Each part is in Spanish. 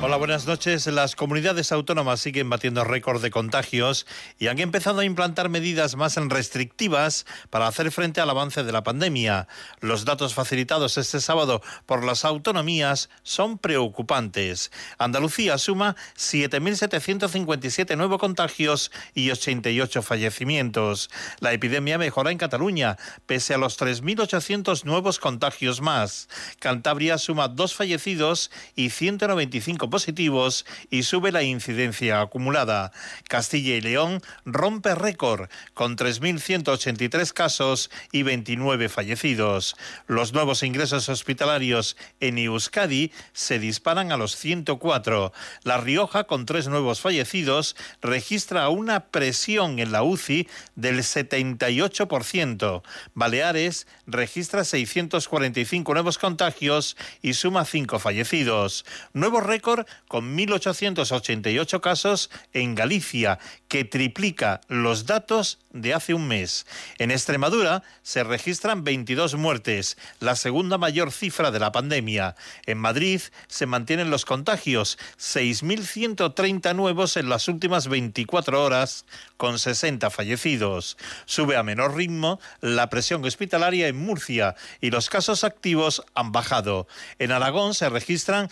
Hola, buenas noches. Las comunidades autónomas siguen batiendo récord de contagios y han empezado a implantar medidas más restrictivas para hacer frente al avance de la pandemia. Los datos facilitados este sábado por las autonomías son preocupantes. Andalucía suma 7.757 nuevos contagios y 88 fallecimientos. La epidemia mejora en Cataluña, pese a los 3.800 nuevos contagios más. Cantabria suma dos fallecidos y 195 positivos y sube la incidencia acumulada. Castilla y León rompe récord con 3.183 casos y 29 fallecidos. Los nuevos ingresos hospitalarios en Euskadi se disparan a los 104. La Rioja, con tres nuevos fallecidos, registra una presión en la UCI del 78%. Baleares registra 645 nuevos contagios y suma 5 fallecidos. Nuevo récord con 1.888 casos en Galicia, que triplica los datos de hace un mes. En Extremadura se registran 22 muertes, la segunda mayor cifra de la pandemia. En Madrid se mantienen los contagios, 6.130 nuevos en las últimas 24 horas, con 60 fallecidos. Sube a menor ritmo la presión hospitalaria en Murcia y los casos activos han bajado. En Aragón se registran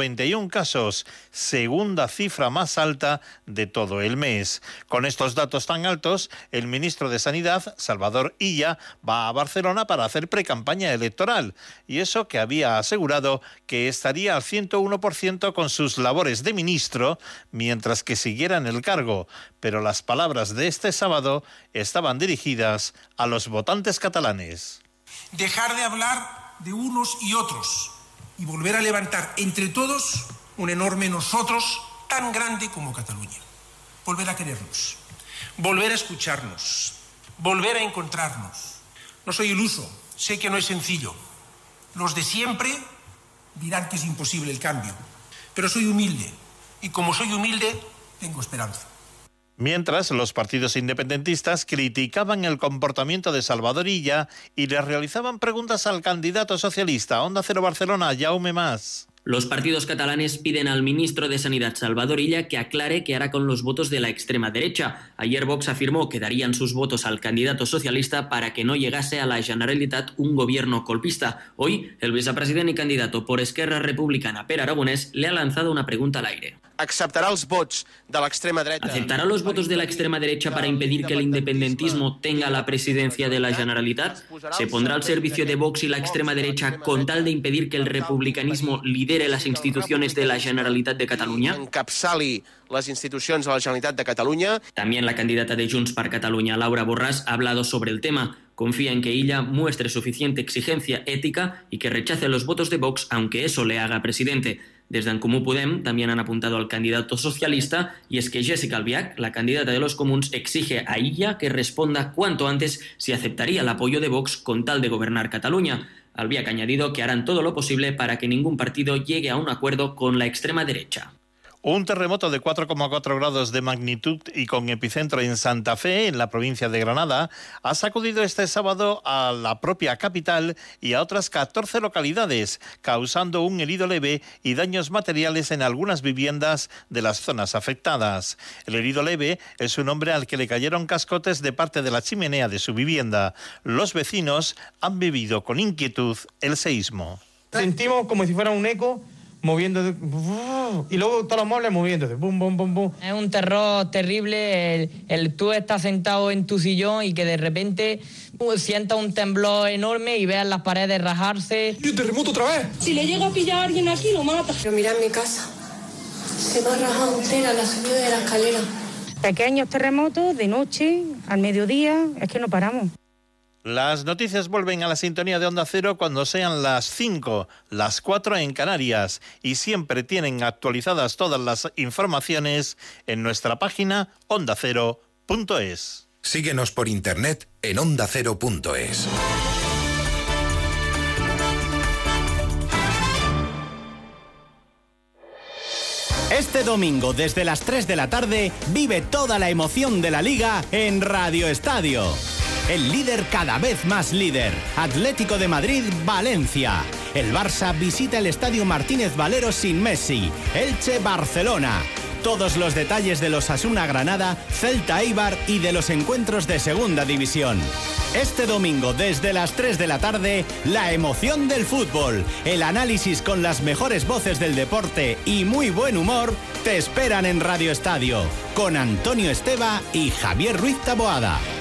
891 casos, segunda cifra más alta de todo el mes. Con estos datos tan altos, el ministro de Sanidad, Salvador Illa, va a Barcelona para hacer precampaña electoral. Y eso que había asegurado que estaría al 101% con sus labores de ministro mientras que siguiera en el cargo. Pero las palabras de este sábado estaban dirigidas a los votantes catalanes. Dejar de hablar de unos y otros y volver a levantar entre todos un enorme nosotros tan grande como Cataluña. Volver a querernos volver a escucharnos, volver a encontrarnos. No soy iluso, sé que no es sencillo. Los de siempre dirán que es imposible el cambio, pero soy humilde y como soy humilde, tengo esperanza. Mientras, los partidos independentistas criticaban el comportamiento de Salvadorilla y le realizaban preguntas al candidato socialista Onda Cero Barcelona, Jaume Más. Los partidos catalanes piden al ministro de Sanidad Salvador Illa que aclare qué hará con los votos de la extrema derecha. Ayer Vox afirmó que darían sus votos al candidato socialista para que no llegase a la Generalitat un gobierno colpista. Hoy, el vicepresidente y candidato por Esquerra Republicana, Per Aragonés, le ha lanzado una pregunta al aire. ¿Aceptará los votos de la extrema derecha? ¿Aceptará los votos de la extrema derecha para impedir que el independentismo tenga la presidencia de la Generalitat? ¿Se pondrá al servicio de Vox y la extrema derecha con tal de impedir que el republicanismo lidere las instituciones de la Generalitat de Cataluña? Encapçali les institucions de la Generalitat de Catalunya. También la candidata de Junts per Catalunya, Laura Borràs, ha hablado sobre el tema. Confía en que ella muestre suficiente exigencia ética y que rechace los votos de Vox, aunque eso le haga presidente. Desde Ancomú Podem también han apuntado al candidato socialista y es que Jessica Albiach, la candidata de los comuns, exige a ella que responda cuanto antes si aceptaría el apoyo de Vox con tal de gobernar Cataluña. Albiach ha añadido que harán todo lo posible para que ningún partido llegue a un acuerdo con la extrema derecha. Un terremoto de 4,4 grados de magnitud y con epicentro en Santa Fe, en la provincia de Granada, ha sacudido este sábado a la propia capital y a otras 14 localidades, causando un herido leve y daños materiales en algunas viviendas de las zonas afectadas. El herido leve es un hombre al que le cayeron cascotes de parte de la chimenea de su vivienda. Los vecinos han vivido con inquietud el seísmo. Sentimos como si fuera un eco moviendo y luego todos los muebles moviéndose. Bum, bum, bum, bum. Es un terror terrible el, el, tú estás sentado en tu sillón y que de repente uh, sientas un temblor enorme y veas las paredes rajarse. ¿Y un terremoto otra vez? Si le llega a pillar a alguien aquí, lo mata. Pero mira en mi casa. Se me ha rajado entera la subida de la escalera. Pequeños terremotos de noche, al mediodía, es que no paramos. Las noticias vuelven a la sintonía de Onda Cero cuando sean las 5, las 4 en Canarias y siempre tienen actualizadas todas las informaciones en nuestra página ondacero.es. Síguenos por internet en ondacero.es. Este domingo, desde las 3 de la tarde, vive toda la emoción de la liga en Radio Estadio. El líder cada vez más líder, Atlético de Madrid, Valencia. El Barça visita el Estadio Martínez Valero sin Messi. Elche, Barcelona. Todos los detalles de los Asuna Granada, Celta Eibar y de los encuentros de Segunda División. Este domingo desde las 3 de la tarde, la emoción del fútbol, el análisis con las mejores voces del deporte y muy buen humor te esperan en Radio Estadio con Antonio Esteba y Javier Ruiz Taboada.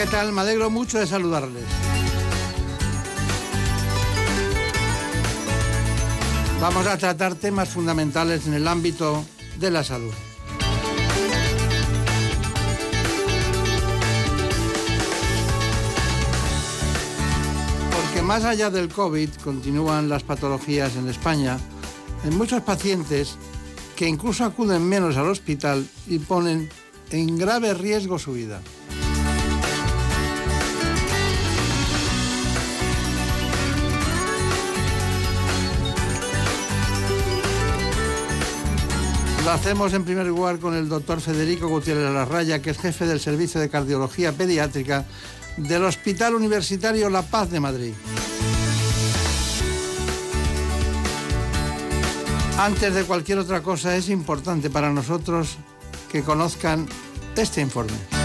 ¿Qué tal? Me alegro mucho de saludarles. Vamos a tratar temas fundamentales en el ámbito de la salud. Porque más allá del COVID continúan las patologías en España en muchos pacientes que incluso acuden menos al hospital y ponen en grave riesgo su vida. Lo hacemos en primer lugar con el doctor Federico Gutiérrez Larraya, que es jefe del Servicio de Cardiología Pediátrica del Hospital Universitario La Paz de Madrid. Antes de cualquier otra cosa, es importante para nosotros que conozcan este informe.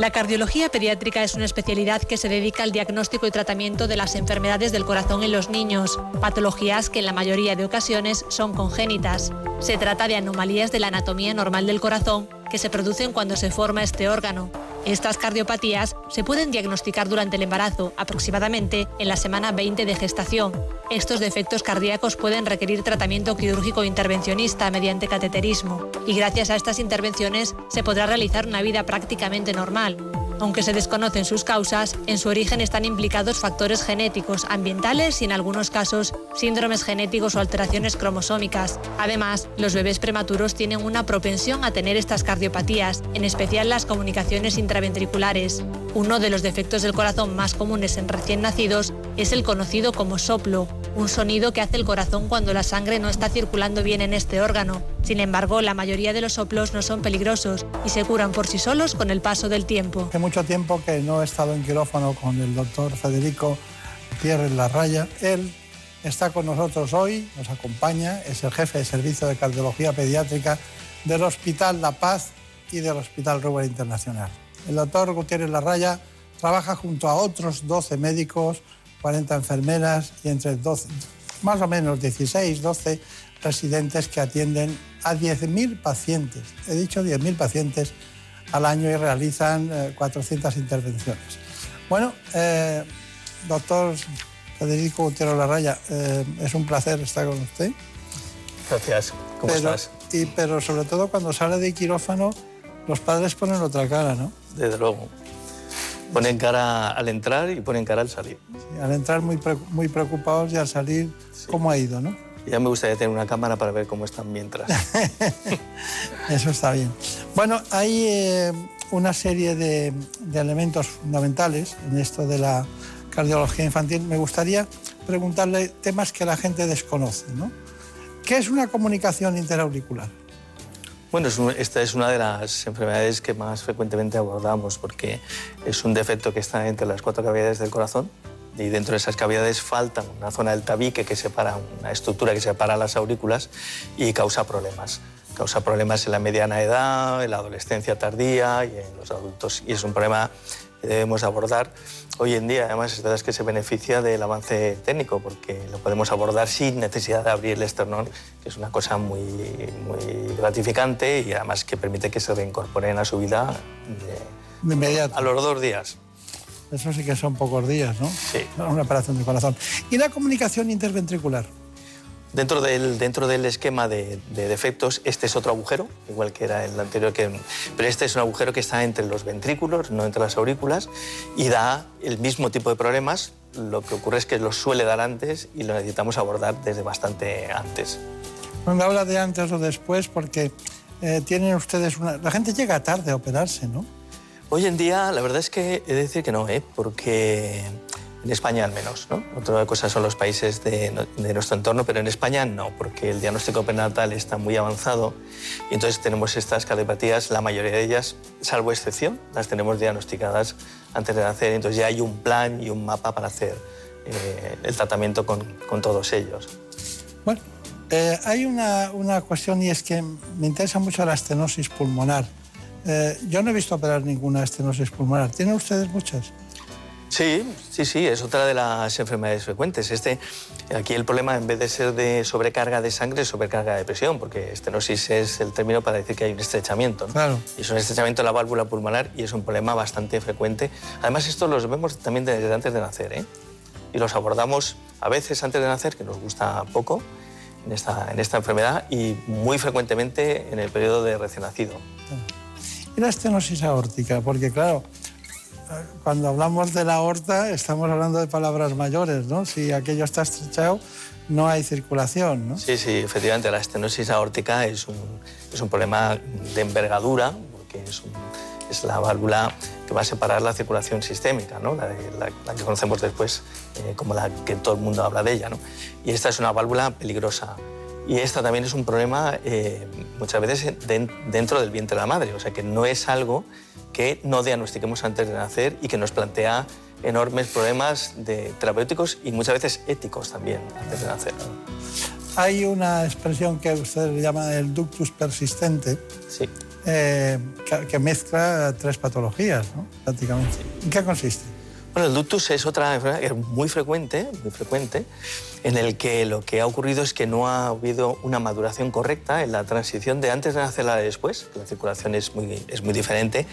La cardiología pediátrica es una especialidad que se dedica al diagnóstico y tratamiento de las enfermedades del corazón en los niños, patologías que en la mayoría de ocasiones son congénitas. Se trata de anomalías de la anatomía normal del corazón que se producen cuando se forma este órgano. Estas cardiopatías se pueden diagnosticar durante el embarazo, aproximadamente en la semana 20 de gestación. Estos defectos cardíacos pueden requerir tratamiento quirúrgico intervencionista mediante cateterismo, y gracias a estas intervenciones se podrá realizar una vida prácticamente normal. Aunque se desconocen sus causas, en su origen están implicados factores genéticos, ambientales y en algunos casos síndromes genéticos o alteraciones cromosómicas. Además, los bebés prematuros tienen una propensión a tener estas cardiopatías, en especial las comunicaciones intraventriculares. Uno de los defectos del corazón más comunes en recién nacidos es el conocido como soplo, un sonido que hace el corazón cuando la sangre no está circulando bien en este órgano. Sin embargo, la mayoría de los soplos no son peligrosos y se curan por sí solos con el paso del tiempo. Hace mucho tiempo que no he estado en quirófano con el doctor Federico Pierre La Raya. Él está con nosotros hoy, nos acompaña, es el jefe de servicio de cardiología pediátrica del Hospital La Paz y del Hospital Ruber Internacional. El doctor Gutiérrez Larraya trabaja junto a otros 12 médicos, 40 enfermeras y entre 12, más o menos 16, 12 residentes que atienden a 10.000 pacientes. He dicho 10.000 pacientes al año y realizan 400 intervenciones. Bueno, eh, doctor Federico Gutiérrez Larraya, eh, es un placer estar con usted. Gracias. ¿Cómo pero, estás? Y, pero sobre todo cuando sale de quirófano, los padres ponen otra cara, ¿no? Desde luego. Ponen cara al entrar y ponen cara al salir. Sí, al entrar muy, muy preocupados y al salir, sí. ¿cómo ha ido, no? Ya me gustaría tener una cámara para ver cómo están mientras. Eso está bien. Bueno, hay eh, una serie de, de elementos fundamentales en esto de la cardiología infantil. Me gustaría preguntarle temas que la gente desconoce, ¿no? ¿Qué es una comunicación interauricular? Bueno, es un, esta es una de las enfermedades que más frecuentemente abordamos porque es un defecto que está entre las cuatro cavidades del corazón y dentro de esas cavidades falta una zona del tabique que separa, una estructura que separa las aurículas y causa problemas. Causa problemas en la mediana edad, en la adolescencia tardía y en los adultos. Y es un problema que debemos abordar. Hoy en día, además, es verdad que se beneficia del avance técnico porque lo podemos abordar sin necesidad de abrir el esternón, que es una cosa muy, muy gratificante y además que permite que se reincorporen a su vida de, de inmediato. a los dos días. Eso sí que son pocos días, ¿no? Sí. Una operación del corazón. ¿Y la comunicación interventricular? Dentro del, dentro del esquema de, de, defectos, este es otro agujero, igual que era el anterior, que, pero este es un agujero que está entre los ventrículos, no entre las aurículas, y da el mismo tipo de problemas. Lo que ocurre es que los suele dar antes y lo necesitamos abordar desde bastante antes. Cuando habla de antes o después, porque eh, tienen ustedes una... La gente llega tarde a operarse, ¿no? Hoy en día, la verdad es que he de decir que no, ¿eh? porque en España al menos. ¿no? Otra cosa son los países de, de, nuestro entorno, pero en España no, porque el diagnóstico prenatal está muy avanzado y entonces tenemos estas cardiopatías, la mayoría de ellas, salvo excepción, las tenemos diagnosticadas antes de nacer. Entonces ya hay un plan y un mapa para hacer eh, el tratamiento con, con, todos ellos. Bueno, eh, hay una, una, cuestión y es que me interesa mucho la estenosis pulmonar. Eh, yo no he visto operar ninguna estenosis pulmonar. ¿Tienen ustedes muchas? Sí, sí, sí, es otra de las enfermedades frecuentes. Este, aquí el problema, en vez de ser de sobrecarga de sangre, es sobrecarga de presión, porque estenosis es el término para decir que hay un estrechamiento. ¿no? Claro. Y es un estrechamiento de la válvula pulmonar y es un problema bastante frecuente. Además, esto los vemos también desde antes de nacer, ¿eh? Y los abordamos a veces antes de nacer, que nos gusta poco en esta, en esta enfermedad, y muy frecuentemente en el periodo de recién nacido. Y la estenosis aórtica, porque claro, cuando hablamos de la aorta estamos hablando de palabras mayores, ¿no? Si aquello está estrechado, no hay circulación, ¿no? Sí, sí, efectivamente, la estenosis aórtica es un, es un problema de envergadura, porque es, es, la válvula que va a separar la circulación sistémica, ¿no? La que conocemos después eh, como la que todo el mundo habla de ella, ¿no? Y esta es una válvula peligrosa. Y esta también es un problema eh, muchas veces de, dentro del vientre de la madre, o sea que no es algo que no diagnostiquemos antes de nacer y que nos plantea enormes problemas de terapéuticos y muchas veces éticos también antes de nacer. Hay una expresión que usted llama el ductus persistente, sí. eh, que, que, mezcla tres patologías, ¿no? prácticamente. ¿En qué consiste? Bueno, el ductus es otra enfermedad muy frecuente, muy frecuente, en el que lo que ha ocurrido es que no ha habido una maduración correcta en la transición de antes de nacer a la de después, la circulación es muy, es muy diferente,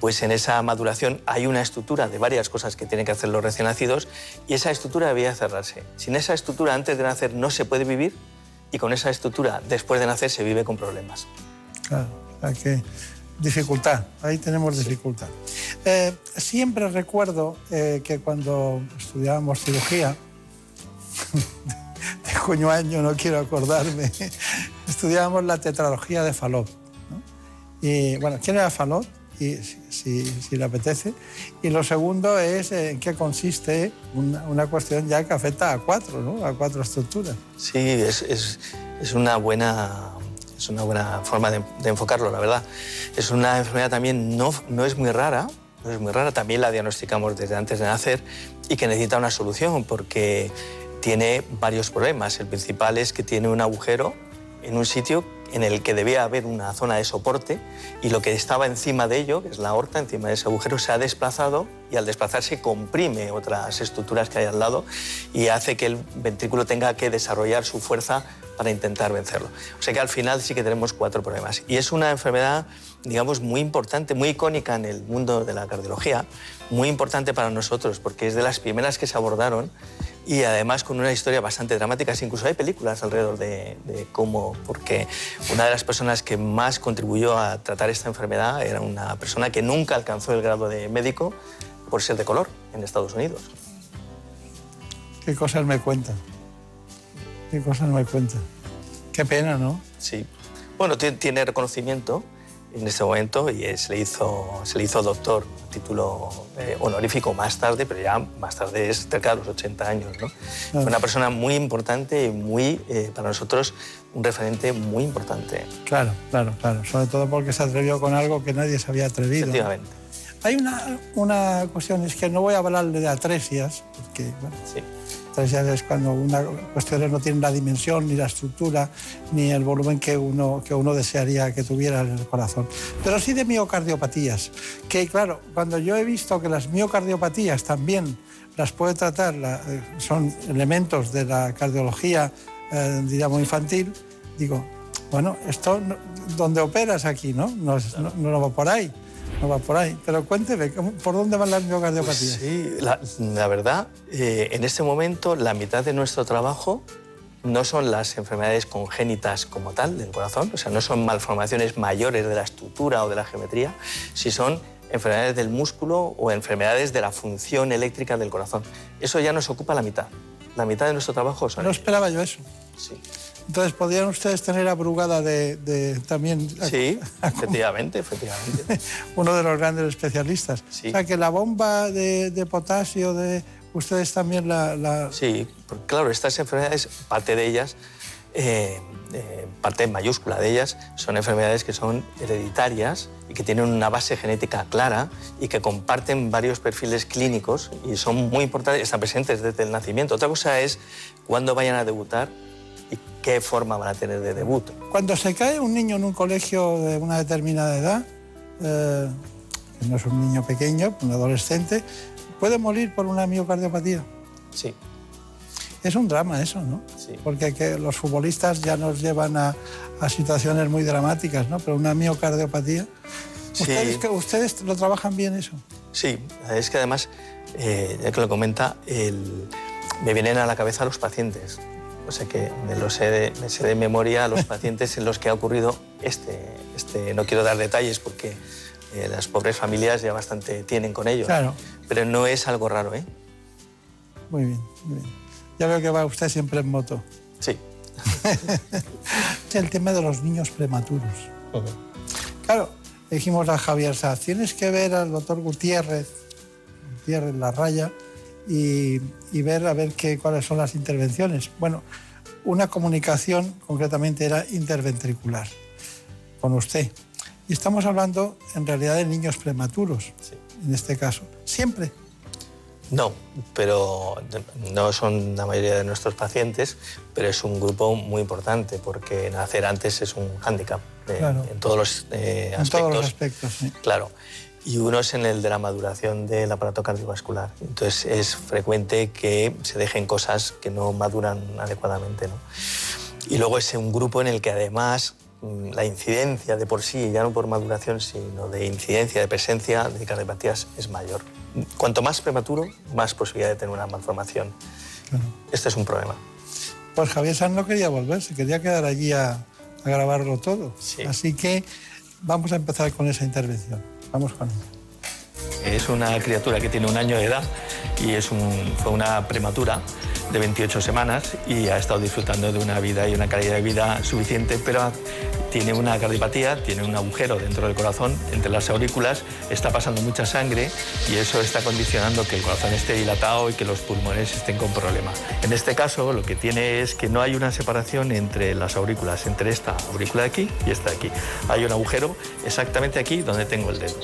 pues en esa maduración hay una estructura de varias cosas que tienen que hacer los recién nacidos y esa estructura debía cerrarse. Sin esa estructura antes de nacer no se puede vivir y con esa estructura después de nacer se vive con problemas. Claro, hay que dificultad, ahí tenemos dificultad. Eh, siempre recuerdo eh, que cuando estudiábamos cirugía, de coño año no quiero acordarme, estudiábamos la tetralogía de Falot. ¿no? Y bueno, ¿quién era Falot? Y si, si, le apetece. Y lo segundo es en qué consiste una, una cuestión ya que afecta a cuatro, ¿no? A cuatro estructuras. Sí, es, es, es una buena es una buena forma de, de, enfocarlo, la verdad. Es una enfermedad también no, no es muy rara, no es muy rara, también la diagnosticamos desde antes de nacer y que necesita una solución porque tiene varios problemas. El principal es que tiene un agujero en un sitio en el que debía haber una zona de soporte y lo que estaba encima de ello, que es la aorta, encima de ese agujero, se ha desplazado y al desplazarse comprime otras estructuras que hay al lado y hace que el ventrículo tenga que desarrollar su fuerza para intentar vencerlo. O sea que al final sí que tenemos cuatro problemas. Y es una enfermedad, digamos, muy importante, muy icónica en el mundo de la cardiología, muy importante para nosotros porque es de las primeras que se abordaron y además con una historia bastante dramática. Incluso hay películas alrededor de, de, cómo, porque una de las personas que más contribuyó a tratar esta enfermedad era una persona que nunca alcanzó el grado de médico por ser de color en Estados Unidos. ¿Qué cosas me cuentan? ¿Qué cosas me cuentan? Qué pena, ¿no? Sí. Bueno, tiene reconocimiento en este momento y se le hizo, se le hizo doctor, título eh, honorífico más tarde, pero ya más tarde es cerca de los 80 años. ¿no? Fue una persona muy importante y muy, eh, para nosotros, un referente muy importante. Claro, claro, claro. Sobre todo porque se atrevió con algo que nadie se había atrevido. Efectivamente. Hay una, una cuestión, es que no voy a hablarle de atresias, porque bueno, sí. Atresias es cuando una cuestión no tiene la dimensión, ni la estructura, ni el volumen que uno, que uno desearía que tuviera en el corazón. Pero sí de miocardiopatías, que claro, cuando yo he visto que las miocardiopatías también las puede tratar, la, son elementos de la cardiología, eh, diríamos, infantil, digo, bueno, esto, donde operas aquí, ¿no? No, no, no va por ahí no va por ahí. Pero cuénteme, ¿por dónde van las miocardiopatías? Pues sí, la, la verdad, eh, en este momento la mitad de nuestro trabajo no son las enfermedades congénitas como tal del corazón, o sea, no son malformaciones mayores de la estructura o de la geometría, si son enfermedades del músculo o enfermedades de la función eléctrica del corazón. Eso ya nos ocupa la mitad. La mitad de nuestro trabajo son... No esperaba yo eso. Sí. Entonces, ¿podrían ustedes tener a Brugada de, de también... Sí, efectivamente, efectivamente. Uno de los grandes especialistas. Sí. O sea, que la bomba de, de potasio, de ustedes también la, la... Sí, claro, estas enfermedades, parte de ellas, eh, eh, parte mayúscula de ellas, son enfermedades que son hereditarias y que tienen una base genética clara y que comparten varios perfiles clínicos y son muy importantes, están presentes desde el nacimiento. Otra cosa es cuándo vayan a debutar y qué forma van a tener de debut. Cuando se cae un niño en un colegio de una determinada edad, eh, que no es un niño pequeño, un adolescente, puede morir por una miocardiopatía. Sí. Es un drama eso, ¿no? Sí. Porque que los futbolistas ya nos llevan a, a, situaciones muy dramáticas, ¿no? Pero una miocardiopatía... Sí. ¿Ustedes, que, ¿Ustedes lo trabajan bien eso? Sí, es que además, eh, ya que lo comenta, el, me vienen a la cabeza los pacientes. O sea que me lo sé de, me sé de memoria a los pacientes en los que ha ocurrido este, este no quiero dar detalles porque eh, las pobres familias ya bastante tienen con ello. Claro. Pero no es algo raro, ¿eh? Muy bien, muy bien. Ya veo que va usted siempre en moto. Sí. el tema de los niños prematuros. Uh -huh. Claro, dijimos a Javier Saz, tienes que ver al doctor Gutiérrez, Gutiérrez La Raya, y, y, ver a ver qué, cuáles son las intervenciones. Bueno, una comunicación concretamente era interventricular con usted. Y estamos hablando en realidad de niños prematuros, sí. en este caso. Siempre. No, pero no son la mayoría de nuestros pacientes, pero es un grupo muy importante porque nacer antes es un hándicap eh, claro. en todos los eh, en aspectos. todos los aspectos, sí. Claro. Y uno es en el de la maduración del aparato cardiovascular. Entonces es frecuente que se dejen cosas que no maduran adecuadamente. ¿no? Y luego es un grupo en el que además mm, la incidencia de por sí, ya no por maduración, sino de incidencia, de presencia de cardiopatías es mayor. Cuanto más prematuro, más posibilidad de tener una malformación. Claro. Este es un problema. Pues Javier Sanz no quería volver, se quería quedar allí a, a grabarlo todo. Sí. Así que vamos a empezar con esa intervención. Vamos con ella. Es una criatura que tiene un año de edad y es fue una prematura de 28 semanas y ha estado disfrutando de una vida y una calidad de vida suficiente, pero tiene una cardiopatía, tiene un agujero dentro del corazón, entre las aurículas, está pasando mucha sangre y eso está condicionando que el corazón esté dilatado y que los pulmones estén con problema. En este caso, lo que tiene es que no hay una separación entre las aurículas, entre esta aurícula de aquí y esta de aquí. Hay un agujero exactamente aquí donde tengo el dedo.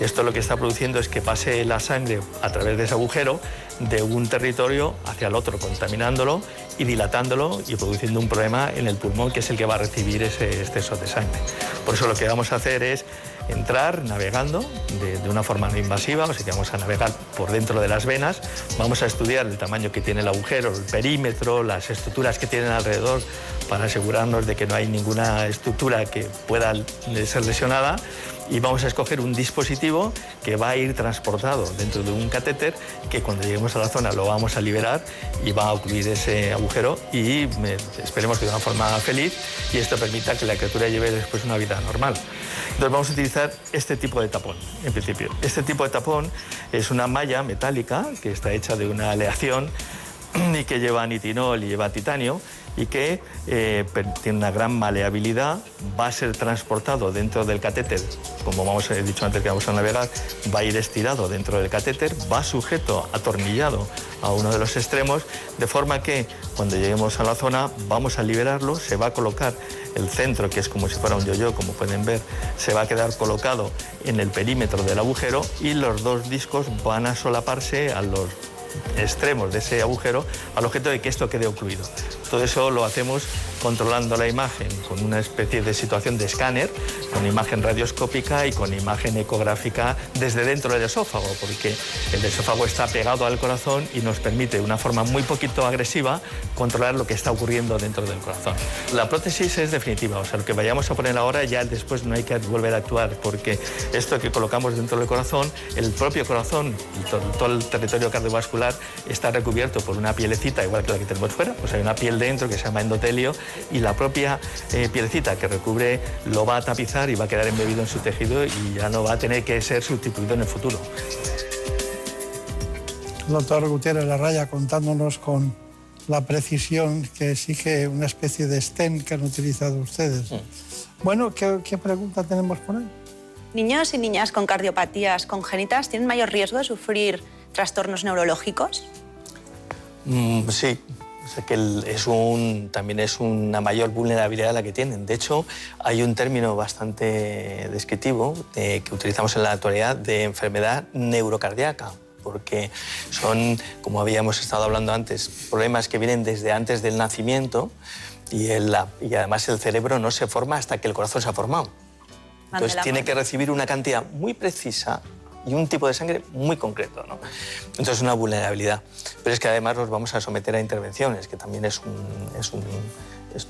Esto lo que está produciendo es que pase la sangre a través de ese agujero de un territorio hacia el otro, contaminándolo y dilatándolo y produciendo un problema en el pulmón que es el que va a recibir ese exceso de sangre. Por eso lo que vamos a hacer es entrar navegando de, una forma no invasiva, o sea que vamos a navegar por dentro de las venas, vamos a estudiar el tamaño que tiene el agujero, el perímetro, las estructuras que tienen alrededor para asegurarnos de que no hay ninguna estructura que pueda ser lesionada y vamos a escoger un dispositivo que va a ir transportado dentro de un catéter que cuando lleguemos a la zona lo vamos a liberar y va a ocluir ese agujero y esperemos que de una forma feliz y esto permita que la criatura lleve después una vida normal. Entonces vamos a utilizar este tipo de tapón, en principio. Este tipo de tapón es una malla metálica que está hecha de una aleación y que lleva nitinol y lleva titanio y que eh, tiene una gran maleabilidad, va a ser transportado dentro del catéter, como hemos dicho antes que vamos a navegar, va a ir estirado dentro del catéter, va sujeto, atornillado a uno de los extremos, de forma que cuando lleguemos a la zona vamos a liberarlo, se va a colocar el centro, que es como si fuera un yo-yo, como pueden ver, se va a quedar colocado en el perímetro del agujero y los dos discos van a solaparse a los extremos de ese agujero al objeto de que esto quede ocluido. Todo eso lo hacemos controlando la imagen con una especie de situación de escáner, con imagen radioscópica y con imagen ecográfica desde dentro del esófago, porque el esófago está pegado al corazón y nos permite de una forma muy poquito agresiva controlar lo que está ocurriendo dentro del corazón. La prótesis es definitiva, o sea, lo que vayamos a poner ahora ya después no hay que volver a actuar, porque esto que colocamos dentro del corazón, el propio corazón y todo, el territorio cardiovascular está recubierto por una pielecita igual que la que tenemos fuera, pues hay una piel dentro que se llama endotelio y la propia eh, pielecita que recubre lo va a tapizar y va a quedar embebido en su tejido y ya no va a tener que ser sustituido en el futuro. Doctor Gutiérrez Larraya contándonos con la precisión que exige una especie de stent que han utilizado ustedes. Mm. Bueno, ¿qué, pregunta tenemos por ahí? ¿Niños y niñas con cardiopatías congénitas tienen mayor riesgo de sufrir trastornos neurológicos? Mm, sí, que es un, también es una mayor vulnerabilidad la que tienen. De hecho, hay un término bastante descriptivo que utilizamos en la actualidad de enfermedad neurocardíaca, porque son, como habíamos estado hablando antes, problemas que vienen desde antes del nacimiento y, y además el cerebro no se forma hasta que el corazón se ha formado. Entonces tiene que recibir una cantidad muy precisa y un tipo de sangre muy concreto. ¿no? Entonces es una vulnerabilidad. Pero es que además nos vamos a someter a intervenciones, que también es un,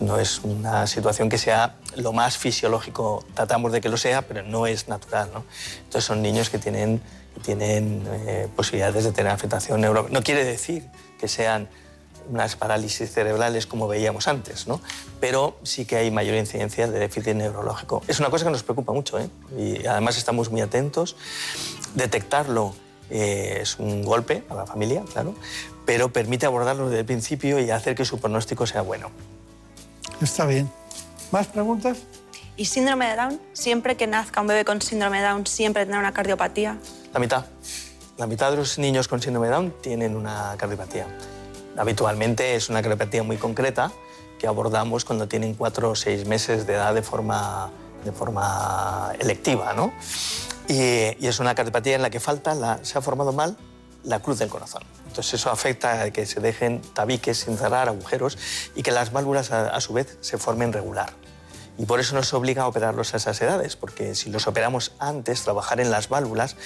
no es una situación que sea lo más fisiológico, tratamos de que lo sea, pero no es natural. ¿no? Entonces son niños que tienen, tienen eh, posibilidades de tener afectación neuro. No quiere decir que sean unas parálisis cerebrales como veíamos antes, ¿no? pero sí que hay mayor incidencia de déficit neurológico. Es una cosa que nos preocupa mucho ¿eh? y además estamos muy atentos. Detectarlo eh, es un golpe a la familia, claro, pero permite abordarlo desde el principio y hacer que su pronóstico sea bueno. Está bien. ¿Más preguntas? ¿Y síndrome de Down? ¿Siempre que nazca un bebé con síndrome de Down, siempre tendrá una cardiopatía? La mitad. La mitad de los niños con síndrome de Down tienen una cardiopatía. Habitualmente es una cardiopatía muy concreta que abordamos cuando tienen cuatro o seis meses de edad de forma, de forma electiva. ¿no? Y, es una cardiopatía en la que falta, se ha formado mal la cruz del corazón. Entonces eso afecta a que se dejen tabiques sin cerrar, agujeros, y que las válvulas a, su vez se formen regular. Y por eso nos obliga a operarlos a esas edades, porque si los operamos antes, trabajar en las válvulas,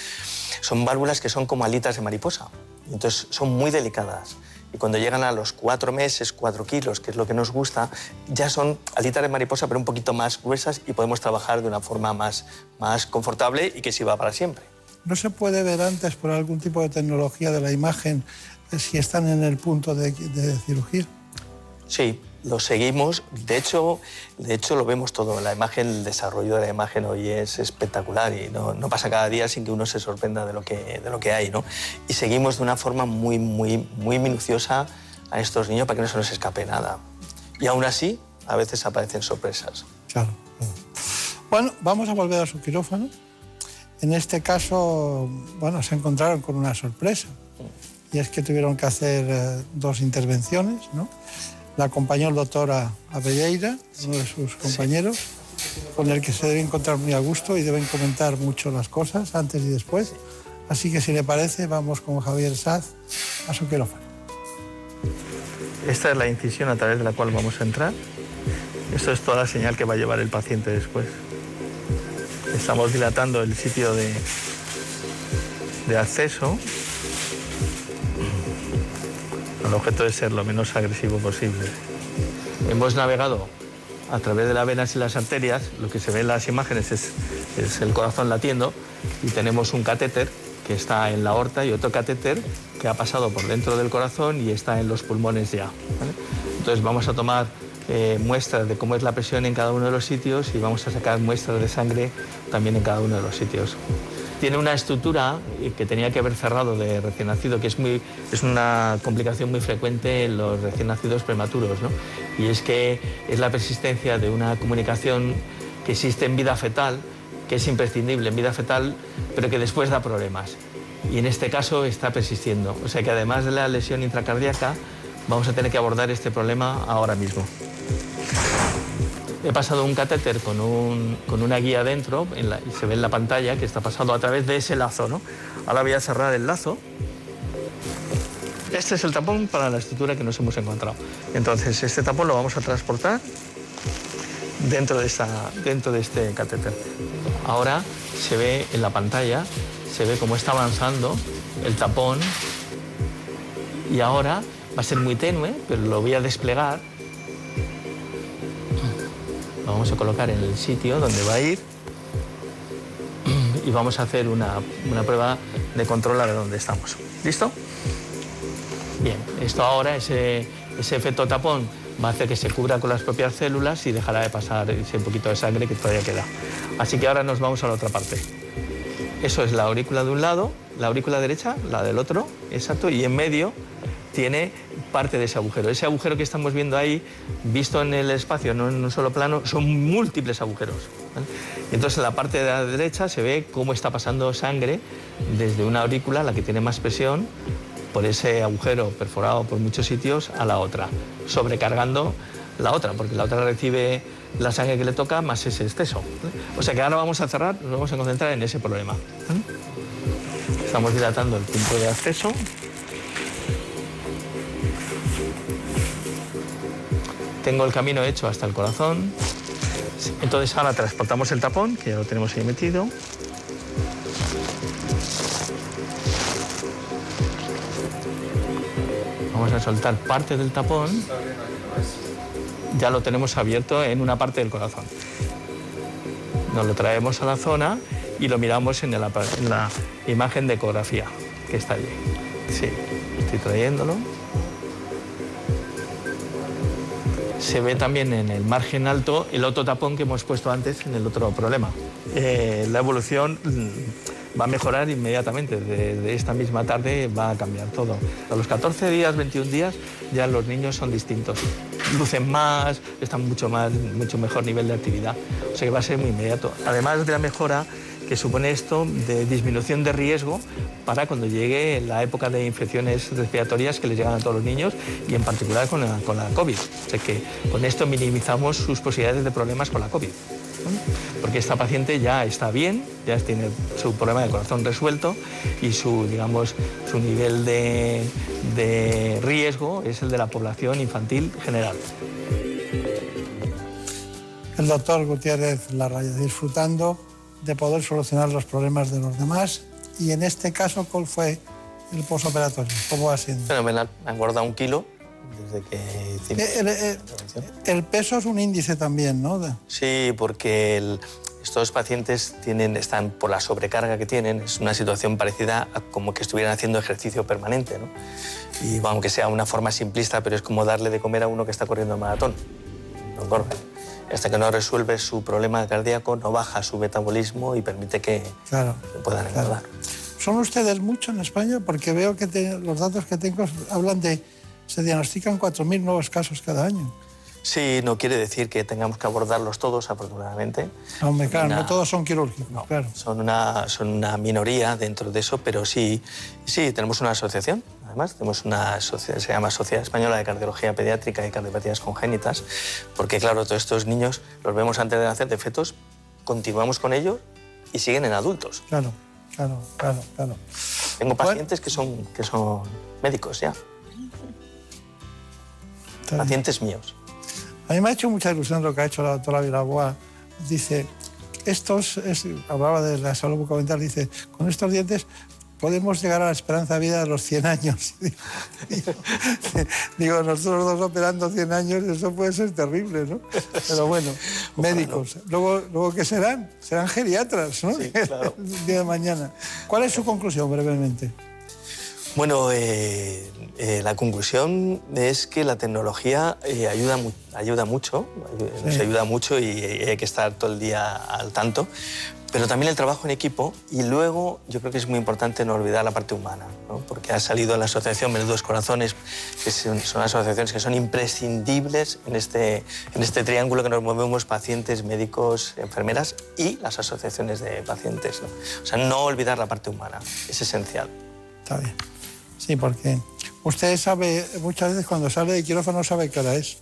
son válvulas que son como alitas de mariposa. Entonces son muy delicadas y cuando llegan a los cuatro meses, cuatro kilos, que es lo que nos gusta, ya son alitas de mariposa, pero un poquito más gruesas y podemos trabajar de una forma más, más confortable y que sirva para siempre. ¿No se puede ver antes por algún tipo de tecnología de la imagen si están en el punto de, de cirugía? Sí, lo seguimos. De hecho, de hecho, lo vemos todo. La imagen, el desarrollo de la imagen hoy es espectacular y no, pasa cada día sin que uno se sorprenda de lo que, de lo que hay. ¿no? Y seguimos de una forma muy, muy, muy minuciosa a estos niños para que no se nos escape nada. Y aún así, a veces aparecen sorpresas. Claro. Bueno, vamos a volver a su quirófano. En este caso, bueno, se encontraron con una sorpresa. Y es que tuvieron que hacer eh, dos intervenciones, ¿no? La acompañó el doctor a, a Belleira, uno de sus compañeros, con el que se debe encontrar muy a gusto y deben comentar mucho las cosas antes y después. Así que si le parece, vamos con Javier Saz a su quirófano. Esta es la incisión a través de la cual vamos a entrar. Esto es toda la señal que va a llevar el paciente después. Estamos dilatando el sitio de, de acceso. El objeto es ser lo menos agresivo posible. Hemos navegado a través de las venas y las arterias. Lo que se ve en las imágenes es, el corazón latiendo y tenemos un catéter que está en la aorta y otro catéter que ha pasado por dentro del corazón y está en los pulmones ya. Entonces vamos a tomar eh, muestras de cómo es la presión en cada uno de los sitios y vamos a sacar muestras de sangre también en cada uno de los sitios. Tiene una estructura que tenía que haber cerrado de recién nacido, que es, muy, es una complicación muy frecuente en los recién nacidos prematuros, ¿no? y es que es la persistencia de una comunicación que existe en vida fetal, que es imprescindible en vida fetal, pero que después da problemas. Y en este caso está persistiendo. O sea que además de la lesión intracardíaca, vamos a tener que abordar este problema ahora mismo. He pasado un catéter con, un, con una guía dentro, y se ve en la pantalla que está pasado a través de ese lazo. ¿no? Ahora voy a cerrar el lazo. Este es el tapón para la estructura que nos hemos encontrado. Entonces, este tapón lo vamos a transportar dentro de, esta, dentro de este catéter. Ahora se ve en la pantalla, se ve cómo está avanzando el tapón y ahora va a ser muy tenue, pero lo voy a desplegar. Lo vamos a colocar en el sitio donde va a ir y vamos a hacer una, una prueba de control a ver dónde estamos. ¿Listo? Bien, esto ahora, ese, ese efecto tapón va a hacer que se cubra con las propias células y dejará de pasar ese poquito de sangre que todavía queda. Así que ahora nos vamos a la otra parte. Eso es la aurícula de un lado, la aurícula derecha, la del otro, exacto, y en medio tiene parte de ese agujero. Ese agujero que estamos viendo ahí, visto en el espacio, no en un solo plano, son múltiples agujeros. ¿vale? Entonces en la parte de la derecha se ve cómo está pasando sangre desde una aurícula, la que tiene más presión, por ese agujero perforado por muchos sitios a la otra, sobrecargando la otra, porque la otra recibe la sangre que le toca más ese exceso. O sea que ahora vamos a cerrar, nos vamos a concentrar en ese problema. Estamos dilatando el punto de acceso. Tengo el camino hecho hasta el corazón. Entonces ahora transportamos el tapón, que ya lo tenemos ahí metido. Vamos a soltar parte del tapón. Ya lo tenemos abierto en una parte del corazón. Nos lo traemos a la zona y lo miramos en la, en la imagen de ecografía que está allí. Sí, estoy trayéndolo. Se ve también en el margen alto el otro tapón que hemos puesto antes en el otro problema. Eh, la evolución mm, va a mejorar inmediatamente. De, esta misma tarde va a cambiar todo. A los 14 días, 21 días, ya los niños son distintos. Lucen más, están mucho, más, mucho mejor nivel de actividad. O sea que va a ser muy inmediato. Además de la mejora que supone esto de disminución de riesgo para cuando llegue la época de infecciones respiratorias que les llegan a todos los niños y en particular con la, con la COVID. O sea que con esto minimizamos sus posibilidades de problemas con la COVID porque esta paciente ya está bien, ya tiene su problema de corazón resuelto y su, digamos, su nivel de, de riesgo es el de la población infantil general. El doctor Gutiérrez Larraya disfrutando de poder solucionar los problemas de los demás y en este caso, ¿cuál fue el posoperatorio? ¿Cómo va siendo? Fenomenal, me un kilo desde que hicimos el, el, el, peso es un índice también, ¿no? Sí, porque el, estos pacientes tienen, están por la sobrecarga que tienen, es una situación parecida a como que estuvieran haciendo ejercicio permanente, ¿no? Y aunque sea una forma simplista, pero es como darle de comer a uno que está corriendo el maratón. No engorda. Hasta que no resuelve su problema cardíaco, no baja su metabolismo y permite que, claro, puedan engordar. Claro. ¿Son ustedes mucho en España? Porque veo que te, los datos que tengo hablan de se diagnostican 4.000 nuevos casos cada año. Sí, no quiere decir que tengamos que abordarlos todos, afortunadamente. Hombre, claro, Una- no todos son quirúrgicos, claro. Son una, son una minoría dentro de eso, pero sí, sí, tenemos una asociación. Además, tenemos una sociedad, se llama Sociedad Española de Cardiología Pediátrica y Cardiopatías Congénitas, porque claro, todos estos niños los vemos antes de nacer de fetos, continuamos con ellos y siguen en adultos. Claro, claro, claro, claro. Tengo pacientes que son, que son médicos ya. Pacientes míos. A mí me ha hecho mucha ilusión lo que ha hecho la doctora Vilaboa. Dice, estos, es- hablaba de la salud bucodental, dice, con estos dientes podemos llegar a la esperanza de vida de los 100 años. Digo, digo, nosotros dos operando 100 años, eso puede ser terrible, ¿no? Pero bueno, médicos. Luego, luego, ¿qué serán? Serán geriatras, ¿no? El día de mañana. ¿Cuál es su conclusión, brevemente? Bueno, eh, eh, la conclusión es que la tecnología eh, ayuda, mu- ayuda mucho, nos ayuda mucho y hay que estar todo el día al tanto, pero también el trabajo en equipo y luego yo creo que es muy importante no olvidar la parte humana, ¿no? porque ha salido en la asociación Menudos Corazones, que son, son asociaciones que son imprescindibles en este, en este triángulo que nos movemos pacientes, médicos, enfermeras y las asociaciones de pacientes. ¿no? O sea, no olvidar la parte humana, es esencial. Está bien. Sí, porque usted sabe, muchas veces cuando sale de quirófano sabe qué hora es.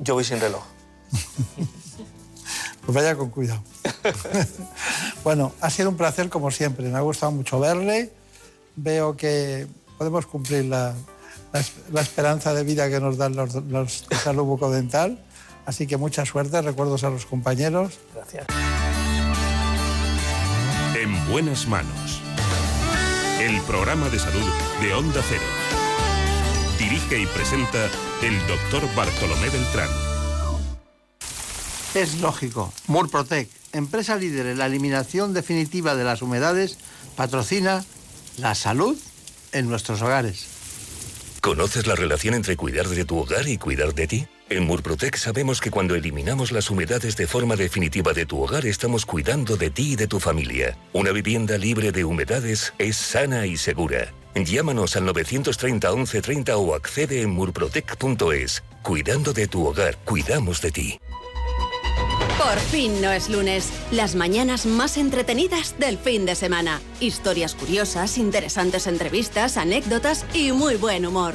Yo voy sin reloj. Pues vaya con cuidado. bueno, ha sido un placer como siempre. Me ha gustado mucho verle. Veo que podemos cumplir la, la es- la esperanza de vida que nos dan los, los de salud bucodental. Así que mucha suerte, recuerdos a los compañeros. Gracias. En buenas manos. El programa de salud de Onda Cero. Dirige y presenta el doctor Bartolomé Beltrán. Es lógico. Murprotec, empresa líder en la eliminación definitiva de las humedades, patrocina la salud en nuestros hogares. ¿Conoces la relación entre cuidar de tu hogar y cuidar de ti? En Murprotec sabemos que cuando eliminamos las humedades de forma definitiva de tu hogar estamos cuidando de ti y de tu familia. Una vivienda libre de humedades es sana y segura. Llámanos al 930 1130 o accede en murprotec.es. Cuidando de tu hogar, cuidamos de ti. Por fin no es lunes. Las mañanas más entretenidas del fin de semana. Historias curiosas, interesantes entrevistas, anécdotas y muy buen humor.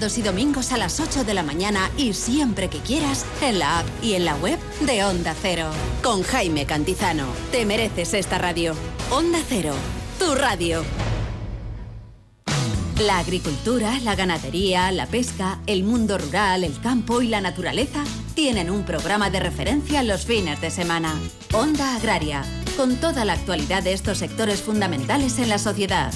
Y domingos a las 8 de la mañana y siempre que quieras en la app y en la web de Onda Cero. Con Jaime Cantizano. Te mereces esta radio. Onda Cero. Tu radio. La agricultura, la ganadería, la pesca, el mundo rural, el campo y la naturaleza tienen un programa de referencia los fines de semana. Onda Agraria, con toda la actualidad de estos sectores fundamentales en la sociedad.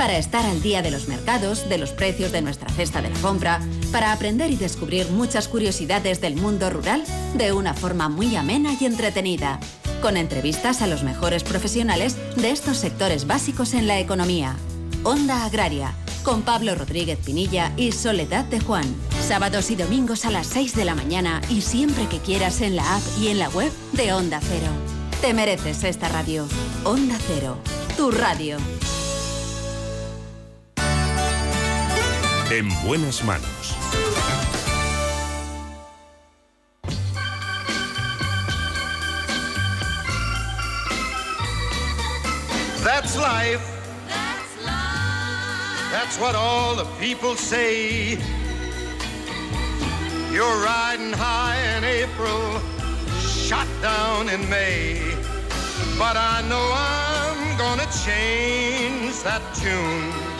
Para estar al día de los mercados, de los precios de nuestra cesta de la compra, para aprender y descubrir muchas curiosidades del mundo rural de una forma muy amena y entretenida, con entrevistas a los mejores profesionales de estos sectores básicos en la economía. Onda Agraria, con Pablo Rodríguez Pinilla y Soledad de Juan. Sábados y domingos a las 6 de la mañana y siempre que quieras en la app y en la web de Onda Cero. Te mereces esta radio. Onda Cero, tu radio. En buenas manos. That's life. That's life. That's what all the people say. You're riding high in April, shot down in May. But I know I'm gonna change that tune.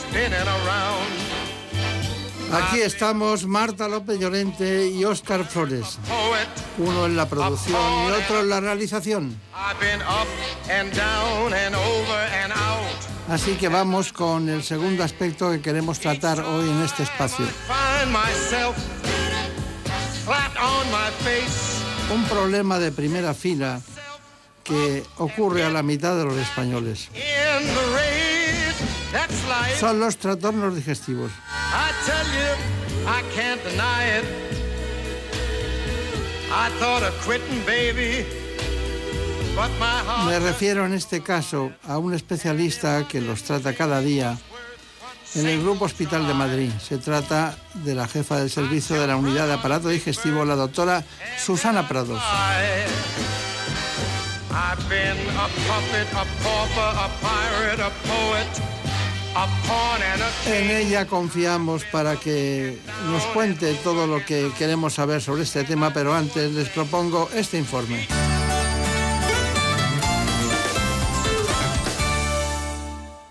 Aquí estamos Marta López Llorente y Óscar Flores. Uno en la producción y otro en la realización. Así que vamos con el segundo aspecto que queremos tratar hoy en este espacio. Un problema de primera fila que ocurre a la mitad de los españoles. Son los trastornos digestivos. I tell you, I can't deny it. I thought of quitting, baby, but my heart. Me refiero en este caso a un especialista que los trata cada día en el Grupo Hospital de Madrid. Se trata de la jefa del servicio de la unidad de aparato digestivo, la doctora Susana Prados. I've been a puppet, a pauper, a pirate, a poet, En ella confiamos para que nos cuente todo lo que queremos saber sobre este tema, pero antes les propongo este informe.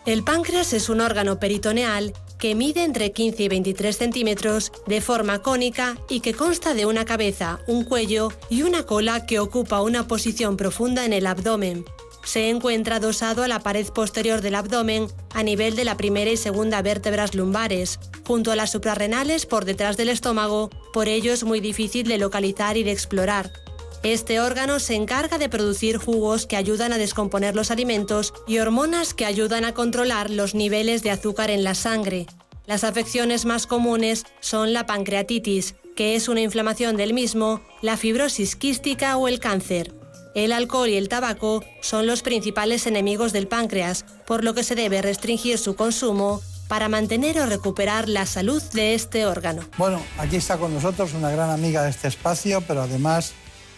El páncreas es un órgano peritoneal que mide entre 15 y 23 centímetros de forma cónica y que consta de una cabeza, un cuello y una cola que ocupa una posición profunda en el abdomen. Se encuentra adosado a la pared posterior del abdomen a nivel de la primera y segunda vértebras lumbares, junto a las suprarrenales por detrás del estómago, por ello es muy difícil de localizar y de explorar. Este órgano se encarga de producir jugos que ayudan a descomponer los alimentos y hormonas que ayudan a controlar los niveles de azúcar en la sangre. Las afecciones más comunes son la pancreatitis, que es una inflamación del mismo, la fibrosis quística o el cáncer. El alcohol y el tabaco son los principales enemigos del páncreas, por lo que se debe restringir su consumo para mantener o recuperar la salud de este órgano. Bueno, aquí está con nosotros una gran amiga de este espacio, pero además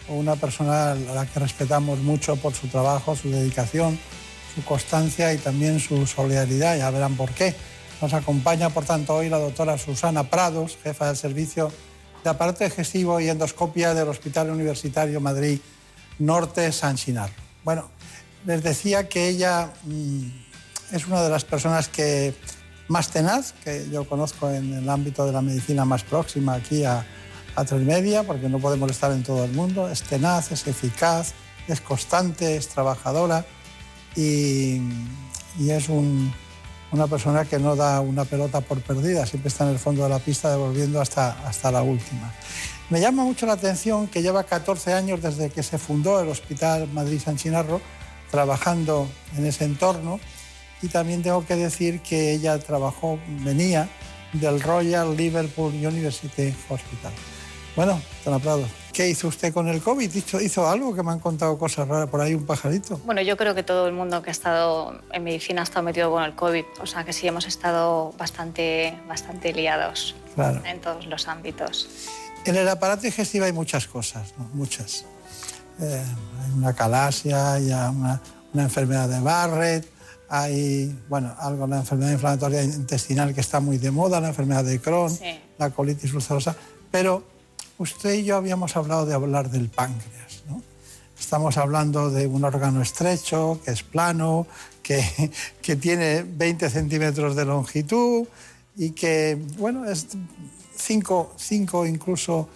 una persona a la que respetamos mucho por su trabajo, su dedicación, su constancia y también su solidaridad. Ya verán por qué. Nos acompaña, por tanto, hoy la doctora Susana Prados, jefa del servicio de aparato digestivo y endoscopia del Hospital Universitario Madrid Norte San. Bueno, les decía que ella mm, es una de las personas que más tenaz que yo conozco en el ámbito de la medicina más próxima aquí a, a tres media, porque no podemos estar en todo el mundo. Es tenaz, es eficaz, es constante, es trabajadora y, y es un- una persona que no da una pelota por perdida, siempre está en el fondo de la pista devolviendo hasta, hasta la última. Me llama mucho la atención que lleva 14 años desde que se fundó el Hospital Madrid San Chinarro trabajando en ese entorno y también tengo que decir que ella trabajó, venía del Royal Liverpool University Hospital. Bueno, don Prado, ¿qué hizo usted con el COVID? ¿Hizo, hizo algo que me han contado cosas raras por ahí, un pajarito? Bueno, yo creo que todo el mundo que ha estado en medicina ha estado metido con el COVID, o sea que sí hemos estado bastante, bastante liados Claro. en todos los ámbitos. En el aparato digestivo hay muchas cosas, ¿no? muchas. Eh, hay una calasia, hay una, una enfermedad de Barrett, hay, bueno, algo, la enfermedad inflamatoria intestinal que está muy de moda, la enfermedad de Crohn, la colitis ulcerosa, pero usted y yo habíamos hablado de hablar del páncreas, ¿no? Estamos hablando de un órgano estrecho, que es plano, que, que tiene 20 centímetros de longitud y que, bueno, es 5 incluso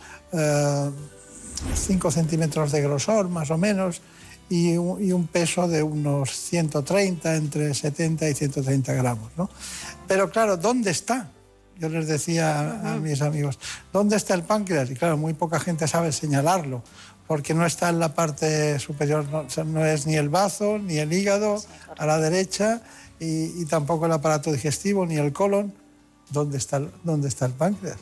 5 centímetros de grosor, más o menos, y un, y un peso de unos 130, entre 70 y 130 gramos. ¿no? Pero claro, ¿dónde está? Yo les decía a, a mis amigos, ¿dónde está el páncreas? Y claro, muy poca gente sabe señalarlo, porque no está en la parte superior, no, o sea, no es ni el bazo, ni el hígado a la derecha, y, y tampoco el aparato digestivo, ni el colon. ¿Dónde está, ¿Dónde está el páncreas?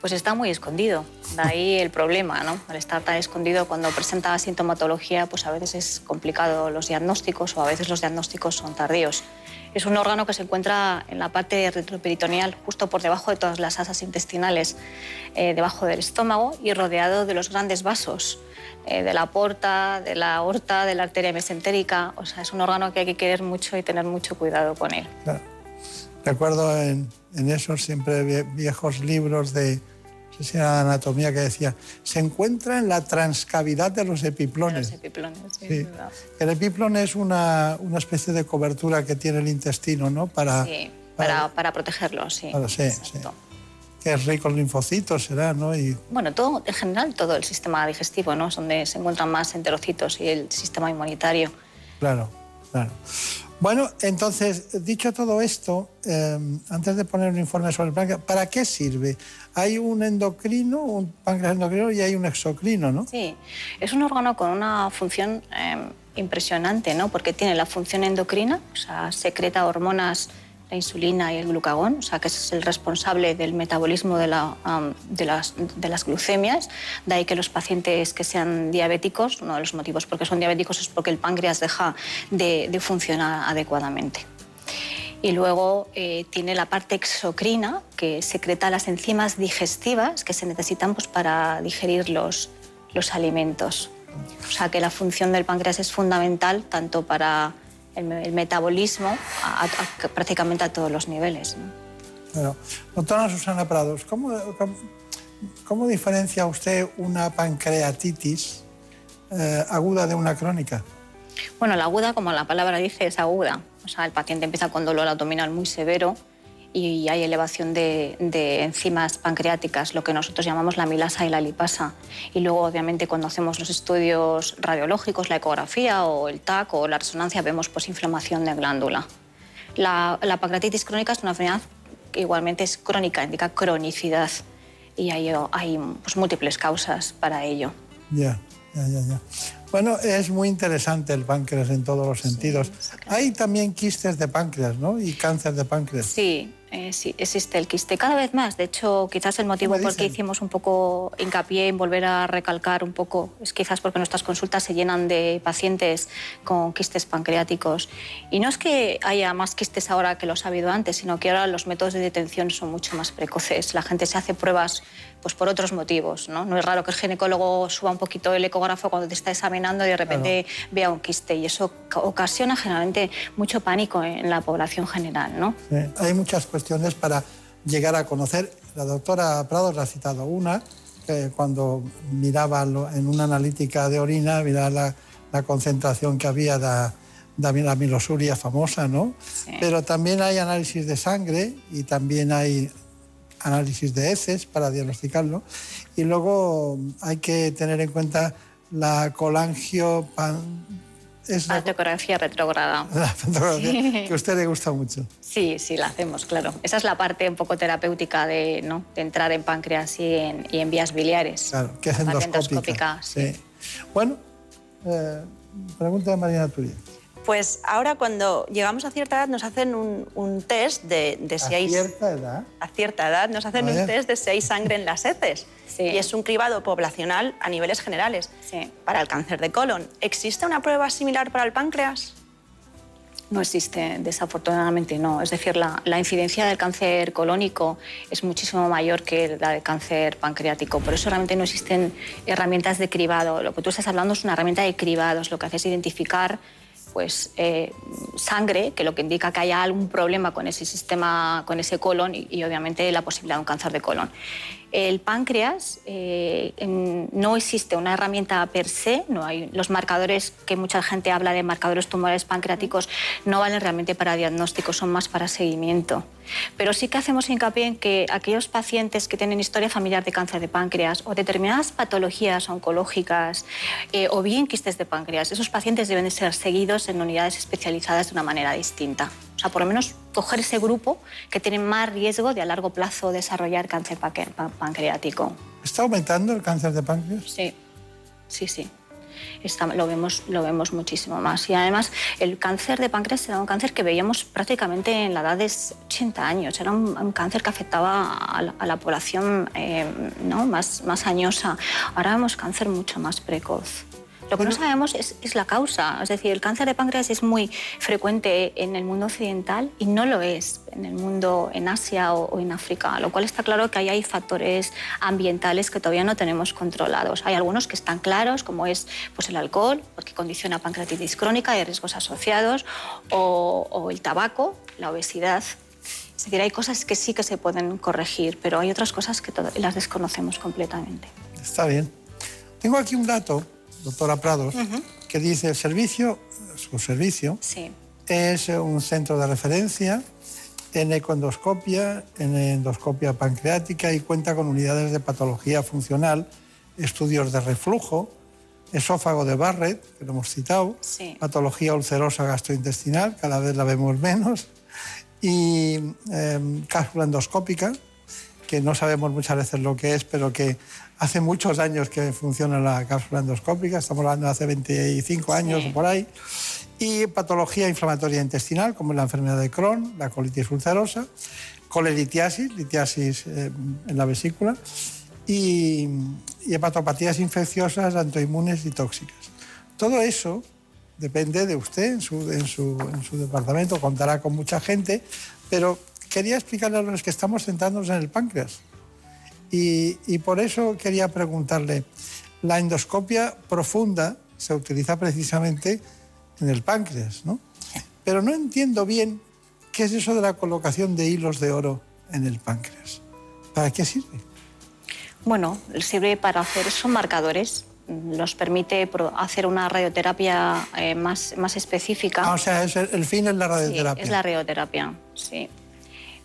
Pues está muy escondido, de ahí el problema, ¿no? Al estar tan escondido cuando presenta sintomatología, pues a veces es complicado los diagnósticos o a veces los diagnósticos son tardíos. Es un órgano que se encuentra en la parte retroperitoneal, justo por debajo de todas las asas intestinales, eh, debajo del estómago y rodeado de los grandes vasos, eh, de la porta, de la aorta, de la arteria mesentérica. O sea, es un órgano que hay que querer mucho y tener mucho cuidado con él. Recuerdo en, en esos siempre vie- viejos libros de sé si era de anatomía que decía, se encuentra en la transcavidad de los epiplones. Los epiplones, sí, Sí. El epiplón es una, una especie de cobertura que tiene el intestino, ¿no? Para, Sí, para, para protegerlos, sí. para- sí, sí. Que es rico en linfocitos, será, ¿no? Y Bueno, todo, en general todo el sistema digestivo, ¿no? Es donde se encuentran más enterocitos y el sistema inmunitario. Claro, claro. Bueno, entonces, dicho todo esto, eh, antes de poner un informe sobre el páncreas, ¿para qué sirve? Hay un endocrino, un páncreas endocrino y hay un exocrino, ¿no? Sí, es un órgano con una función eh, impresionante, ¿no? Porque tiene la función endocrina, o sea, secreta hormonas, la insulina y el glucagón, o sea, que es el responsable del metabolismo de, las, de glucemias. De ahí que los pacientes que sean diabéticos, uno de los motivos por qué son diabéticos es porque el páncreas deja de, de funcionar adecuadamente. Y luego eh, tiene la parte exocrina, que secreta las enzimas digestivas que se necesitan pues, para digerir los, los alimentos. O sea que la función del páncreas es fundamental tanto para el, me- el metabolismo a- a- a- prácticamente a todos los niveles. ¿no? Bueno, doctora Susana Prados, ¿cómo, cómo, cómo diferencia usted una pancreatitis eh, aguda de una crónica? Bueno, la aguda, como la palabra dice, es aguda. O sea, el paciente empieza con dolor abdominal muy severo y hay elevación de, de enzimas pancreáticas, lo que nosotros llamamos la milasa y la lipasa. Y luego, obviamente, cuando hacemos los estudios radiológicos, la ecografía o el TAC o la resonancia, vemos pues, inflamación de glándula. La, la pancreatitis crónica es una enfermedad que igualmente es crónica, indica cronicidad. Y hay, hay pues, múltiples causas para ello. Ya, ya, ya, ya. Bueno, es muy interesante el páncreas en todos los sentidos. Hay también quistes de páncreas, ¿no? Y cáncer de páncreas. Sí, eh, sí, existe el quiste cada vez más. De hecho, quizás el motivo ¿Cómo por el que hicimos un poco hincapié en volver a recalcar un poco es quizás porque nuestras consultas se llenan de pacientes con quistes pancreáticos. Y no es que haya más quistes ahora que los ha habido antes, sino que ahora los métodos de detención son mucho más precoces. La gente se hace pruebas pues, por otros motivos. ¿no? no es raro que el ginecólogo suba un poquito el ecógrafo cuando te está examinando y de repente vea un quiste. Y eso ca- ocasiona generalmente mucho pánico en la población general. ¿no? Sí, Hay muchas cuestiones para llegar a conocer. La doctora Prados ha citado una, que cuando miraba en una analítica de orina, miraba la, la concentración que había de, de la milosuria famosa, ¿no? Pero también hay análisis de sangre y también hay análisis de heces para diagnosticarlo. Y luego hay que tener en cuenta la colangio... es la, Ecografía retrógrada. la fotografía Sí. que a usted le gusta mucho. Sí, sí, la hacemos, claro. Esa es la parte un poco terapéutica de, ¿no? de entrar en páncreas y en, y en vías biliares. Claro, que es endoscópica. endoscópica, sí. Sí. Bueno, eh, pregunta de Marina Turia. Pues ahora cuando llegamos a cierta edad nos hacen un, un test de, de si A hay... cierta edad. A cierta edad nos hacen Vaya. un test de si hay sangre en las heces. Y es un cribado poblacional a niveles generales para el cáncer de colon. ¿Existe una prueba similar para el páncreas? No existe, desafortunadamente no. Es decir, la, la incidencia del cáncer colónico es muchísimo mayor que la del cáncer pancreático. Por eso realmente no existen herramientas de cribado. Lo que tú estás hablando es una herramienta de cribados. Lo que hace es identificar pues, eh, sangre, que lo que indica que haya algún problema con ese sistema, con ese colon y, obviamente la posibilidad de un cáncer de colon. El páncreas eh, no existe una herramienta per se, no hay los marcadores que mucha gente habla de marcadores tumorales pancreáticos no valen realmente para diagnóstico, son más para seguimiento. Pero sí que hacemos hincapié en que aquellos pacientes que tienen historia familiar de cáncer de páncreas o determinadas patologías oncológicas eh, o bien quistes de páncreas, esos pacientes deben de ser seguidos en unidades especializadas de una manera distinta. O sea, por lo menos coger ese grupo que tiene más riesgo de a largo plazo desarrollar cáncer pancreático. ¿Está aumentando el cáncer de páncreas? Sí, sí, sí. Está- lo, vemos, lo vemos muchísimo más. Y además, el cáncer de páncreas era un cáncer que veíamos prácticamente en la edad de 80 años. Era un, un cáncer que afectaba a la, a la población eh, ¿no? más, más añosa. Ahora vemos cáncer mucho más precoz. Lo que no sabemos es, es la causa. Es decir, el cáncer de páncreas es muy frecuente en el mundo occidental y no lo es en el mundo, en Asia o, o en África, lo cual está claro que ahí hay factores ambientales que todavía no tenemos controlados. Hay algunos que están claros, como es pues, el alcohol, porque condiciona pancreatitis crónica y riesgos asociados, o, o el tabaco, la obesidad Es decir, hay cosas que sí que se pueden corregir, pero hay otras cosas que las desconocemos completamente. Está bien. Tengo aquí un dato, doctora Prados, que dice el servicio, su servicio, Sí. es un centro de referencia en ecoendoscopia, en endoscopia pancreática y cuenta con unidades de patología funcional, estudios de reflujo, esófago de Barrett, que lo hemos citado, Sí. patología ulcerosa gastrointestinal, cada vez la vemos menos, y cápsula endoscópica, que no sabemos muchas veces lo que es, pero que hace muchos años que funciona la cápsula endoscópica, estamos hablando de hace 25 años Sí. o por ahí, y patología inflamatoria intestinal, como la enfermedad de Crohn, la colitis ulcerosa, coleritiasis, litiasis eh, en la vesícula, y, y hepatopatías infecciosas, autoinmunes y tóxicas. Todo eso depende de usted en su, en su, en su departamento, contará con mucha gente, pero quería explicarle a los que estamos centrándonos en el páncreas. Y, y por eso quería preguntarle, la endoscopia profunda se utiliza precisamente en el páncreas, ¿no? Pero no entiendo bien qué es eso de la colocación de hilos de oro en el páncreas. ¿Para qué sirve? Bueno, sirve para hacer, son marcadores, nos permite hacer una radioterapia eh, más, más específica. Ah, o sea, es el, el fin es la radioterapia. Sí, es la radioterapia, sí.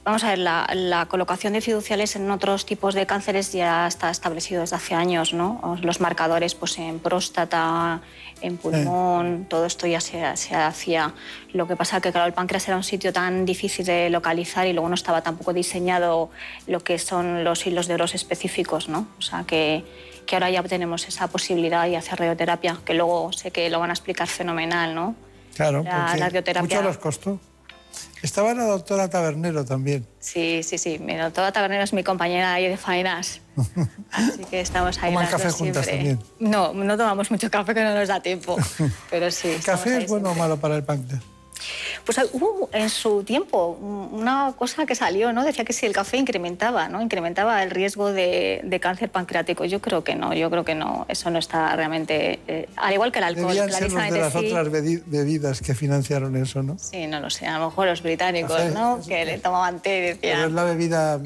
Vamos a ver, la, la colocación de fiduciales en otros tipos de cánceres ya está establecido desde hace años, ¿no? Los marcadores pues, en próstata, en pulmón, todo esto ya se, se hacía. Lo que pasa que, claro, el páncreas era un sitio tan difícil de localizar y luego no estaba tampoco diseñado lo que son los hilos de oro específicos, ¿no? O sea, que, que ahora ya tenemos esa posibilidad y hacer radioterapia, que luego sé que lo van a explicar fenomenal, ¿no? Claro, La radioterapia- mucho les costó. Estaba la doctora Tabernero también. Sí, sí, sí. Mi doctora Tabernero es mi compañera ahí de faenas. Así que estamos ahí Toman café juntas siempre. también. No, no tomamos mucho café que no nos da tiempo. Pero sí. ¿El estamos café es bueno o malo para el páncreas? Pues hubo en su tiempo una cosa que salió, ¿no? Decía que si el café incrementaba, ¿no? Incrementaba el riesgo de, de cáncer pancreático. Yo creo que no, yo creo que no. Eso no está realmente... eh, al igual que el alcohol, Debían ser los de las sí. otras bebidas que financiaron eso, ¿no? Sí, no lo sé. A lo mejor los británicos, ¿no? Que le tomaban té y Pero es decían... la bebida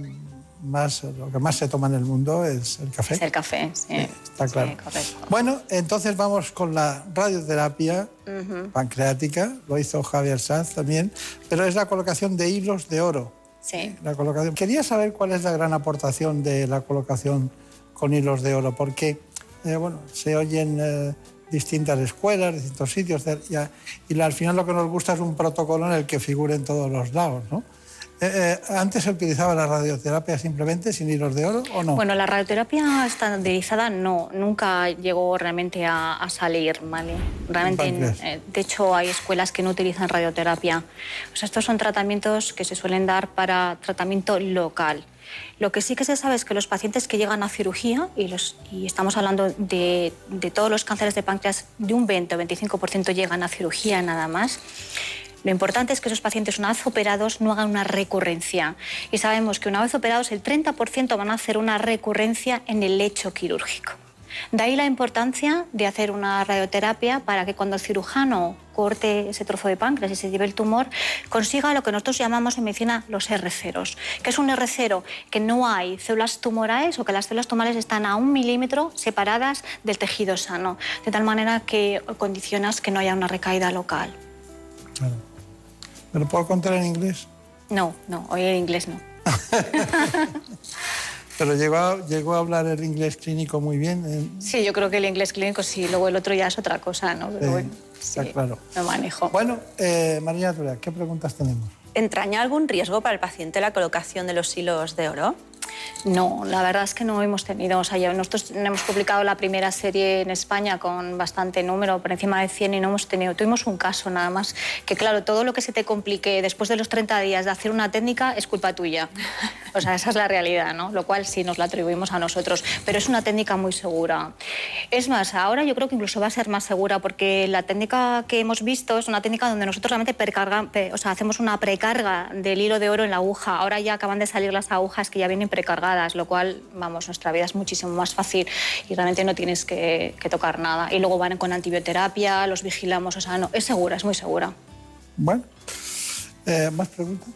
más, lo que más se toma en el mundo es el café. Es el café, sí. Está claro. Sí. Bueno, entonces vamos con la radioterapia Ujú. pancreática, lo hizo Javier Sanz también, pero es la colocación de hilos de oro. Sí. La colocación. Quería saber cuál es la gran aportación de la colocación con hilos de oro, porque eh, bueno, se oyen eh, distintas escuelas, distintos sitios, y, al final lo que nos gusta es un protocolo en el que figure en todos los lados. ¿no? Eh, eh, ¿Antes se utilizaba la radioterapia simplemente sin hilos de oro o no? Bueno, la radioterapia estandarizada no, nunca llegó realmente a, a salir, ¿vale? Realmente, eh, de hecho, hay escuelas que no utilizan radioterapia. O sea, estos son tratamientos que se suelen dar para tratamiento local. Lo que sí que se sabe es que los pacientes que llegan a cirugía, y, los, y estamos hablando de, de todos los cánceres de páncreas, de un 20 o 25% llegan a cirugía nada más, lo importante es que esos pacientes, una vez operados, no hagan una recurrencia. Y sabemos que una vez operados, el 30% van a hacer una recurrencia en el lecho quirúrgico. De ahí la importancia de hacer una radioterapia para que cuando el cirujano corte ese trozo de páncreas y se lleve el tumor, consiga lo que nosotros llamamos en medicina los R0, que es un R0 que no hay células tumorales o que las células tumorales están a un milímetro separadas del tejido sano, de tal manera que condicionas que no haya una recaída local. ¿Me lo puedo contar en inglés? No, no, hoy en inglés no. Pero llegó a, llegó a hablar el inglés clínico muy bien. eh, Sí, yo creo que el inglés clínico sí, luego el otro ya es otra cosa, ¿no? Pero bueno, está sí, claro. lo manejo. Bueno, eh, María Turia, ¿qué preguntas tenemos? ¿Entraña algún riesgo para el paciente la colocación de los hilos de oro? No, la verdad es que no hemos tenido, o sea, nosotros hemos publicado la primera serie en España con bastante número, por encima de 100 y no hemos tenido, tuvimos un caso nada más, que claro, todo lo que se te complique después de los 30 días de hacer una técnica es culpa tuya. O sea, esa es la realidad, ¿no? Lo cual sí nos la atribuimos a nosotros, pero es una técnica muy segura. Es más, ahora yo creo que incluso va a ser más segura porque la técnica que hemos visto es una técnica donde nosotros realmente o sea, hacemos una precarga del hilo de oro en la aguja. Ahora ya acaban de salir las agujas que ya vienen precargadas, lo cual, vamos, nuestra vida es muchísimo más fácil y realmente no tienes que, que tocar nada. Y luego van con antibioterapia, los vigilamos, o sea, no, es segura, es muy segura. Bueno, eh, ¿más preguntas?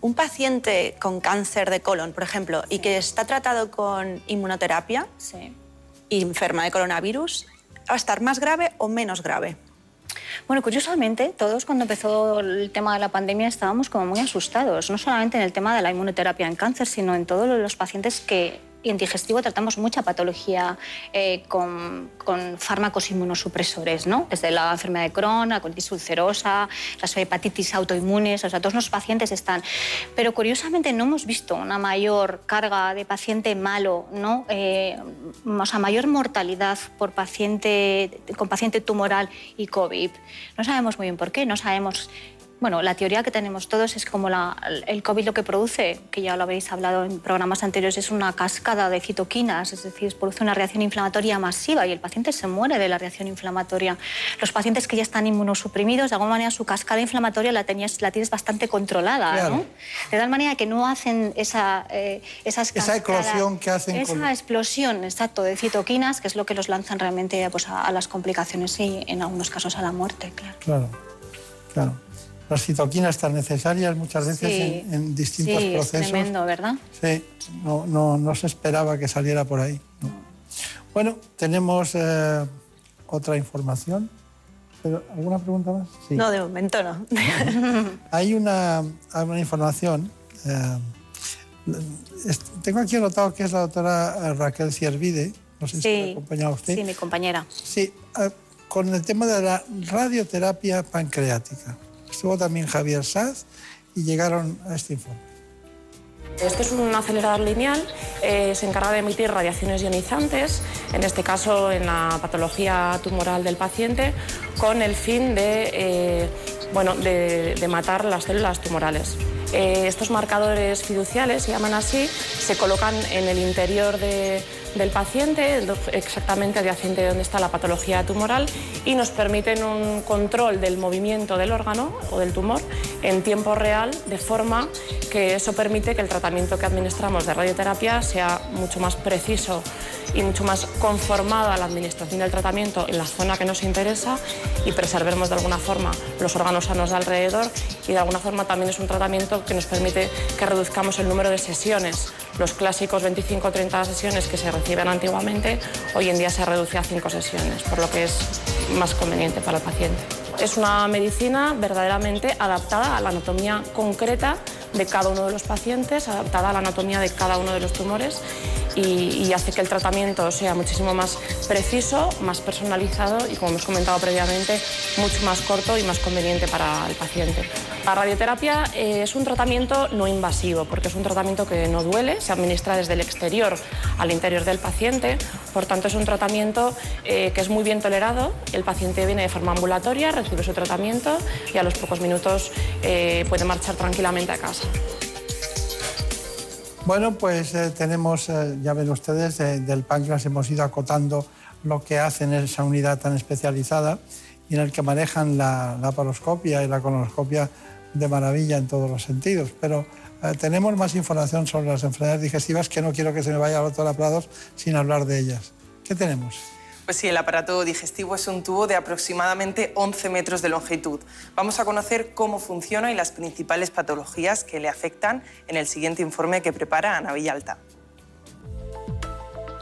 Un paciente con cáncer de colon, por ejemplo, y que está tratado con inmunoterapia y enferma de coronavirus, ¿va a estar más grave o menos grave? Bueno, curiosamente, todos cuando empezó el tema de la pandemia estábamos como muy asustados, no solamente en el tema de la inmunoterapia en cáncer, sino en todos los pacientes que y en digestivo tratamos mucha patología eh, con, con, fármacos inmunosupresores, ¿no? desde la enfermedad de Crohn, la colitis ulcerosa, las hepatitis autoinmunes, o sea, todos los pacientes están. Pero curiosamente no hemos visto una mayor carga de paciente malo, ¿no? Eh, o sea, mayor mortalidad por paciente, con paciente tumoral y COVID. No sabemos muy bien por qué, no sabemos bueno, la teoría que tenemos todos es como la, el COVID lo que produce, que ya lo habéis hablado en programas anteriores, es una cascada de citoquinas, es decir, produce una reacción inflamatoria masiva y el paciente se muere de la reacción inflamatoria. Los pacientes que ya están inmunosuprimidos, de alguna manera su cascada inflamatoria la, tenías, la tienes bastante controlada, ¿no? De tal manera que no hacen esa, eh, esas Esa eclosión que hacen Esa explosión, exacto, de citoquinas, que es lo que los lanzan realmente pues, a, a las complicaciones y en algunos casos a la muerte, claro. Claro, claro las citoquinas tan necesarias muchas veces en, distintos sí, procesos. Es tremendo, ¿verdad? Sí, no, no, no se esperaba que saliera por ahí. Bueno, tenemos eh, otra información. ¿Alguna pregunta más? No, de momento no. Hay una, una información. Eh, tengo aquí anotado que es la doctora Raquel Ciervide. No sé si me acompaña usted. Sí, mi compañera. Sí, eh, con el tema de la radioterapia pancreática estuvo también Javier Saz y llegaron a este informe. Este es un acelerador lineal, eh, se encarga de emitir radiaciones ionizantes, en este caso en la patología tumoral del paciente, con el fin de, eh, bueno, de, matar las células tumorales. Eh, estos marcadores fiduciales, se llaman así, se colocan en el interior de, del paciente, exactamente adyacente de donde está la patología tumoral, y nos permiten un control del movimiento del órgano o del tumor en tiempo real, de forma que eso permite que el tratamiento que administramos de radioterapia sea mucho más preciso y mucho más conformado a la administración del tratamiento en la zona que nos interesa y preservemos de alguna forma los órganos sanos de alrededor y de alguna forma también es un tratamiento que nos permite que reduzcamos el número de sesiones. Los clásicos 25 o 30 sesiones que se reciben antiguamente, hoy en día se reduce a 5 sesiones, por lo que es más conveniente para el paciente. Es una medicina verdaderamente adaptada a la anatomía concreta de cada uno de los pacientes, adaptada a la anatomía de cada uno de los tumores y, hace que el tratamiento sea muchísimo más preciso, más personalizado y, como hemos comentado previamente, mucho más corto y más conveniente para el paciente. La radioterapia eh, es un tratamiento no invasivo porque es un tratamiento que no duele, se administra desde el exterior al interior del paciente, por tanto es un tratamiento eh, que es muy bien tolerado, el paciente viene de forma ambulatoria, recibe su tratamiento y a los pocos minutos eh, puede marchar tranquilamente a casa. Bueno, pues eh, tenemos, eh, ya ven ustedes, del páncreas hemos ido acotando lo que hacen en esa unidad tan especializada y en el que manejan la, la paroscopia y la colonoscopia de maravilla en todos los sentidos. Pero eh, tenemos más información sobre las enfermedades digestivas que no quiero que se me vaya al otro Prados sin hablar de ellas. ¿Qué tenemos? Pues sí, el aparato digestivo es un tubo de aproximadamente 11 metros de longitud. Vamos a conocer cómo funciona y las principales patologías que le afectan en el siguiente informe que prepara Ana Villalta.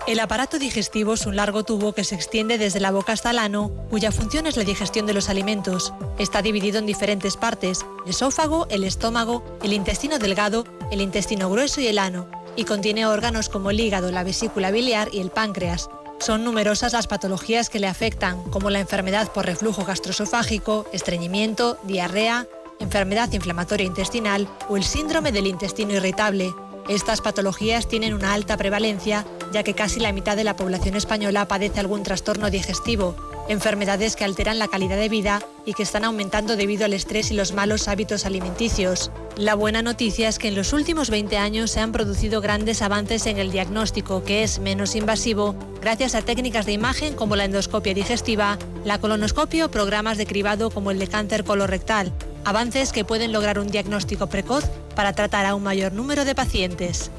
El aparato digestivo es un largo tubo que se extiende desde la boca hasta el ano, cuya función es la digestión de los alimentos. Está dividido en diferentes partes, el esófago, el estómago, el intestino delgado, el intestino grueso y el ano, y contiene órganos como el hígado, la vesícula biliar y el páncreas. Son numerosas las patologías que le afectan, como la enfermedad por reflujo gastroesofágico, estreñimiento, diarrea, enfermedad inflamatoria intestinal o el síndrome del intestino irritable. Estas patologías tienen una alta prevalencia, ya que casi la mitad de la población española padece algún trastorno digestivo, enfermedades que alteran la calidad de vida y que están aumentando debido al estrés y los malos hábitos alimenticios. La buena noticia es que en los últimos 20 años se han producido grandes avances en el diagnóstico, que es menos invasivo, gracias a técnicas de imagen como la endoscopia digestiva, la colonoscopia o programas de cribado como el de cáncer colorectal, avances que pueden lograr un diagnóstico precoz para tratar a un mayor número de pacientes.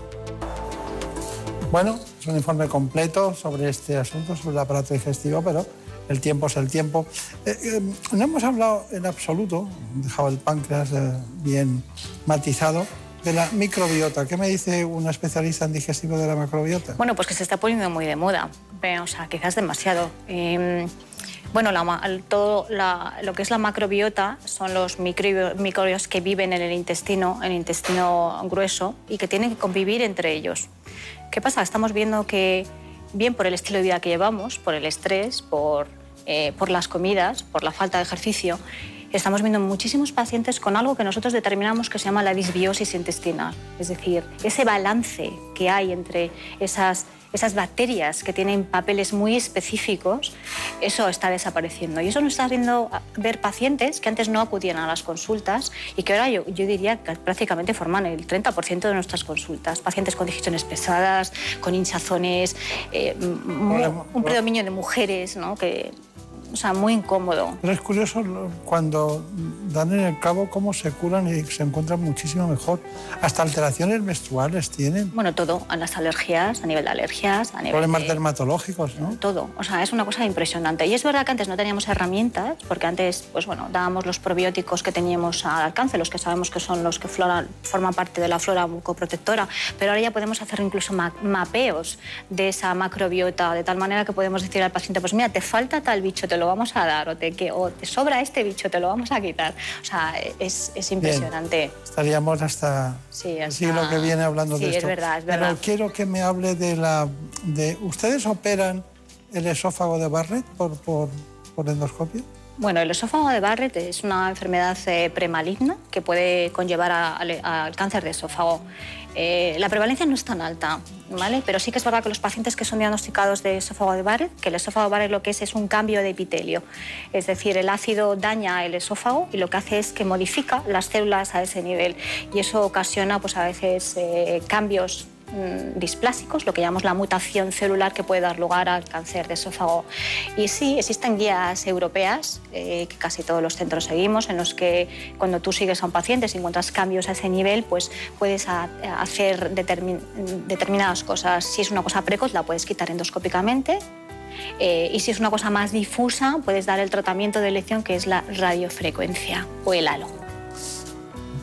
Bueno, es un informe completo sobre este asunto, sobre el aparato digestivo, pero el tiempo es el tiempo. Eh, eh, no hemos hablado en absoluto, dejado el páncreas eh, bien matizado, de la microbiota. ¿Qué me dice una especialista en digestivo de la macrobiota? Bueno, pues que se está poniendo muy de moda, o sea, quizás demasiado. Bueno, la, todo lo que es la macrobiota son los microbios que viven en el intestino, en el intestino grueso y que tienen que convivir entre ellos. ¿Qué pasa? Estamos viendo que, bien por el estilo de vida que llevamos, por el estrés, por, eh, por las comidas, por la falta de ejercicio, estamos viendo muchísimos pacientes con algo que nosotros determinamos que se llama la disbiosis intestinal, es decir, ese balance que hay entre esas esas bacterias que tienen papeles muy específicos, eso está desapareciendo. Y eso nos está haciendo ver pacientes que antes no acudían a las consultas y que ahora yo, yo diría que prácticamente forman el 30% de nuestras consultas. Pacientes con digestiones pesadas, con hinchazones, eh, un predominio de mujeres, ¿no? que o sea, muy incómodo. Pero es curioso cuando dan en el cabo cómo se curan y se encuentran muchísimo mejor. Hasta alteraciones menstruales tienen. Bueno, todo, a las alergias, a nivel de alergias, a nivel Problemas dermatológicos, ¿no? Todo, o sea, es una cosa impresionante. Y es verdad que antes no teníamos herramientas, porque antes, pues bueno, dábamos los probióticos que teníamos al alcance, los que sabemos que son los que forman parte de la flora bucoprotectora, pero ahora ya podemos hacer incluso mapeos de esa macrobiota, de tal manera que podemos decir al paciente, pues mira, te falta tal bicho, te lo vamos a dar, o te, que, o te sobra este bicho, te lo vamos a quitar. O sea, es, es impresionante. Estaríamos hasta sí, el siglo que viene hablando de esto. Sí, es verdad, es verdad. Pero quiero que me hable de la... De, ¿Ustedes operan el esófago de Barrett por, por, por endoscopio? Bueno, el esófago de Barrett es una enfermedad eh, premaligna que puede conllevar al cáncer de esófago. Eh, la prevalencia no es tan alta, ¿vale? pero sí que es verdad que los pacientes que son diagnosticados de esófago de Barrett, que el esófago de Barrett lo que es es un cambio de epitelio, es decir, el ácido daña el esófago y lo que hace es que modifica las células a ese nivel y eso ocasiona pues, a veces eh, cambios Mm, displásicos, lo que llamamos la mutación celular que puede dar lugar al cáncer de esófago. Y sí, existen guías europeas, eh, que casi todos los centros seguimos, en los que cuando tú sigues a un paciente, si encuentras cambios a ese nivel, pues puedes hacer determinadas cosas. Si es una cosa precoz, la puedes quitar endoscópicamente, eh, y si es una cosa más difusa, puedes dar el tratamiento de elección que es la radiofrecuencia o el halo.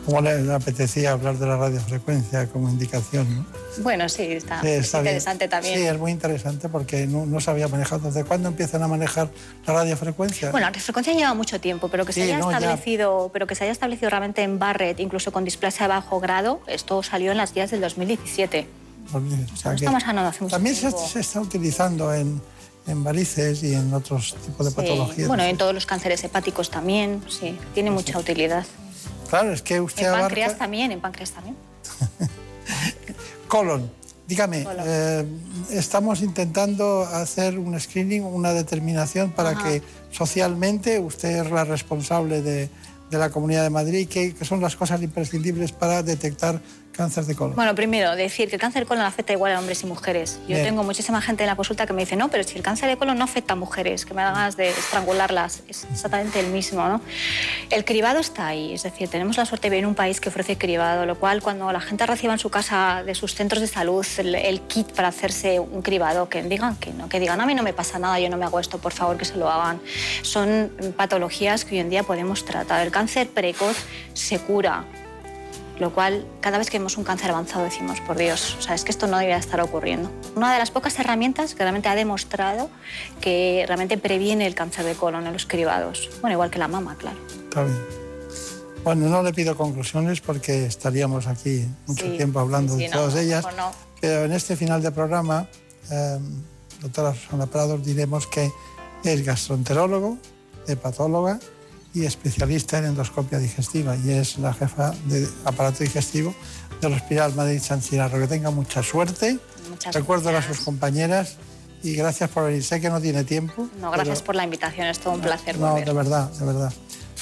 ¿Cómo le apetecía hablar de la radiofrecuencia como indicación? ¿no? Bueno, sí, está, interesante también. Sí, es muy interesante porque no, no se había manejado. ¿Desde cuándo empiezan a manejar la radiofrecuencia? Bueno, la radiofrecuencia lleva mucho tiempo, pero que se haya establecido, pero que se haya establecido realmente en Barrett, incluso con displasia de bajo grado, esto salió en las guías del 2017. O sea, estamos hace mucho También Se, se, está utilizando en, en varices y en otros tipos de patologías. Bueno, en todos los cánceres hepáticos también, sí, tiene mucha utilidad. Claro, es que usted En páncreas también, en páncreas también. Colon. Dígame, eh, estamos intentando hacer un screening, una determinación para que socialmente usted es la responsable de, de la Comunidad de Madrid, que, que son las cosas imprescindibles para detectar cáncer de colon? Bueno, primero, decir que el cáncer de colon afecta igual a hombres y mujeres. Yo tengo muchísima gente en la consulta que me dice, no, pero si el cáncer de colon no afecta a mujeres, que me hagas de estrangularlas, es exactamente el mismo, ¿no? El cribado está ahí, es decir, tenemos la suerte de vivir en un país que ofrece cribado, lo cual cuando la gente reciba en su casa de sus centros de salud el, kit para hacerse un cribado, que digan que no, que digan, a mí no me pasa nada, yo no me hago esto, por favor, que se lo hagan. Son patologías que hoy en día podemos tratar. El cáncer precoz se cura, lo cual cada vez que vemos un cáncer avanzado decimos, por Dios, o sea, es que esto no debería estar ocurriendo. Una de las pocas herramientas que realmente ha demostrado que realmente previene el cáncer de colon en los cribados. Bueno, igual que la mama, claro. Está bien. Bueno, no le pido conclusiones porque estaríamos aquí mucho tiempo hablando de todas ellas, pero en este final de programa, eh, doctora Susana Prados, diremos que es gastroenterólogo, hepatóloga, y especialista en endoscopia digestiva y es la jefa de aparato digestivo del Hospital Madrid San Chirarro. Que tenga mucha suerte. Muchas Recuerdo a sus compañeras y gracias por venir. Sé que no tiene tiempo. No, gracias por la invitación, es todo un placer. No, de verdad, de verdad.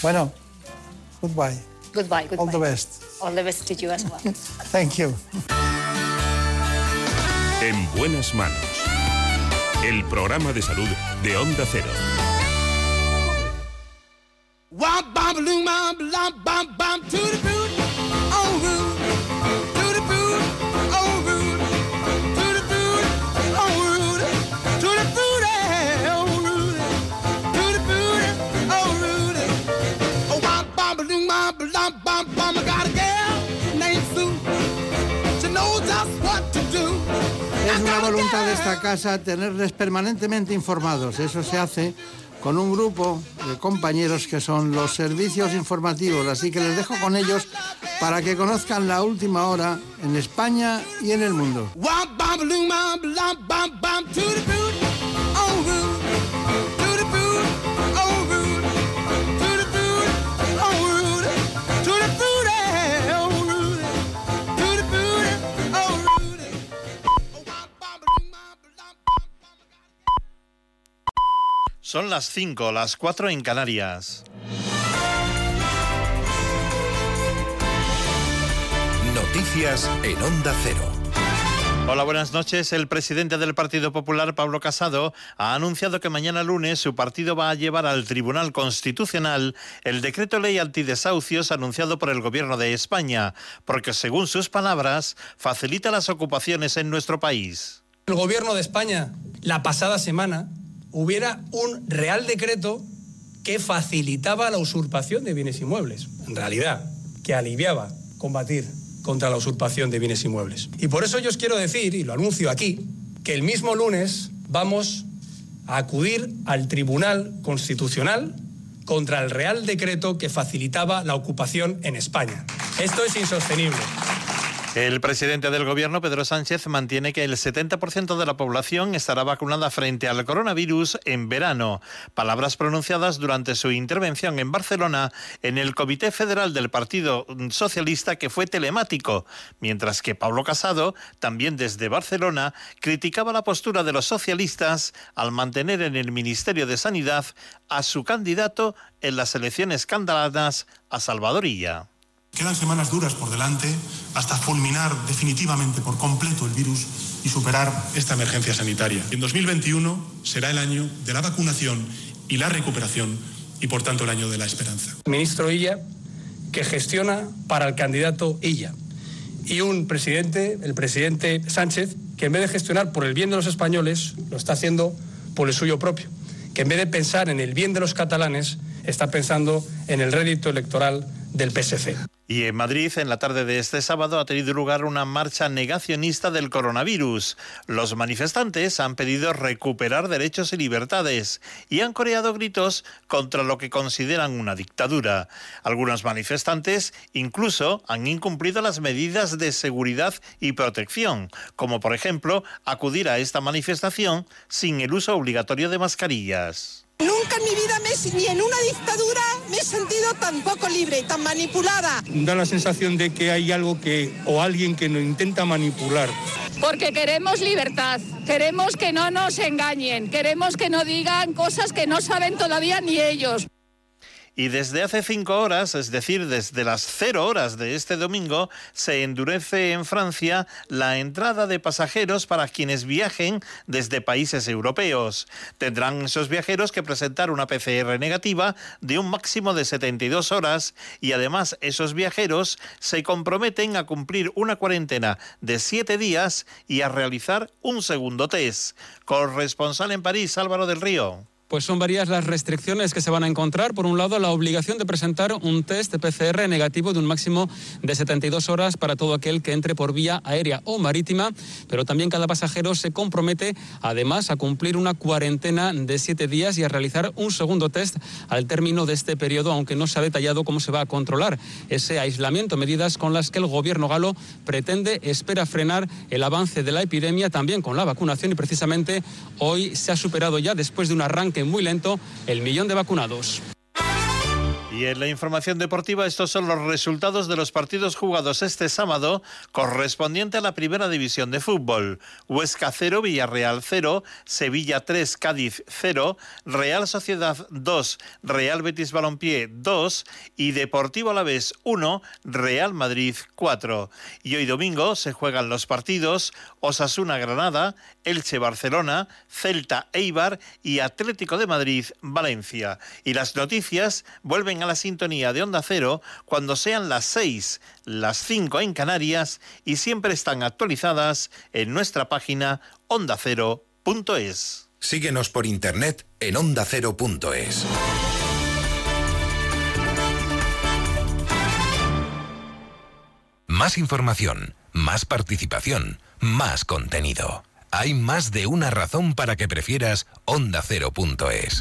Bueno, goodbye. Goodbye, goodbye. All the best. All the best to you as well. Thank you. En buenas manos. El programa de salud de Onda Cero. Es una voluntad de esta casa tenerles permanentemente informados. Eso se hace con un grupo de compañeros que son los servicios informativos. Así que les dejo con ellos para que conozcan la última hora en España y en el mundo. Son las 5, las 4 en Canarias. Noticias en Onda Cero. Hola, buenas noches. El presidente del Partido Popular, Pablo Casado, ha anunciado que mañana lunes su partido va a llevar al Tribunal Constitucional el decreto ley antidesahucios anunciado por el Gobierno de España, porque según sus palabras, facilita las ocupaciones en nuestro país. El Gobierno de España, la pasada semana, hubiera un real decreto que facilitaba la usurpación de bienes inmuebles. En realidad, que aliviaba combatir contra la usurpación de bienes inmuebles. Y por eso yo os quiero decir, y lo anuncio aquí, que el mismo lunes vamos a acudir al Tribunal Constitucional contra el Real Decreto que facilitaba la ocupación en España. Esto es insostenible. El presidente del gobierno, Pedro Sánchez, mantiene que el 70% de la población estará vacunada frente al coronavirus en verano. Palabras pronunciadas durante su intervención en Barcelona en el Comité Federal del Partido Socialista que fue telemático, mientras que Pablo Casado, también desde Barcelona, criticaba la postura de los socialistas al mantener en el Ministerio de Sanidad a su candidato en las elecciones candalanas a Salvadorilla. Quedan semanas duras por delante hasta fulminar definitivamente por completo el virus y superar esta emergencia sanitaria. En 2021 será el año de la vacunación y la recuperación y por tanto el año de la esperanza. Ministro Illa, que gestiona para el candidato Illa. Y un presidente, el presidente Sánchez, que en vez de gestionar por el bien de los españoles, lo está haciendo por el suyo propio. Que en vez de pensar en el bien de los catalanes, está pensando en el rédito electoral del PSC. Y en Madrid, en la tarde de este sábado, ha tenido lugar una marcha negacionista del coronavirus. Los manifestantes han pedido recuperar derechos y libertades y han coreado gritos contra lo que consideran una dictadura. Algunos manifestantes incluso han incumplido las medidas de seguridad y protección, como por ejemplo acudir a esta manifestación sin el uso obligatorio de mascarillas. Nunca en mi vida, me, ni en una dictadura, me he sentido tan poco libre, tan manipulada. Da la sensación de que hay algo que o alguien que nos intenta manipular. Porque queremos libertad, queremos que no nos engañen, queremos que no digan cosas que no saben todavía ni ellos. Y desde hace cinco horas, es decir, desde las cero horas de este domingo, se endurece en Francia la entrada de pasajeros para quienes viajen desde países europeos. Tendrán esos viajeros que presentar una PCR negativa de un máximo de 72 horas y además esos viajeros se comprometen a cumplir una cuarentena de siete días y a realizar un segundo test. Corresponsal en París, Álvaro del Río. Pues son varias las restricciones que se van a encontrar. Por un lado, la obligación de presentar un test de PCR negativo de un máximo de 72 horas para todo aquel que entre por vía aérea o marítima, pero también cada pasajero se compromete además a cumplir una cuarentena de siete días y a realizar un segundo test al término de este periodo, aunque no se ha detallado cómo se va a controlar ese aislamiento, medidas con las que el gobierno galo pretende, espera frenar el avance de la epidemia también con la vacunación y precisamente hoy se ha superado ya después de un arranque muy lento el millón de vacunados. Y en la información deportiva, estos son los resultados de los partidos jugados este sábado correspondiente a la primera división de fútbol. Huesca 0, Villarreal 0, Sevilla 3, Cádiz 0, Real Sociedad 2, Real Betis Balompié 2 y Deportivo Alavés 1, Real Madrid 4. Y hoy domingo se juegan los partidos Osasuna Granada, Elche Barcelona, Celta Eibar y Atlético de Madrid Valencia. Y las noticias vuelven a la sintonía de Onda Cero cuando sean las 6, las 5 en Canarias y siempre están actualizadas en nuestra página ondacero.es. Síguenos por internet en ondacero.es. Más información, más participación, más contenido. hay más de una razón para que prefieras Onda Cero.es.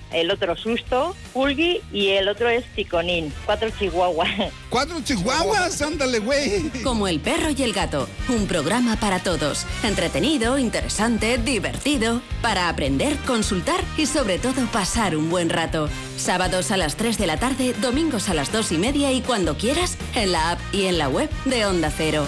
el otro Susto, Pulgi y el otro es Ticonín. Cuatro chihuahuas. ¡Cuatro chihuahuas! ¡Ándale, güey! Como el perro y el gato, un programa para todos. Entretenido, interesante, divertido, para aprender, consultar y sobre todo pasar un buen rato. Sábados a las 3 de la tarde, domingos a las 2 y media y cuando quieras, en la app y en la web de Onda Cero.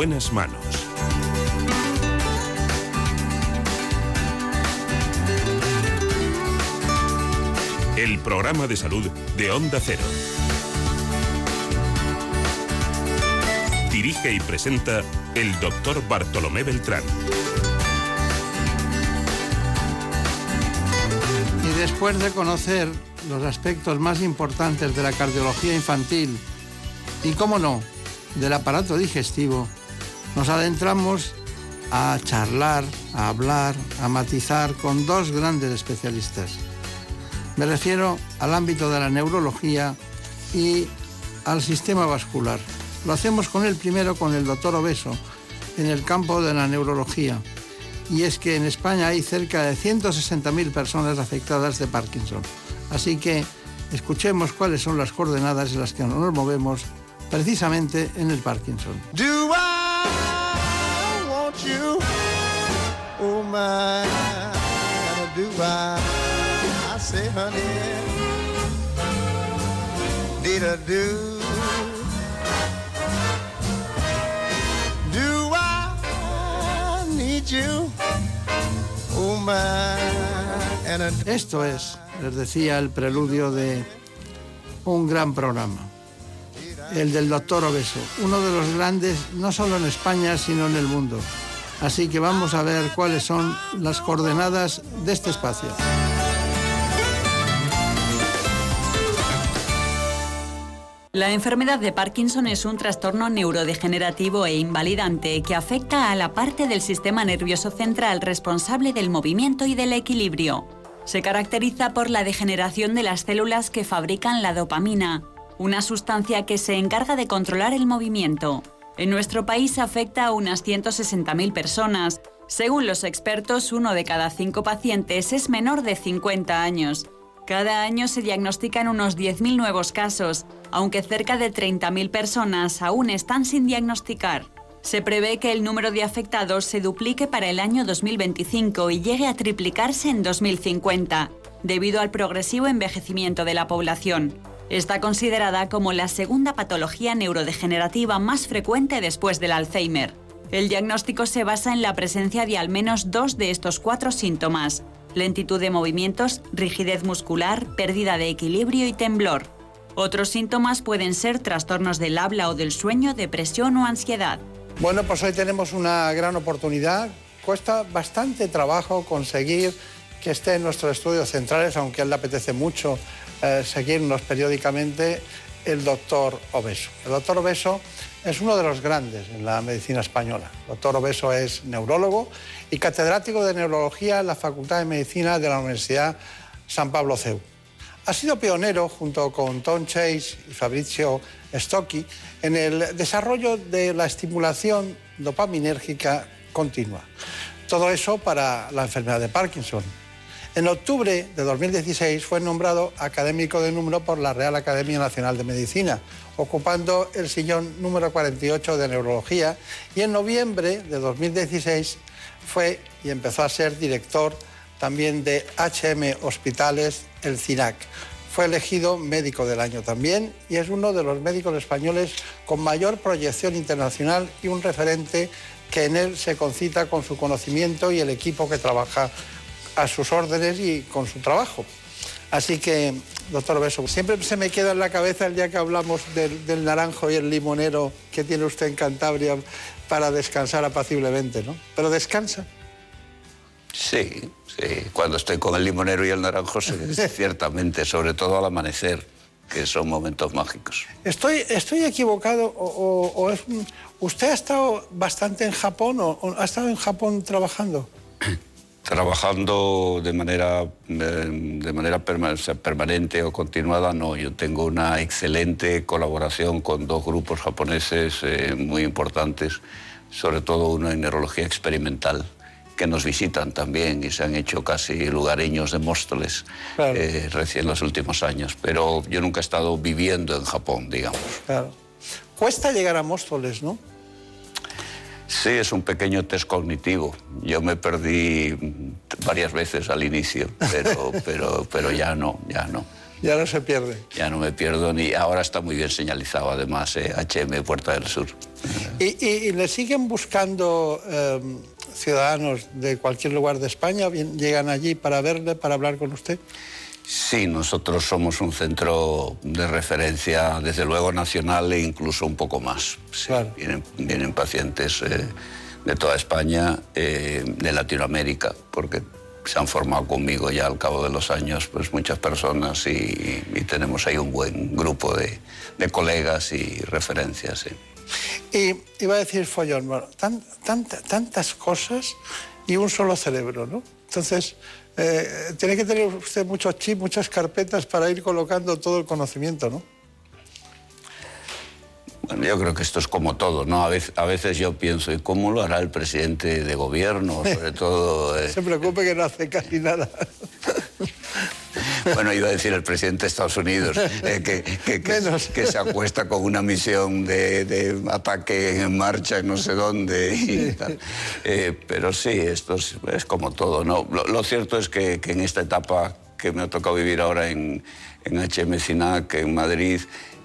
Buenas manos. El programa de salud de Onda Cero. Dirige y presenta el doctor Bartolomé Beltrán. Y después de conocer los aspectos más importantes de la cardiología infantil y, cómo no, del aparato digestivo, nos adentramos a charlar, a hablar, a matizar con dos grandes especialistas. Me refiero al ámbito de la neurología y al sistema vascular. Lo hacemos con el primero, con el doctor Obeso, en el campo de la neurología. Y es que en España hay cerca de 160.000 personas afectadas de Parkinson. Así que escuchemos cuáles son las coordenadas en las que nos movemos precisamente en el Parkinson. Esto es, les decía, el preludio de un gran programa, el del doctor Obeso, uno de los grandes no solo en España, sino en el mundo. Así que vamos a ver cuáles son las coordenadas de este espacio. La enfermedad de Parkinson es un trastorno neurodegenerativo e invalidante que afecta a la parte del sistema nervioso central responsable del movimiento y del equilibrio. Se caracteriza por la degeneración de las células que fabrican la dopamina, una sustancia que se encarga de controlar el movimiento. En nuestro país afecta a unas 160.000 personas. Según los expertos, uno de cada cinco pacientes es menor de 50 años. Cada año se diagnostican unos 10.000 nuevos casos, aunque cerca de 30.000 personas aún están sin diagnosticar. Se prevé que el número de afectados se duplique para el año 2025 y llegue a triplicarse en 2050, debido al progresivo envejecimiento de la población. Está considerada como la segunda patología neurodegenerativa más frecuente después del Alzheimer. El diagnóstico se basa en la presencia de al menos dos de estos cuatro síntomas, lentitud de movimientos, rigidez muscular, pérdida de equilibrio y temblor. Otros síntomas pueden ser trastornos del habla o del sueño, depresión o ansiedad. Bueno, pues hoy tenemos una gran oportunidad. Cuesta bastante trabajo conseguir que esté en nuestros estudios centrales, aunque a él le apetece mucho eh, seguirnos periódicamente, el doctor Obeso. El doctor Obeso es uno de los grandes en la medicina española. El doctor Obeso es neurólogo y catedrático de neurología en la Facultad de Medicina de la Universidad San Pablo CEU. Ha sido pionero, junto con Tom Chase y Fabrizio Stocchi, en el desarrollo de la estimulación dopaminérgica continua. Todo eso para la enfermedad de Parkinson. En octubre de 2016 fue nombrado académico de número por la Real Academia Nacional de Medicina, ocupando el sillón número 48 de neurología y en noviembre de 2016 fue y empezó a ser director también de HM Hospitales, el CINAC. Fue elegido médico del año también y es uno de los médicos españoles con mayor proyección internacional y un referente que en él se concita con su conocimiento y el equipo que trabaja a sus órdenes y con su trabajo. Así que, doctor Beso, siempre se me queda en la cabeza el día que hablamos del, del naranjo y el limonero que tiene usted en Cantabria para descansar apaciblemente, ¿no? Pero descansa. Sí, sí. Cuando estoy con el limonero y el naranjo, sí, ciertamente, sobre todo al amanecer, que son momentos mágicos. ¿Estoy, estoy equivocado o, o- o es usted ha estado bastante en Japón o, o ha estado en Japón trabajando? Trabajando de manera, eh, de manera permanente o continuada, no. Yo tengo una excelente colaboración con dos grupos japoneses eh, muy importantes, sobre todo uno en neurología experimental, que nos visitan también y se han hecho casi lugareños de Móstoles Claro. eh, recién los últimos años. Pero yo nunca he estado viviendo en Japón, digamos. Claro. Cuesta llegar a Móstoles, ¿no? Sí, es un pequeño test cognitivo. Yo me perdí varias veces al inicio, pero, pero, pero ya no, ya no. Ya no se pierde. Ya no me pierdo ni ahora está muy bien señalizado además eh, HM Puerta del Sur. ¿Y, y- y le siguen buscando eh, ciudadanos de cualquier lugar de España? ¿Llegan allí para verle, para hablar con usted? Sí, nosotros somos un centro de referencia, desde luego nacional e incluso un poco más. Sí, vienen, vienen pacientes eh, de toda España, eh, de Latinoamérica, porque se han formado conmigo ya al cabo de los años pues muchas personas y, y tenemos ahí un buen grupo de, de colegas y referencias. sí. Y iba a decir follón, bueno, tan- tanta- tantas cosas y un solo cerebro, ¿no? Entonces, eh, tiene que tener usted muchos chips, muchas carpetas para ir colocando todo el conocimiento, ¿no? Bueno, yo creo que esto es como todo, ¿no? A veces, a veces yo pienso, ¿y cómo lo hará el presidente de gobierno? Sobre todo... eh, Se preocupe que no hace casi nada. Bueno, iba a decir el presidente de Estados Unidos, eh, que, que- que- que se acuesta con una misión de, de ataque en marcha en no sé dónde. y tal. Eh, pero sí, esto es, es como todo. ¿no? Lo, lo cierto es que, en esta etapa que me ha tocado vivir ahora en, en HM CINAC, en Madrid,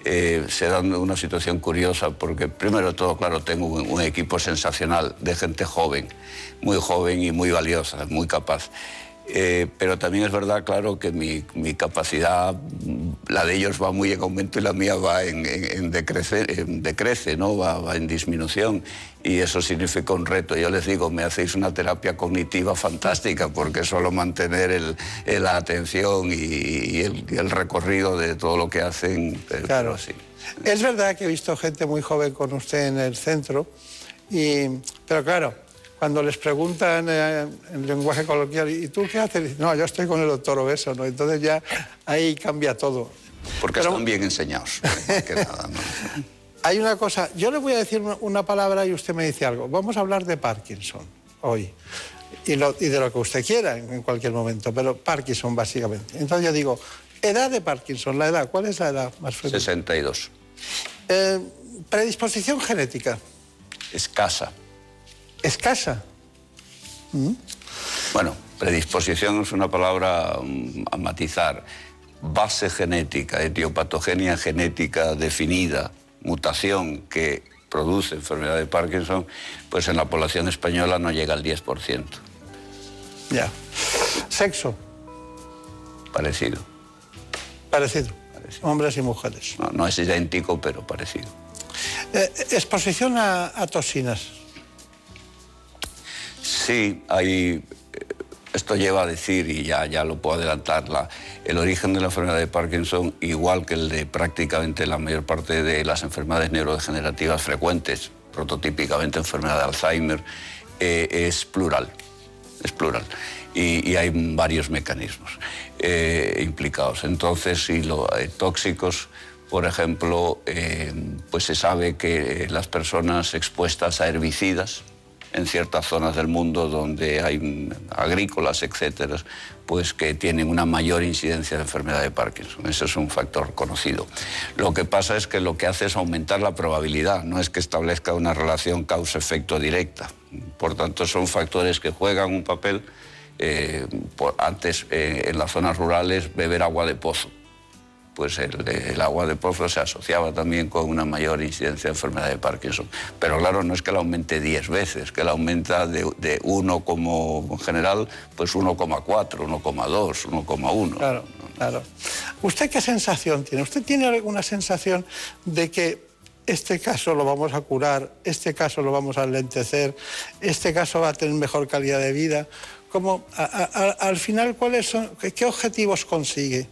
eh, se da una situación curiosa porque primero de todo, claro, tengo un, un equipo sensacional de gente joven, muy joven y muy valiosa, muy capaz. Eh, pero también es verdad, claro, que mi, mi capacidad, la de ellos va muy en aumento y la mía va en, en- en decrece, en decrece, ¿no? Va, va en disminución. Y eso significa un reto. Yo les digo, me hacéis una terapia cognitiva fantástica porque solo mantener el- el- la atención y, y el, y el recorrido de todo lo que hacen. pero- Claro. sí. Es verdad que he visto gente muy joven con usted en el centro, y, pero claro, cuando les preguntan eh, en lenguaje coloquial, ¿y tú qué haces? No, yo estoy con el doctor Obeso, ¿no? Entonces ya ahí cambia todo. Porque están bien enseñados. que nada, ¿no? Hay una cosa, yo le voy a decir una, palabra y usted me dice algo. Vamos a hablar de Parkinson hoy. Y, lo- y de lo que usted quiera en, en cualquier momento, pero Parkinson básicamente. Entonces yo digo, edad de Parkinson, la edad, ¿cuál es la edad más frecuente? 62. Eh, predisposición genética, Escasa. Escasa. ¿Mm? Bueno, predisposición es una palabra mm, a matizar. Base genética, etiopatogenia genética definida, mutación que produce enfermedad de Parkinson, pues en la población española no llega al 10%. Ya. Sexo, Parecido. parecido. Hombres y mujeres. No, no es idéntico, pero parecido. Eh, exposición a, a toxinas. Sí, eh, Esto lleva a decir, y ya, ya lo puedo adelantar, la- el origen de la enfermedad de Parkinson, igual que el de prácticamente la mayor parte de las enfermedades neurodegenerativas frecuentes, prototípicamente enfermedad de Alzheimer, eh, es plural. Es plural. Y, hay varios mecanismos eh, implicados. Entonces, si los tóxicos, por ejemplo, eh, pues se sabe que las personas expuestas a herbicidas, en ciertas zonas del mundo donde hay agrícolas, etcétera, pues que tienen una mayor incidencia de enfermedad de Parkinson. Ese es un factor conocido. Lo que pasa es que lo que hace es aumentar la probabilidad, no es que establezca una relación causa-efecto directa. Por tanto, son factores que juegan un papel. eh, antes, eh, en las zonas rurales, beber agua de pozo pues el, agua de pozo se asociaba también con una mayor incidencia de enfermedad de Parkinson. Pero claro, no es que la aumente 10 veces, que la aumenta de, de 1 como en general, pues 1,4, 1,2, 1,1. Claro, claro. ¿Usted qué sensación tiene? ¿Usted tiene alguna sensación de que este caso lo vamos a curar, este caso lo vamos a lentecer, este caso va a tener mejor calidad de vida? ¿Cómo, a- a- a- al final, ¿cuáles son, qué objetivos consigue?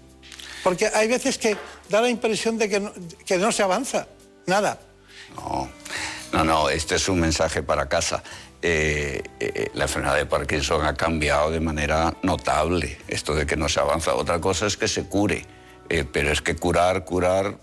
Porque hay veces que da la impresión de que no, que no se avanza, nada. No, no, este es un mensaje para casa. Eh, eh, la enfermedad de Parkinson ha cambiado de manera notable, esto de que no se avanza. Otra cosa es que se cure, eh, pero es que curar, curar,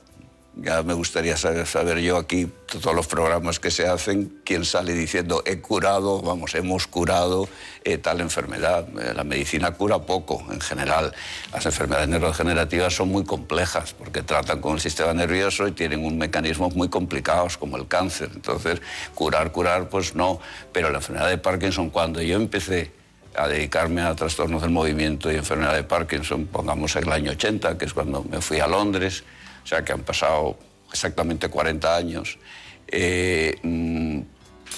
ya me gustaría saber, yo aquí, todos los programas que se hacen, quién sale diciendo he curado, vamos, hemos curado eh, tal enfermedad. Eh, la medicina cura poco en general. Las enfermedades neurodegenerativas son muy complejas porque tratan con el sistema nervioso y tienen un mecanismos muy complicados como el cáncer. Entonces, curar, curar, pues no. Pero la enfermedad de Parkinson, cuando yo empecé a dedicarme a trastornos del movimiento y enfermedad de Parkinson, pongamos el año 80, que es cuando me fui a Londres, o sea que han pasado exactamente 40 años, eh, mm,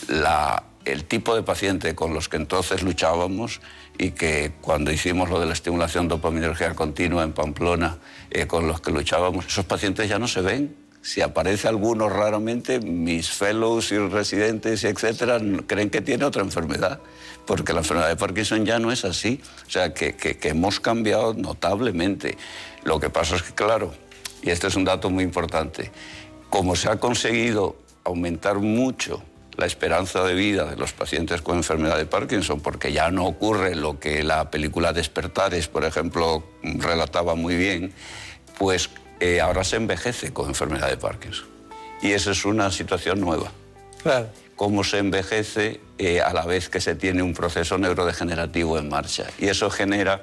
la- el tipo de paciente con los que entonces luchábamos y que cuando hicimos lo de la estimulación dopaminérgica continua en Pamplona, eh, con los que luchábamos, esos pacientes ya no se ven. Si aparece alguno raramente, mis fellows y residentes etcétera creen que tiene otra enfermedad, porque la enfermedad de Parkinson ya no es así. O sea, que, que- que hemos cambiado notablemente. Lo que pasa es que, claro, y este es un dato muy importante, como se ha conseguido aumentar mucho la esperanza de vida de los pacientes con enfermedad de Parkinson, porque ya no ocurre lo que la película Despertares, por ejemplo, relataba muy bien, pues eh, ahora se envejece con enfermedad de Parkinson. Y esa es una situación nueva. Claro. Cómo se envejece eh, a la vez que se tiene un proceso neurodegenerativo en marcha. Y eso genera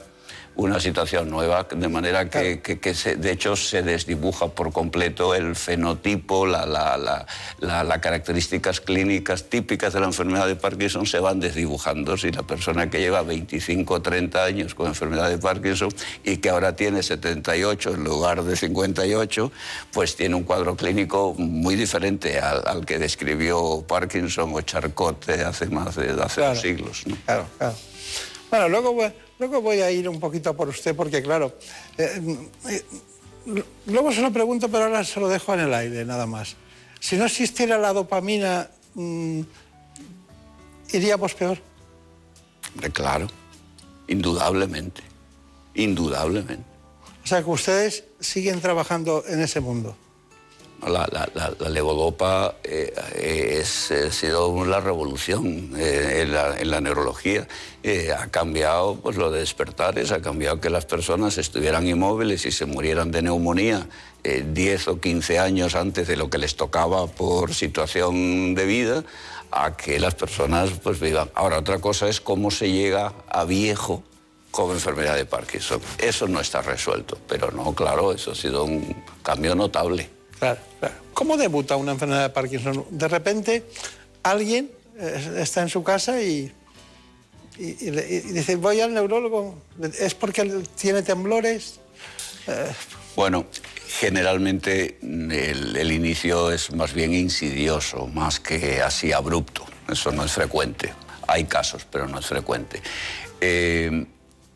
una situación nueva, de manera que, que- que se- de hecho se desdibuja por completo el fenotipo, la, la- la- la- las características clínicas típicas de la enfermedad de Parkinson se van desdibujando. Si la persona que lleva 25 o 30 años con enfermedad de Parkinson y que ahora tiene 78 en lugar de 58, pues tiene un cuadro clínico muy diferente al, al que describió Parkinson o Charcot hace más de hace Claro. dos siglos. ¿no? Claro, claro. Bueno, luego voy, luego voy a ir un poquito por usted, porque claro, eh, eh, luego se lo pregunto, pero ahora se lo dejo en el aire, nada más. Si no existiera la dopamina, mm, iríamos peor. Hombre, claro, indudablemente, indudablemente. O sea, que ustedes siguen trabajando en ese mundo. La, la- la- levodopa eh, es, ha sido la revolución eh, en, la, neurología. Eh, ha cambiado pues, lo de despertares, ha cambiado que las personas estuvieran inmóviles y se murieran de neumonía eh, 10 o 15 años antes de lo que les tocaba por situación de vida, a que las personas pues, vivan. Ahora, otra cosa es cómo se llega a viejo con enfermedad de Parkinson. Eso no está resuelto, pero no, claro, eso ha sido un cambio notable. Claro, claro. ¿Cómo debuta una enfermedad de Parkinson? De repente, alguien eh, está en su casa y, dice, voy al neurólogo. ¿Es porque tiene temblores? Eh, Bueno, generalmente el, el inicio es más bien insidioso, más que así abrupto. Eso no es frecuente. Hay casos, pero no es frecuente. Eh,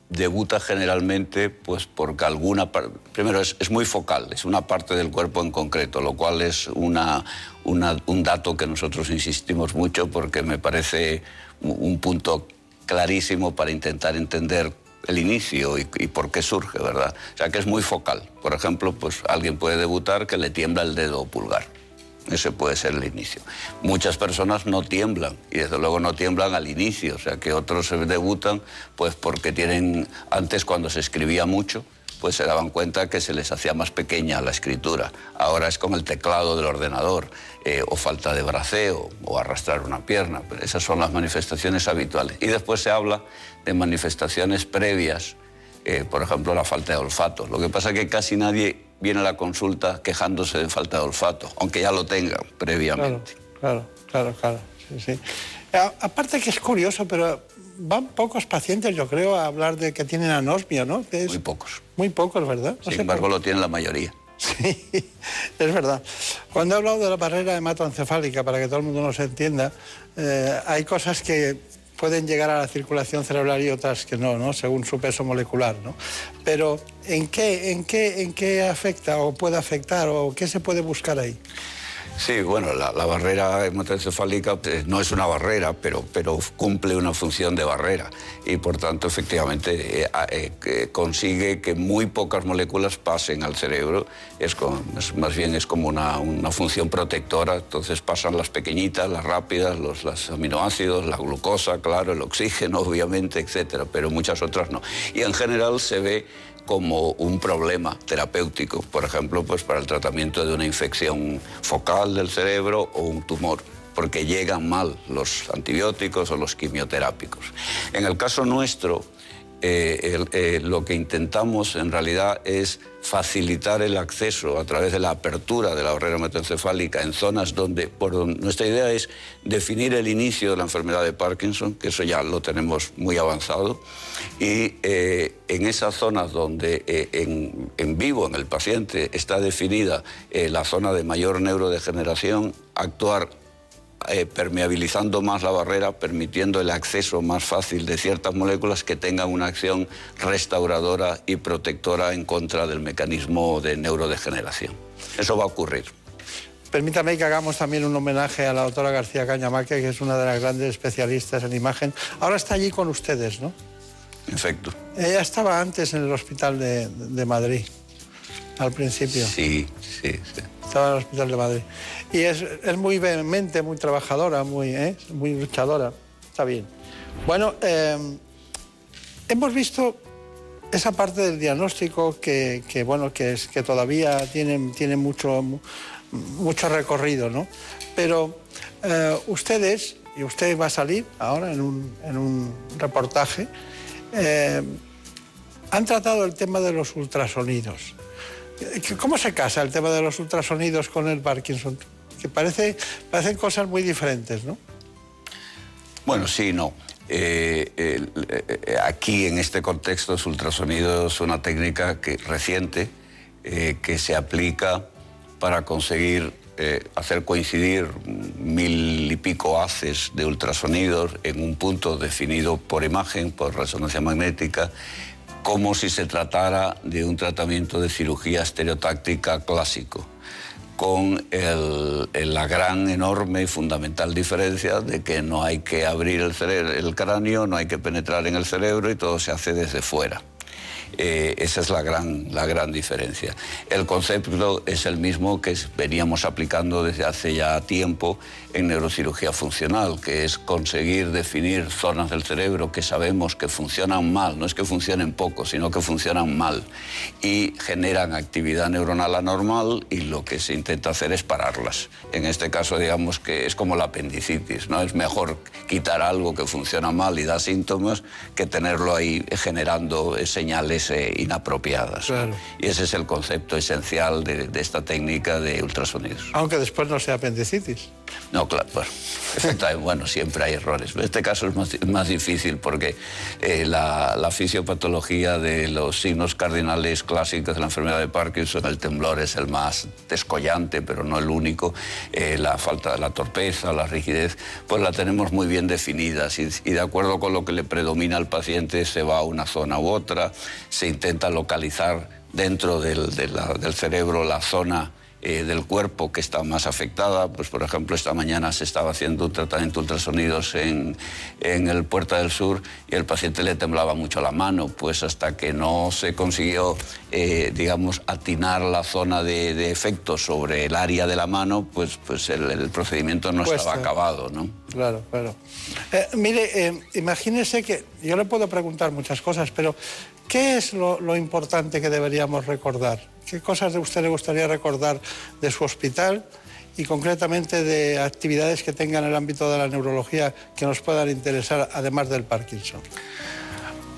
debuta generalmente pues porque alguna primero es, muy focal es una parte del cuerpo en concreto lo cual es una, un dato que nosotros insistimos mucho porque me parece un- un punto clarísimo para intentar entender el inicio y, y, por qué surge, ¿verdad? O sea, que es muy focal. Por ejemplo, pues alguien puede debutar que le tiembla el dedo pulgar. Ese puede ser el inicio. Muchas personas no tiemblan y desde luego no tiemblan al inicio, o sea que otros se debutan pues porque tienen, antes cuando se escribía mucho, pues se daban cuenta que se les hacía más pequeña la escritura. Ahora es con el teclado del ordenador, eh, o falta de braceo, o arrastrar una pierna. Pero esas son las manifestaciones habituales. Y después se habla de manifestaciones previas, eh, por ejemplo, la falta de olfato. Lo que pasa es que casi nadie viene a la consulta quejándose de falta de olfato, aunque ya lo tengan previamente. Claro, claro, claro. Sí, sí. A- aparte que es curioso, pero van pocos pacientes, yo creo, a hablar de que tienen anosmia, ¿no? Es Muy pocos. muy pocos, ¿verdad? No Sin embargo, lo tienen la mayoría. Sí, es verdad. Cuando he hablado de la barrera hematoencefálica, para que todo el mundo nos entienda, eh, hay cosas que pueden llegar a la circulación cerebral y otras que no, ¿no? Según su peso molecular, ¿no? Pero ¿en qué, en qué, en qué afecta o puede afectar o qué se puede buscar ahí? Sí, bueno, la, barrera hematoencefálica eh, no es una barrera, pero, pero cumple una función de barrera y por tanto efectivamente eh, eh, consigue que muy pocas moléculas pasen al cerebro. Es- más bien es como una, una función protectora, entonces pasan las pequeñitas, las rápidas, los las aminoácidos, la glucosa, claro, el oxígeno obviamente, etcétera, pero muchas otras no. Y en general se ve como un problema terapéutico, por ejemplo, pues para el tratamiento de una infección focal del cerebro o un tumor porque llegan mal los antibióticos o los quimioterápicos. En el caso nuestro, eh, eh, lo que intentamos en realidad es facilitar el acceso a través de la apertura de la barrera hematoencefálica en zonas donde, por don- nuestra idea es definir el inicio de la enfermedad de Parkinson, que eso ya lo tenemos muy avanzado, y eh, en esas zonas donde en, vivo en el paciente está definida la zona de mayor neurodegeneración, actuar eh, permeabilizando más la barrera, permitiendo el acceso más fácil de ciertas moléculas que tengan una acción restauradora y protectora en contra del mecanismo de neurodegeneración. Eso va a ocurrir. Permítame que hagamos también un homenaje a la doctora García Cañamaque, que es una de las grandes especialistas en imagen. Ahora está allí con ustedes, ¿no? Efecto. Ella estaba antes en el hospital de, de Madrid, al principio. Sí, sí, sí. Estaba en el hospital de Madrid. Y es, es muy vehemente, muy trabajadora, muy, ¿eh? muy luchadora. Está bien. Bueno, eh, hemos visto esa parte del diagnóstico que, que, bueno, que, es, que todavía tiene, tiene mucho, mu- mucho recorrido, ¿no? Pero eh, ustedes, y usted va a salir ahora en un, en un reportaje, han tratado el tema de los ultrasonidos. ¿Cómo se casa el tema de los ultrasonidos con el Parkinson? Que parece, parecen cosas muy diferentes, ¿no? Bueno, sí, no. Eh, eh, aquí, en este contexto, el ultrasonido es una técnica que, reciente eh, que se aplica para conseguir hacer coincidir mil y pico haces de ultrasonidos en un punto definido por imagen, por resonancia magnética, como si se tratara de un tratamiento de cirugía estereotáctica clásico con la gran, enorme y fundamental diferencia de que no hay que abrir el, cráneo, no hay que penetrar en el cerebro y todo se hace desde fuera. Eh, esa es la gran, la gran diferencia. El concepto es el mismo que veníamos aplicando desde hace ya tiempo en neurocirugía funcional, que es conseguir definir zonas del cerebro que sabemos que funcionan mal, no es que funcionen poco, sino que funcionan mal y generan actividad neuronal anormal y lo que se intenta hacer es pararlas. En este caso, digamos que es como la apendicitis, ¿no? Es mejor quitar algo que funciona mal y da síntomas que tenerlo ahí generando señales eh, inapropiadas. Y ese es el concepto esencial de, de esta técnica de ultrasonidos. Aunque después no sea apendicitis. No, claro, bueno, siempre hay errores. En este caso es más, difícil porque eh, la, fisiopatología de los signos cardinales clásicos de la enfermedad de Parkinson, el temblor es el más descollante, pero no el único, eh, la falta de la torpeza, la rigidez, pues la tenemos muy bien definidas y, de acuerdo con lo que le predomina al paciente se va a una zona u otra, se intenta localizar dentro del cerebro la zona eh, del cuerpo que está más afectada. Pues, por ejemplo, esta mañana se estaba haciendo un tratamiento ultrasonidos en, en el Puerta del Sur y el paciente le temblaba mucho la mano, pues hasta que no se consiguió, eh, digamos, atinar la zona de, de efecto sobre el área de la mano, pues, pues el, el procedimiento no Cuesta. estaba acabado, ¿no? Claro, claro. Eh, mire, eh, imagínese que yo le puedo preguntar muchas cosas, pero ¿qué es lo, importante que deberíamos recordar? ¿Qué cosas de usted le gustaría recordar de su hospital y concretamente de actividades que tenga en el ámbito de la neurología que nos puedan interesar, además del Parkinson?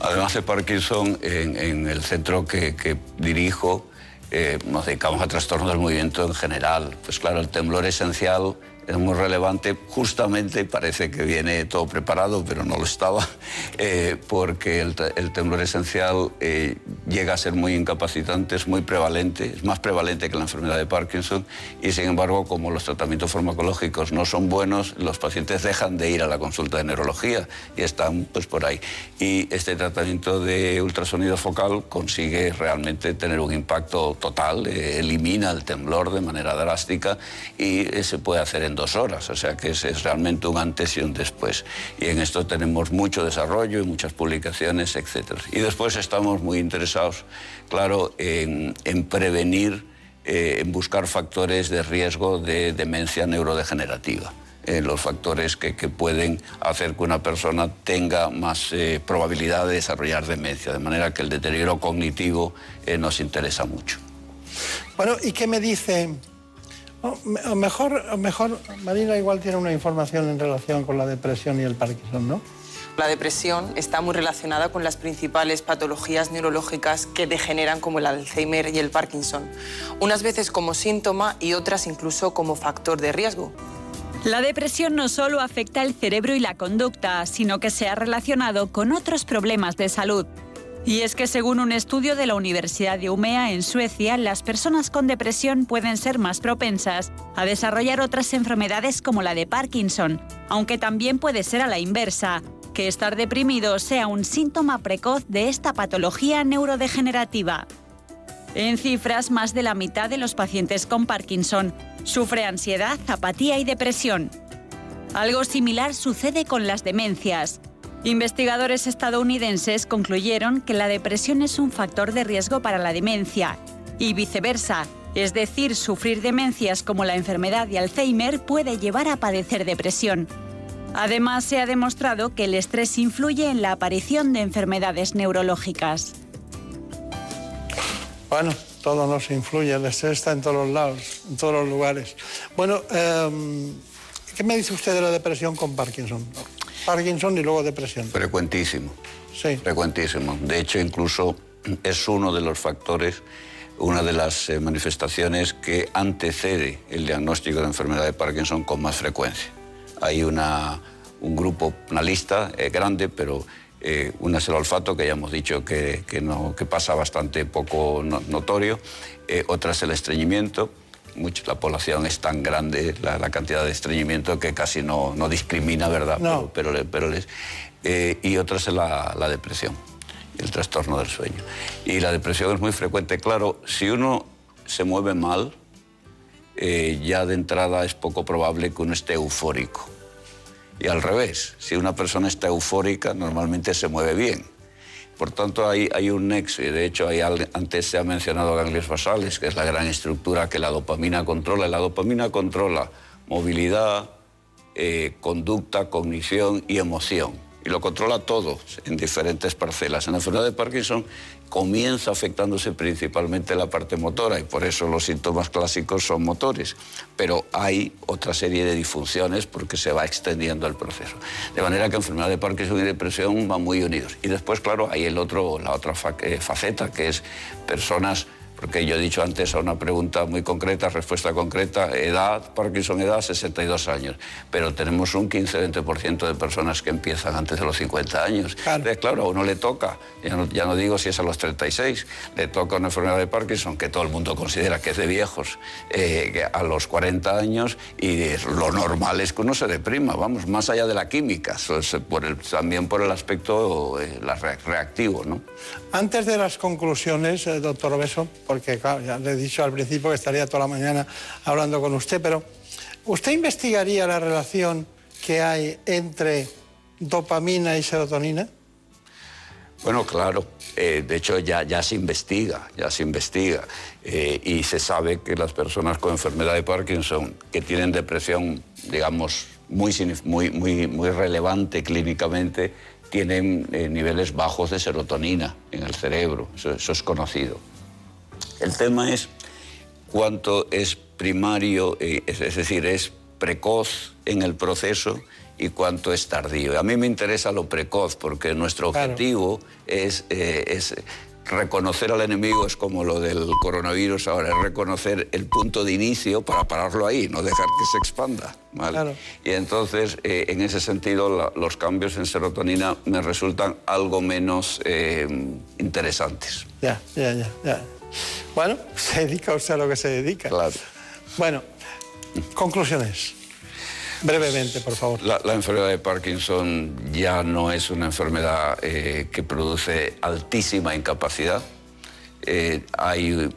Además de Parkinson, en, el centro que, que dirijo, eh, nos dedicamos a trastornos del movimiento en general. Pues claro, el temblor esencial es muy relevante, justamente parece que viene todo preparado, pero no lo estaba, eh, porque el, te- el temblor esencial eh, llega a ser muy incapacitante, es muy prevalente, es más prevalente que la enfermedad de Parkinson, y sin embargo, como los tratamientos farmacológicos no son buenos, los pacientes dejan de ir a la consulta de neurología y están pues por ahí. Y este tratamiento de ultrasonido focal consigue realmente tener un impacto total, eh, elimina el temblor de manera drástica y se puede hacer en dos horas, o sea que es, es realmente un antes y un después. Y en esto tenemos mucho desarrollo y muchas publicaciones, etc. Y después estamos muy interesados, claro, en, en prevenir, eh, en buscar factores de riesgo de demencia neurodegenerativa. eh, los factores que, que pueden hacer que una persona tenga más eh, probabilidad de desarrollar demencia, de manera que el deterioro cognitivo eh, nos interesa mucho. Bueno, ¿y qué me dice? O me- o mejor, o mejor, Marina igual tiene una información en relación con la depresión y el Parkinson, ¿no? La depresión está muy relacionada con las principales patologías neurológicas que degeneran como el Alzheimer y el Parkinson, unas veces como síntoma y otras incluso como factor de riesgo. La depresión no solo afecta el cerebro y la conducta, sino que se ha relacionado con otros problemas de salud. Y es que según un estudio de la Universidad de Umea en Suecia, las personas con depresión pueden ser más propensas a desarrollar otras enfermedades como la de Parkinson, aunque también puede ser a la inversa, que estar deprimido sea un síntoma precoz de esta patología neurodegenerativa. En cifras, más de la mitad de los pacientes con Parkinson sufre ansiedad, apatía y depresión. Algo similar sucede con las demencias. Investigadores estadounidenses concluyeron que la depresión es un factor de riesgo para la demencia y viceversa, es decir, sufrir demencias como la enfermedad de Alzheimer puede llevar a padecer depresión. Además, se ha demostrado que el estrés influye en la aparición de enfermedades neurológicas. Bueno, todo nos influye, el estrés está en todos los lados, en todos los lugares. Bueno, em, ¿qué me dice usted de la depresión con Parkinson? Parkinson y luego depresión. Frecuentísimo. Sí. Frecuentísimo. De hecho, incluso es uno de los factores, una de las eh, manifestaciones que antecede el diagnóstico de enfermedad de Parkinson con más frecuencia. Hay una, un grupo, una lista eh, grande, pero eh, una es el olfato, que ya hemos dicho que, que no, que pasa bastante poco no- notorio, eh, otra es el estreñimiento. Mucho, la población es tan grande, la, la cantidad de estreñimiento, que casi no, no discrimina, ¿verdad? No. Pero, pero, pero les- eh, y otra es la, la depresión, el trastorno del sueño. Y la depresión es muy frecuente. Claro, si uno se mueve mal, eh, ya de entrada es poco probable que uno esté eufórico. Y al revés, si una persona está eufórica, normalmente se mueve bien. Por tanto, hay, hay un nexo, y de hecho hay, antes se ha mencionado ganglios basales, que es la gran estructura que la dopamina controla. La dopamina controla movilidad, eh, conducta, cognición y emoción. Y lo controla todo en diferentes parcelas. En la enfermedad de Parkinson comienza afectándose principalmente la parte motora y por eso los síntomas clásicos son motores. Pero hay otra serie de disfunciones porque se va extendiendo el proceso. De manera que enfermedad de Parkinson y depresión van muy unidos. Y después, claro, hay el otro, la otra eh, faceta que es personas porque yo he dicho antes a una pregunta muy concreta, respuesta concreta, edad, Parkinson edad, 62 años. Pero tenemos un 15-20% de personas que empiezan antes de los 50 años. Entonces, claro, a uno le toca, ya no, ya no digo si es a los 36, le toca una enfermedad de Parkinson que todo el mundo considera que es de viejos, eh, a los 40 años, y lo normal es que uno se deprima, vamos, más allá de la química, por el- también por el aspecto eh, reactivo, ¿no? Antes de las conclusiones, eh, doctor Obeso, porque claro, ya le he dicho al principio que estaría toda la mañana hablando con usted, pero ¿usted investigaría la relación que hay entre dopamina y serotonina? Bueno, claro. Eh, de hecho, ya, se investiga, ya se investiga. Eh, y se sabe que las personas con enfermedad de Parkinson que tienen depresión, digamos, muy, muy, muy, muy relevante clínicamente, tienen eh, niveles bajos de serotonina en el cerebro. Eso es conocido. El tema es cuánto es primario, es, es decir, es precoz en el proceso y cuánto es tardío. A mí me interesa lo precoz porque nuestro objetivo es, eh, es reconocer al enemigo, es como lo del coronavirus ahora, es reconocer el punto de inicio para pararlo ahí, no dejar que se expanda. ¿vale? Y entonces, eh, en ese sentido, la- los cambios en serotonina me resultan algo menos eh, interesantes. Ya, ya, ya, ya. Bueno, se dedica usted a lo que se dedica. Claro. Bueno, conclusiones. Brevemente, por favor. La, la enfermedad de Parkinson ya no es una enfermedad eh, que produce altísima incapacidad. Eh, hay,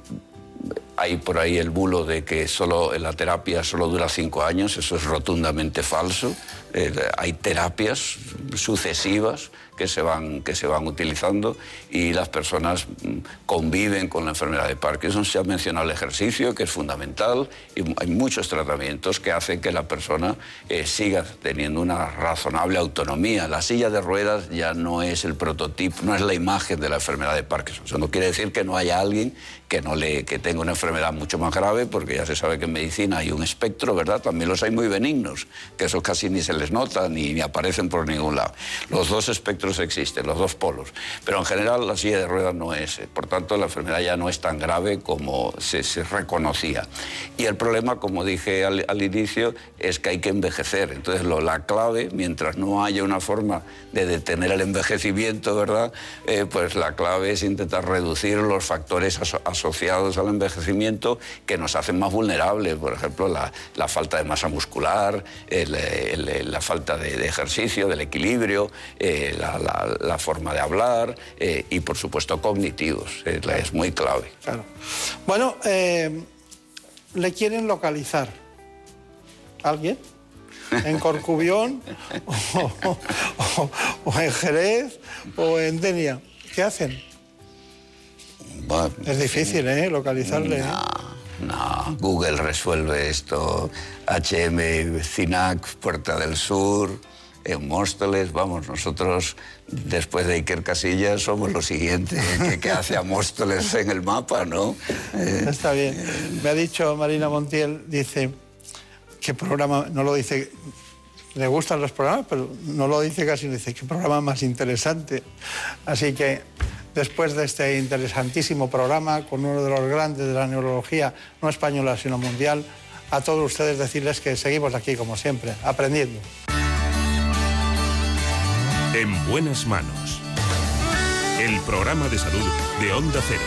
hay por ahí el bulo de que solo la terapia solo dura cinco años. Eso es rotundamente falso. Eh, hay terapias sucesivas que se, van, que se van utilizando y las personas mm, conviven con la enfermedad de Parkinson. Se ha mencionado el ejercicio, que es fundamental, y hay muchos tratamientos que hacen que la persona eh, siga teniendo una razonable autonomía. La silla de ruedas ya no es el prototipo, no es la imagen de la enfermedad de Parkinson. Eso no quiere decir que no haya alguien que, no le, que tenga una enfermedad mucho más grave, porque ya se sabe que en medicina hay un espectro, ¿verdad? También los hay muy benignos, que esos casi ni se les nota ni, ni aparecen por ningún lado. Los dos espectros existen, los dos polos. Pero en general la silla de ruedas no es. eh, Por tanto, la enfermedad ya no es tan grave como se, reconocía. Y el problema, como dije al, al inicio, es que hay que envejecer. Entonces, la clave, mientras no haya una forma de detener el envejecimiento, ¿verdad? Eh, pues la clave es intentar reducir los factores aso- asociados al envejecimiento que nos hacen más vulnerables. Por ejemplo, la, falta de masa muscular, la falta de, de ejercicio, del equilibrio, eh, la, la- la forma de hablar eh, y, por supuesto, cognitivos. Es, la- es muy clave. Claro. Bueno, eh, ¿le quieren localizar? ¿Alguien? ¿En Corcubión? o, o- o en Jerez? ¿O en Denia? ¿Qué hacen? Bueno, Es difícil, ¿eh? Localizarle. ¿eh? No, Google resuelve esto. HM, CINAC, Puerta del Sur, en Móstoles, vamos, nosotros después de Iker Casillas somos lo siguiente que, que hace a Móstoles en el mapa, ¿no? Eh, Está bien. Me ha dicho Marina Montiel, dice, ¿qué programa? No lo dice, le gustan los programas, pero no lo dice casi, dice, ¿qué programa más interesante? Así que después de este interesantísimo programa, con uno de los grandes de la neurología, no española, sino mundial, a todos ustedes decirles que seguimos aquí, como siempre, aprendiendo. En buenas manos. El programa de salud de Onda Cero.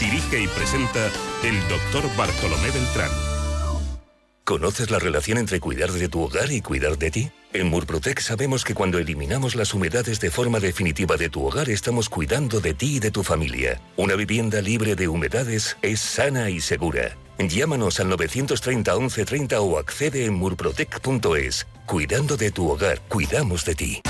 Dirige y presenta el doctor Bartolomé Beltrán. ¿Conoces la relación entre cuidar de tu hogar y cuidar de ti? En Murprotec sabemos que cuando eliminamos las humedades de forma definitiva de tu hogar estamos cuidando de ti y de tu familia. Una vivienda libre de humedades es sana y segura. Llámanos al 930 1130 o accede en murprotec.es. Cuidando de tu hogar, cuidamos de ti.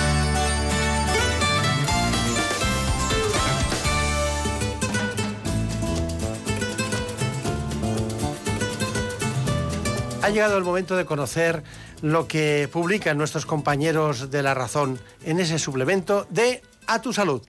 Ha llegado el momento de conocer lo que publican nuestros compañeros de La Razón en ese suplemento de A tu Salud.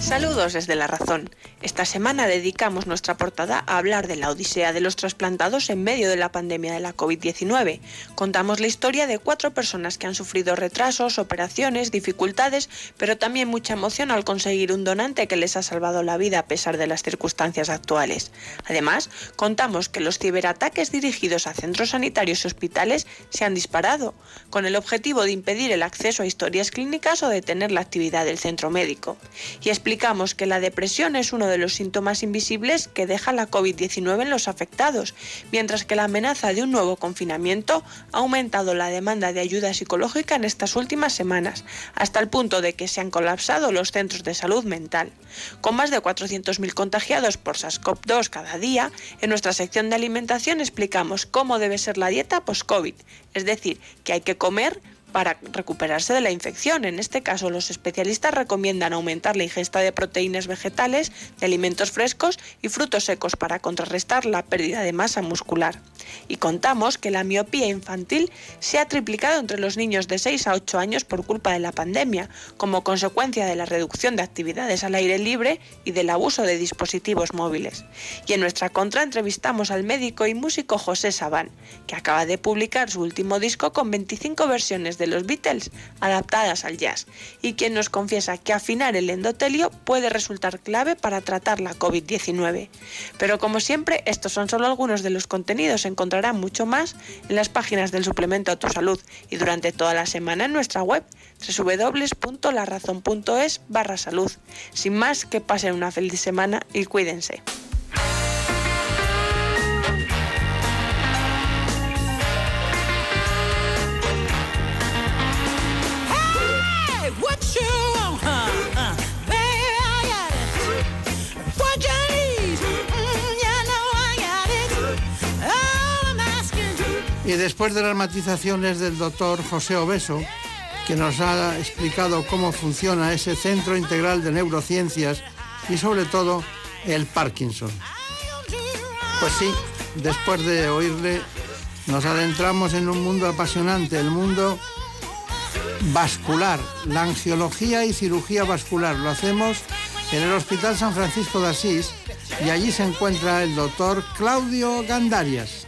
Saludos desde La Razón. Esta semana dedicamos nuestra portada a hablar de la odisea de los trasplantados en medio de la pandemia de la COVID-19. Contamos la historia de cuatro personas que han sufrido retrasos, operaciones, dificultades, pero también mucha emoción al conseguir un donante que les ha salvado la vida a pesar de las circunstancias actuales. Además, contamos que los ciberataques dirigidos a centros sanitarios y hospitales se han disparado, con el objetivo de impedir el acceso a historias clínicas o detener la actividad del centro médico. Y explicamos que la depresión es uno de los síntomas invisibles que deja la COVID-19 en los afectados, mientras que la amenaza de un nuevo confinamiento ha aumentado la demanda de ayuda psicológica en estas últimas semanas, hasta el punto de que se han colapsado los centros de salud mental. Con más de 400.000 contagiados por SARS-CoV-2 cada día, en nuestra sección de alimentación explicamos cómo debe ser la dieta post-COVID, es decir, que hay que comer para recuperarse de la infección. En este caso, los especialistas recomiendan aumentar la ingesta de proteínas vegetales, de alimentos frescos y frutos secos para contrarrestar la pérdida de masa muscular. Y contamos que la miopía infantil se ha triplicado entre los niños de 6 a 8 años por culpa de la pandemia, como consecuencia de la reducción de actividades al aire libre y del abuso de dispositivos móviles. Y en nuestra contra entrevistamos al médico y músico José Sabán, que acaba de publicar su último disco con 25 versiones de los Beatles adaptadas al jazz y quien nos confiesa que afinar el endotelio puede resultar clave para tratar la COVID-19. Pero como siempre, estos son solo algunos de los contenidos, encontrarán mucho más en las páginas del suplemento a tu salud y durante toda la semana en nuestra web www.larazón.es barra salud. Sin más, que pasen una feliz semana y cuídense. Y después de las matizaciones del doctor José Obeso, que nos ha explicado cómo funciona ese centro integral de neurociencias y sobre todo el Parkinson. Pues sí, después de oírle, nos adentramos en un mundo apasionante, el mundo vascular, la angiología y cirugía vascular. Lo hacemos en el Hospital San Francisco de Asís y allí se encuentra el doctor Claudio Gandarias.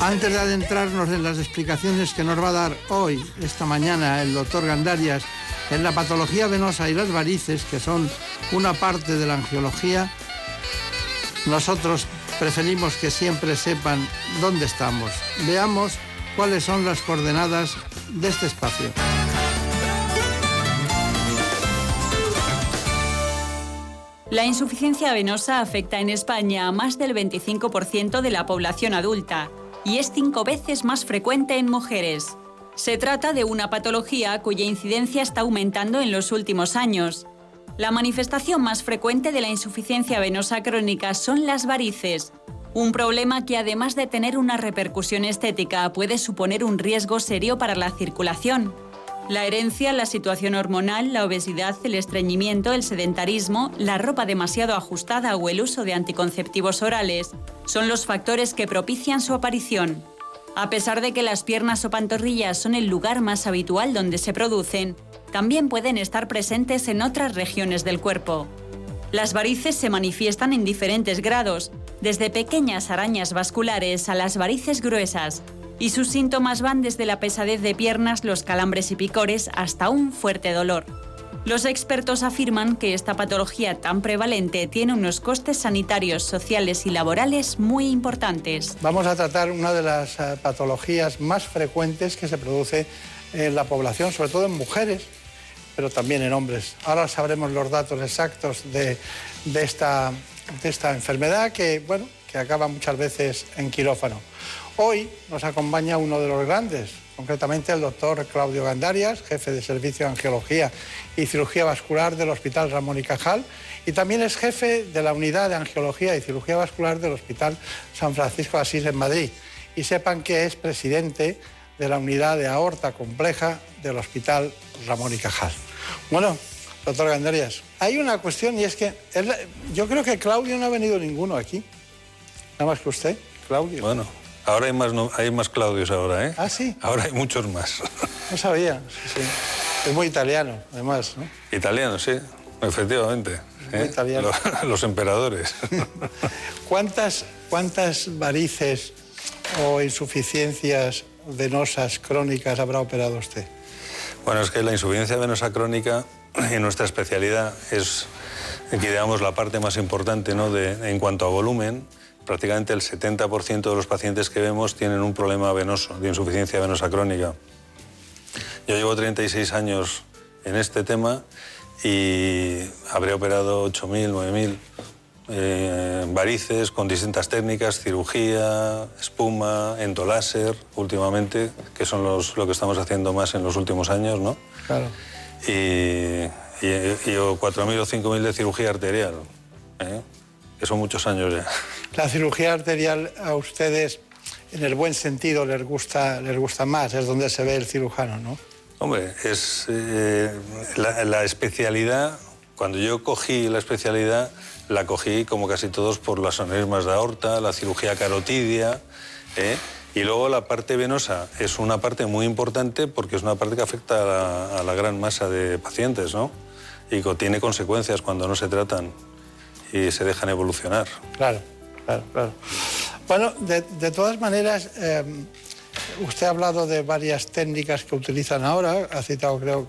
Antes de adentrarnos en las explicaciones que nos va a dar hoy, esta mañana, el doctor Gandarias en la patología venosa y las varices, que son una parte de la angiología, nosotros preferimos que siempre sepan dónde estamos. Veamos cuáles son las coordenadas de este espacio. La insuficiencia venosa afecta en España a más del 25% de la población adulta y es cinco veces más frecuente en mujeres. Se trata de una patología cuya incidencia está aumentando en los últimos años. La manifestación más frecuente de la insuficiencia venosa crónica son las varices, un problema que además de tener una repercusión estética puede suponer un riesgo serio para la circulación. La herencia, la situación hormonal, la obesidad, el estreñimiento, el sedentarismo, la ropa demasiado ajustada o el uso de anticonceptivos orales son los factores que propician su aparición. A pesar de que las piernas o pantorrillas son el lugar más habitual donde se producen, también pueden estar presentes en otras regiones del cuerpo. Las varices se manifiestan en diferentes grados, desde pequeñas arañas vasculares a las varices gruesas, y sus síntomas van desde la pesadez de piernas, los calambres y picores hasta un fuerte dolor. Los expertos afirman que esta patología tan prevalente tiene unos costes sanitarios, sociales y laborales muy importantes. Vamos a tratar una de las eh, patologías más frecuentes que se produce en la población, sobre todo en mujeres, pero también en hombres. Ahora sabremos los datos exactos de, esta, esta enfermedad que, bueno, que acaba muchas veces en quirófano. Hoy nos acompaña uno de los grandes, concretamente el doctor Claudio Gandarias, jefe de servicio de angiología y cirugía vascular del Hospital Ramón y Cajal, y también es jefe de la unidad de angiología y cirugía vascular del Hospital San Francisco de Asís en Madrid. Y sepan que es presidente de la unidad de aorta compleja del Hospital Ramón y Cajal. Bueno, doctor Gandarias, hay una cuestión y es que yo creo que Claudio no ha venido ninguno aquí, nada más que usted, Claudio. Bueno, ahora hay más, no- hay más Claudios ahora, ¿eh? Ah, sí. Ahora hay muchos más. No sabía, sí, sí. Es muy italiano, además, ¿no? Italianos, sí, efectivamente. Muy ¿eh? italiano. Los, los emperadores. ¿Cuántas, ¿Cuántas varices o insuficiencias venosas crónicas habrá operado usted? Bueno, es que la insuficiencia venosa crónica en nuestra especialidad es, digamos, la parte más importante ¿no? de, en cuanto a volumen. Prácticamente el 70% de los pacientes que vemos tienen un problema venoso, de insuficiencia venosa crónica. Yo llevo 36 años en este tema y habré operado 8.000, 9.000 eh, varices con distintas técnicas, cirugía, espuma, endoláser últimamente, que son los, lo que estamos haciendo más en los últimos años, ¿no? Claro. Y, y, y 4.000 o 5.000 de cirugía arterial, ¿eh? que son muchos años ya. La cirugía arterial a ustedes, en el buen sentido, les gusta, les gusta más, es donde se ve el cirujano, ¿no? Hombre, es eh, la, la especialidad, cuando yo cogí la especialidad, la cogí como casi todos por las aneurismas de aorta, la cirugía carotidia, ¿eh? y luego la parte venosa es una parte muy importante porque es una parte que afecta a la, gran masa de pacientes, ¿no? Y tiene consecuencias cuando no se tratan y se dejan evolucionar. Claro, claro, claro. Bueno, de, todas maneras, eh, usted ha hablado de varias técnicas que utilizan ahora, ha citado creo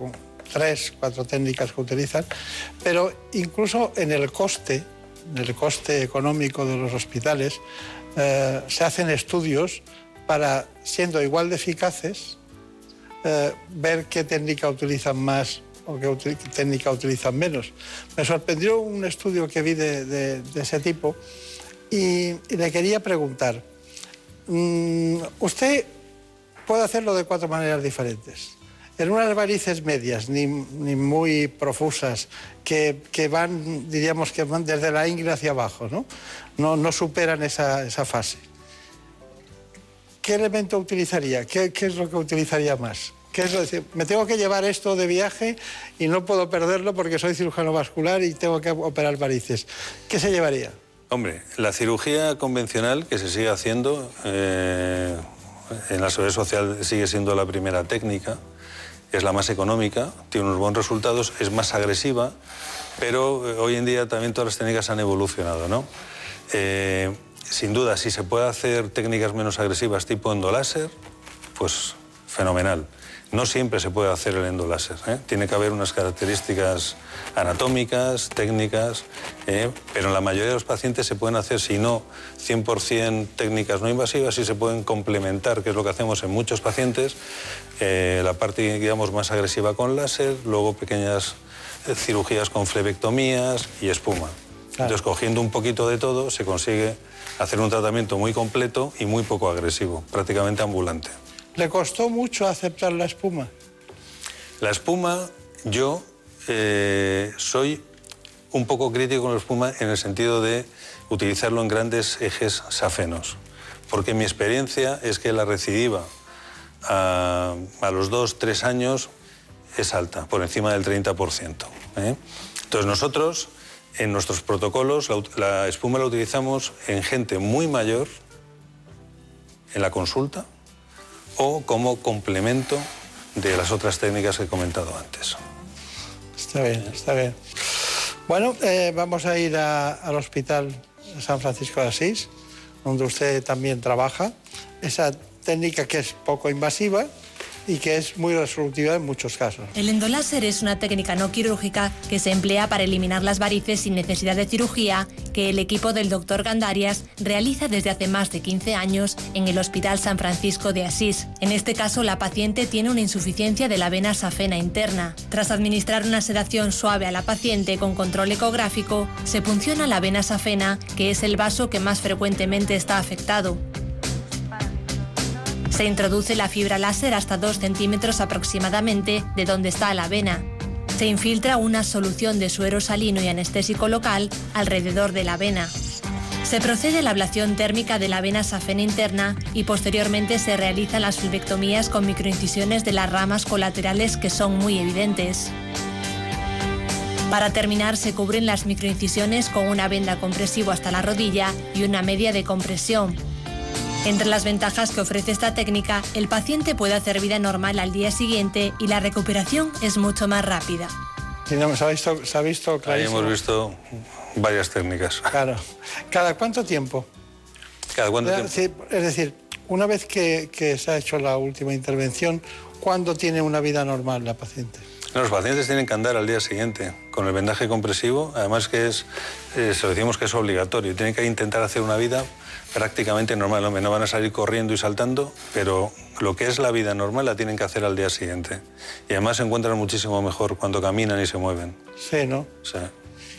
tres, cuatro técnicas que utilizan, pero incluso en el coste, en el coste económico de los hospitales, eh, se hacen estudios para, siendo igual de eficaces, eh, ver qué técnica utilizan más o qué técnica utilizan menos. Me sorprendió un estudio que vi de, ese tipo y, y le quería preguntar, mm, usted puede hacerlo de cuatro maneras diferentes. En unas varices medias, ni, ni muy profusas, que, que van, diríamos que van desde la ingle hacia abajo, ¿no? No, no superan esa, esa fase. ¿Qué elemento utilizaría? ¿Qué, qué es lo que utilizaría más? ¿Qué es decir, me tengo que llevar esto de viaje y no puedo perderlo porque soy cirujano vascular y tengo que operar varices. ¿Qué se llevaría? Hombre, la cirugía convencional que se sigue haciendo eh, en la seguridad social sigue siendo la primera técnica, es la más económica, tiene unos buenos resultados, es más agresiva, pero eh, hoy en día también todas las técnicas han evolucionado, ¿no? Eh, sin duda, si se puede hacer técnicas menos agresivas tipo endoláser, pues fenomenal. No siempre se puede hacer el endoláser. ¿eh? Tiene que haber unas características anatómicas, técnicas, ¿eh? pero en la mayoría de los pacientes se pueden hacer, si no 100% técnicas no invasivas, y se pueden complementar, que es lo que hacemos en muchos pacientes, eh, la parte, digamos, más agresiva con láser, luego pequeñas cirugías con flebectomías y espuma. Entonces, cogiendo un poquito de todo, se consigue hacer un tratamiento muy completo y muy poco agresivo, prácticamente ambulante. ¿Le costó mucho aceptar la espuma? La espuma, yo eh, soy un poco crítico con la espuma en el sentido de utilizarlo en grandes ejes safenos, porque mi experiencia es que la recidiva a, los dos, tres años es alta, por encima del 30%. ¿eh? Entonces nosotros, en nuestros protocolos, la espuma la utilizamos en gente muy mayor, en la consulta, o como complemento de las otras técnicas que he comentado antes. Está bien, está bien. Bueno, eh, vamos a ir al Hospital San Francisco de Asís, donde usted también trabaja. Esa técnica que es poco invasiva y que es muy resolutiva en muchos casos. El endoláser es una técnica no quirúrgica que se emplea para eliminar las varices sin necesidad de cirugía que el equipo del Dr. Gandarias realiza desde hace más de 15 años en el Hospital San Francisco de Asís. En este caso, la paciente tiene una insuficiencia de la vena safena interna. Tras administrar una sedación suave a la paciente con control ecográfico, se punciona la vena safena, que es el vaso que más frecuentemente está afectado. Se introduce la fibra láser hasta 2 centímetros aproximadamente de donde está la vena. Se infiltra una solución de suero salino y anestésico local alrededor de la vena. Se procede a la ablación térmica de la vena safena interna y posteriormente se realizan las flebectomías con microincisiones de las ramas colaterales que son muy evidentes. Para terminar, se cubren las microincisiones con una venda compresivo hasta la rodilla y una media de compresión, entre las ventajas que ofrece esta técnica, el paciente puede hacer vida normal al día siguiente y la recuperación es mucho más rápida. No, se ha visto, se ha visto Ahí clarísimo. hemos visto varias técnicas. Claro. ¿Cada cuánto tiempo? ¿Cada cuánto tiempo? sí, Es decir, una vez que, que se ha hecho la última intervención, ¿cuándo tiene una vida normal la paciente? No, Los pacientes tienen que andar al día siguiente con el vendaje compresivo, además que es, eh, se lo decimos que es obligatorio, tienen que intentar hacer una vida prácticamente normal, no van a salir corriendo y saltando, pero lo que es la vida normal la tienen que hacer al día siguiente. Y además se encuentran muchísimo mejor cuando caminan y se mueven. Sí, ¿no? Sí.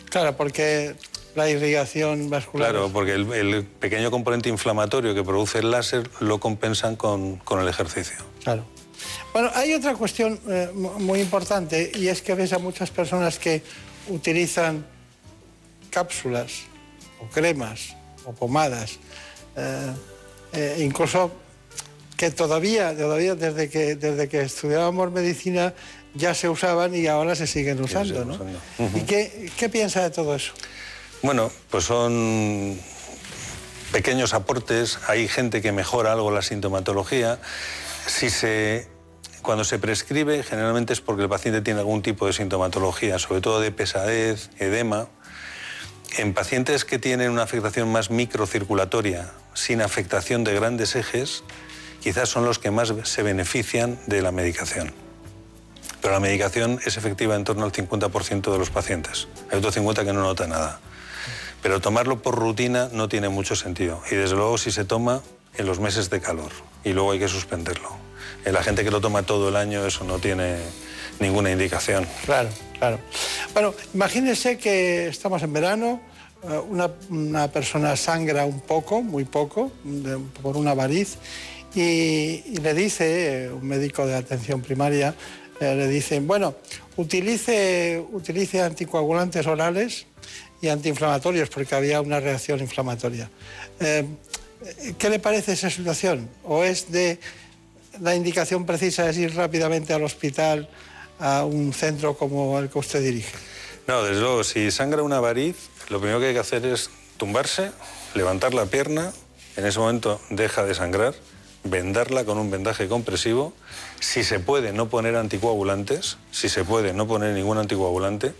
Claro, porque la irrigación vascular... Claro, porque el, el pequeño componente inflamatorio que produce el láser lo compensan con, con el ejercicio. Claro. Bueno, hay otra cuestión eh, mu- muy importante y es que ves a muchas personas que utilizan cápsulas o cremas o pomadas, eh, eh, incluso que todavía, todavía desde que, desde que estudiábamos medicina ya se usaban y ahora se siguen usando, ¿no? ¿Y qué, qué piensa de todo eso? Bueno, pues son pequeños aportes, hay gente que mejora algo la sintomatología. Si se, cuando se prescribe, generalmente es porque el paciente tiene algún tipo de sintomatología, sobre todo de pesadez, edema. En pacientes que tienen una afectación más microcirculatoria, sin afectación de grandes ejes, quizás son los que más se benefician de la medicación. Pero la medicación es efectiva en torno al 50% de los pacientes. Hay otro 50% que no nota nada. Pero tomarlo por rutina no tiene mucho sentido. Y desde luego si se toma en los meses de calor y luego hay que suspenderlo. En la gente que lo toma todo el año eso no tiene ninguna indicación. Claro, claro. Bueno, imagínense que estamos en verano, eh, una, una persona sangra un poco, muy poco, por una variz, y, le dice, eh, un médico de atención primaria, eh, le dice, bueno, utilice, utilice anticoagulantes orales y antiinflamatorios, porque había una reacción inflamatoria. ¿Qué le parece esa situación? ¿O es de la indicación precisa es ir rápidamente al hospital, a un centro como el que usted dirige? No, desde luego, si sangra una variz, lo primero que hay que hacer es tumbarse, levantar la pierna, en ese momento deja de sangrar, vendarla con un vendaje compresivo, si se puede no poner anticoagulantes, si se puede no poner ningún anticoagulante,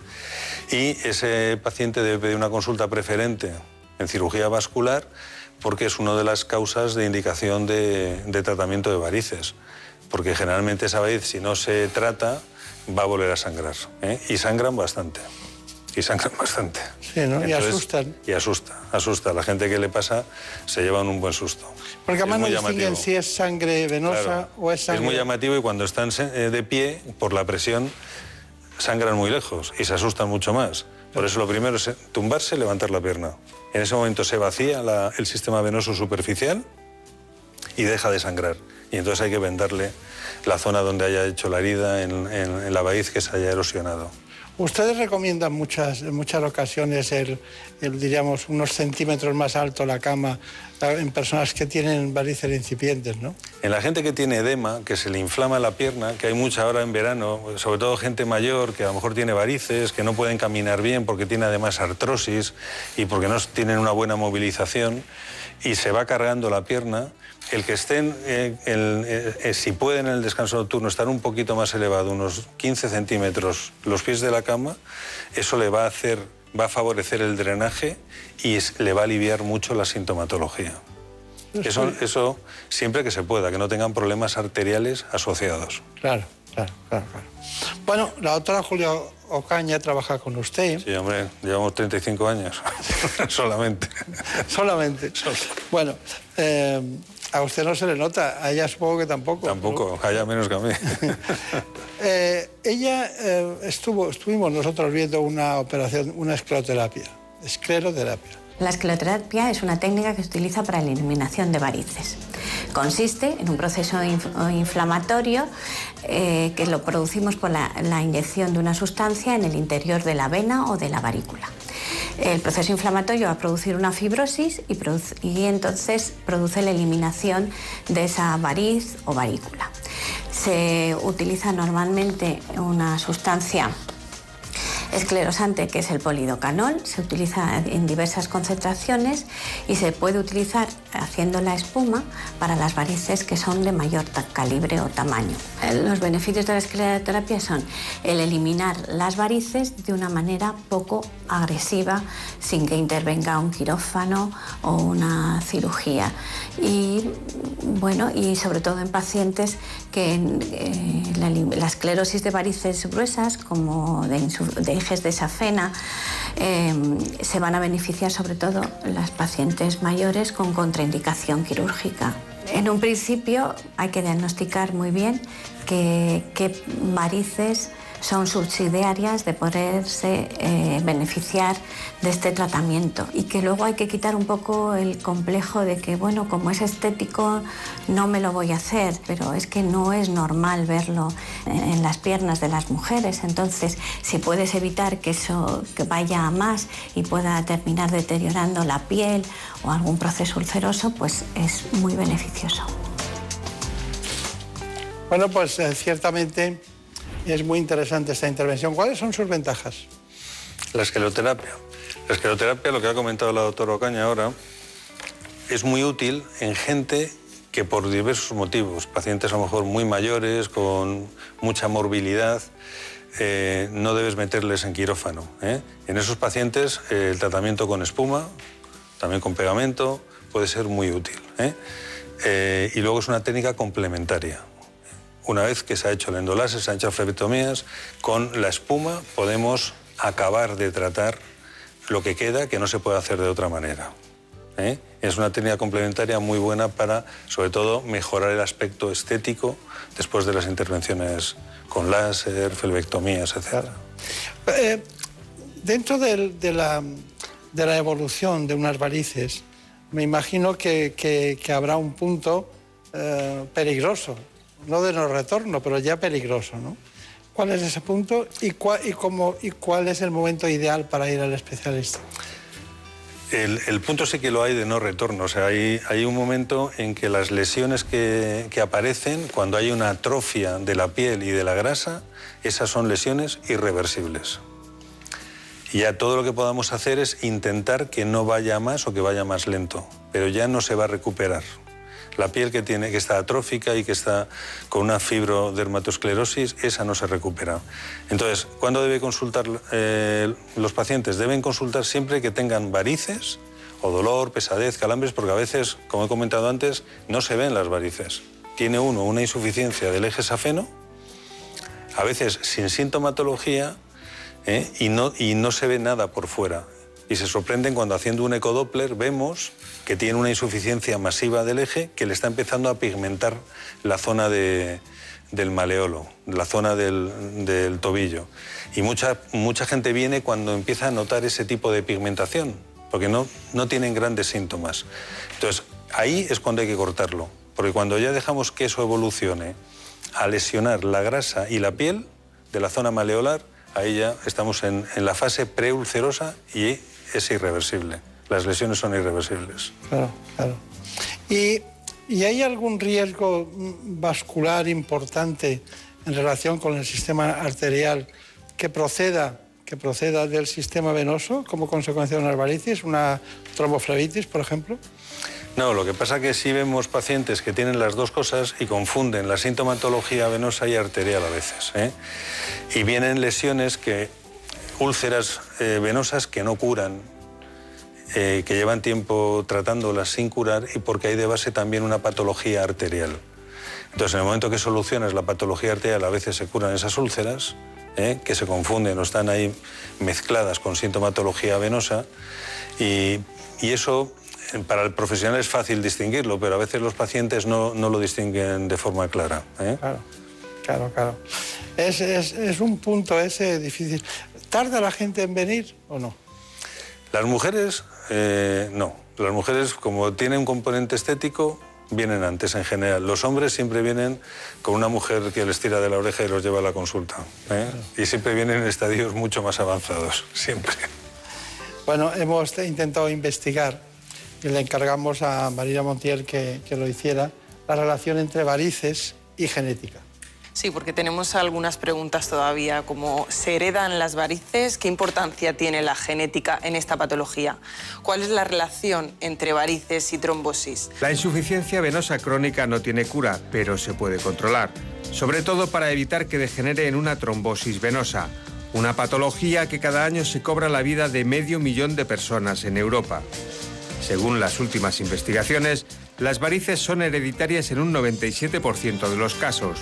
y ese paciente debe pedir una consulta preferente en cirugía vascular porque es una de las causas de indicación de, tratamiento de varices, porque generalmente esa variz si no se trata va a volver a sangrar, ¿eh? y sangran bastante. Y sangran bastante. Sí, ¿no? Y asustan. Y asusta, asusta. La gente que le pasa se llevan un buen susto. Porque además no distinguen si es sangre venosa Claro. o es sangre... Es muy llamativo y cuando están eh, de pie, por la presión, sangran muy lejos y se asustan mucho más. Por eso lo primero es eh, tumbarse, levantar la pierna. En ese momento se vacía la- el sistema venoso superficial y deja de sangrar. Y entonces hay que vendarle la zona donde haya hecho la herida en, en- en la raíz que se haya erosionado. Ustedes recomiendan muchas, en muchas ocasiones el, el, diríamos, unos centímetros más alto la cama en personas que tienen varices incipientes, ¿no? En la gente que tiene edema, que se le inflama la pierna, que hay mucha ahora en verano, sobre todo gente mayor que a lo mejor tiene varices, que no pueden caminar bien porque tiene además artrosis y porque no tienen una buena movilización y se va cargando la pierna, el que estén, eh, el- eh, si pueden en el descanso nocturno estar un poquito más elevado, unos 15 centímetros los pies de la cama, eso le va a hacer, va a favorecer el drenaje y es- le va a aliviar mucho la sintomatología. Eso, eso siempre que se pueda, que no tengan problemas arteriales asociados. Claro, claro, claro. claro. Bueno, la doctora Julia Ocaña trabaja con usted. Sí, hombre, llevamos 35 años solamente. Solamente. Bueno, eh, a usted no se le nota, a ella supongo que tampoco. Tampoco, haya menos que a mí. Eh, ella eh, estuvo, estuvimos nosotros viendo una operación, una escleroterapia. Escleroterapia. La escleroterapia es una técnica que se utiliza para la eliminación de varices. Consiste en un proceso inf- inflamatorio eh, que lo producimos por la, inyección de una sustancia en el interior de la vena o de la varícula. El proceso inflamatorio va a producir una fibrosis y, y entonces produce la eliminación de esa variz o varícula. Se utiliza normalmente una sustancia esclerosante que es el polidocanol, se utiliza en diversas concentraciones y se puede utilizar haciendo la espuma para las varices que son de mayor calibre o tamaño. Eh, los beneficios de la escleroterapia son el eliminar las varices de una manera poco agresiva sin que intervenga un quirófano o una cirugía. Y bueno, y sobre todo en pacientes que eh, la, esclerosis de varices gruesas, como de, de safena, eh, se van a beneficiar sobre todo las pacientes mayores con contraindicación quirúrgica. En un principio hay que diagnosticar muy bien qué varices son subsidiarias de poderse eh, beneficiar de este tratamiento y que luego hay que quitar un poco el complejo de que, bueno, como es estético, no me lo voy a hacer, pero es que no es normal verlo en las piernas de las mujeres. Entonces, si puedes evitar que eso que vaya a más y pueda terminar deteriorando la piel o algún proceso ulceroso, pues es muy beneficioso. Bueno, pues eh, ciertamente es muy interesante esta intervención. ¿Cuáles son sus ventajas? La escleroterapia. La escleroterapia, lo que ha comentado la doctora Ocaña ahora, es muy útil en gente que por diversos motivos, pacientes a lo mejor muy mayores, con mucha morbilidad, eh, no debes meterles en quirófano. ¿eh? En esos pacientes eh, el tratamiento con espuma, también con pegamento, puede ser muy útil. y luego es una técnica complementaria una vez que se ha hecho el endolase, se han hecho flebectomías, con la espuma podemos acabar de tratar lo que queda que no se puede hacer de otra manera. ¿eh? Es una técnica complementaria muy buena para, sobre todo, mejorar el aspecto estético después de las intervenciones con láser, flebectomías, etc. Eh, dentro de, la, evolución de unas varices, me imagino que, habrá un punto eh, peligroso no de no retorno, pero ya peligroso, ¿no? ¿Cuál es ese punto y, cuál, cómo, y cuál es el momento ideal para ir al especialista? El, punto sí que lo hay de no retorno. O sea, hay, hay un momento en que las lesiones que, que, aparecen, cuando hay una atrofia de la piel y de la grasa, esas son lesiones irreversibles. Y ya todo lo que podamos hacer es intentar que no vaya más o que vaya más lento, pero ya no se va a recuperar la piel que, tiene, que está atrófica y que está con una fibrodermatosclerosis, esa no se recupera. Entonces, ¿cuándo debe consultar eh, los pacientes? Deben consultar siempre que tengan varices o dolor, pesadez, calambres, porque a veces, como he comentado antes, no se ven las varices. Tiene uno una insuficiencia del eje safeno, a veces sin sintomatología, ¿eh? y, no, y no se ve nada por fuera y se sorprenden cuando haciendo un ecodoppler vemos que tiene una insuficiencia masiva del eje que le está empezando a pigmentar la zona del maleolo, la zona del, tobillo. Y mucha, mucha gente viene cuando empieza a notar ese tipo de pigmentación, porque no, no tienen grandes síntomas. Entonces, ahí es cuando hay que cortarlo, porque cuando ya dejamos que eso evolucione a lesionar la grasa y la piel de la zona maleolar, ahí ya estamos en, en la fase preulcerosa y es irreversible. Las lesiones son irreversibles. Claro, claro. ¿Y, hay algún riesgo vascular importante en relación con el sistema arterial que proceda, que proceda del sistema venoso como consecuencia de una varices, una tromboflebitis, por ejemplo? No, lo que pasa es que sí vemos pacientes que tienen las dos cosas y confunden la sintomatología venosa y arterial a veces. ¿eh? Y vienen lesiones que úlceras eh, venosas que no curan, eh, que llevan tiempo tratándolas sin curar y porque hay de base también una patología arterial. Entonces, en el momento que solucionas la patología arterial, a veces se curan esas úlceras, eh, que se confunden o están ahí mezcladas con sintomatología venosa, y, eso para el profesional es fácil distinguirlo, pero a veces los pacientes no, lo distinguen de forma clara. Claro, claro, claro. Es un punto ese difícil. ¿Tarda la gente en venir o no? Las mujeres, eh, no. Las mujeres, como tienen un componente estético, vienen antes en general. Los hombres siempre vienen con una mujer que les tira de la oreja y los lleva a la consulta. ¿eh? Y siempre vienen en estadios mucho más avanzados, siempre. Bueno, hemos intentado investigar y le encargamos a María Montiel que, que lo hiciera, la relación entre varices y genética. Sí, porque tenemos algunas preguntas todavía, como ¿se heredan las varices? ¿Qué importancia tiene la genética en esta patología? ¿Cuál es la relación entre varices y trombosis? La insuficiencia venosa crónica no tiene cura, pero se puede controlar, sobre todo para evitar que degenere en una trombosis venosa, una patología que cada año se cobra la vida de medio millón de personas en Europa. Según las últimas investigaciones, las varices son hereditarias en un 97% de los casos,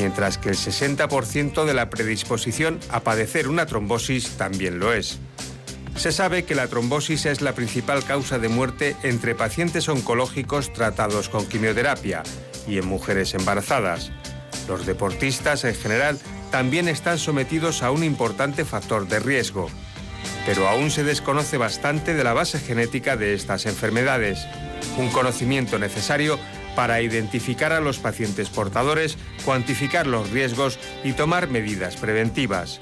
mientras que el 60% de la predisposición a padecer una trombosis también lo es. Se sabe que la trombosis es la principal causa de muerte entre pacientes oncológicos tratados con quimioterapia y en mujeres embarazadas. Los deportistas en general también están sometidos a un importante factor de riesgo. Pero aún se desconoce bastante de la base genética de estas enfermedades, un conocimiento necesario para identificar a los pacientes portadores, cuantificar los riesgos y tomar medidas preventivas.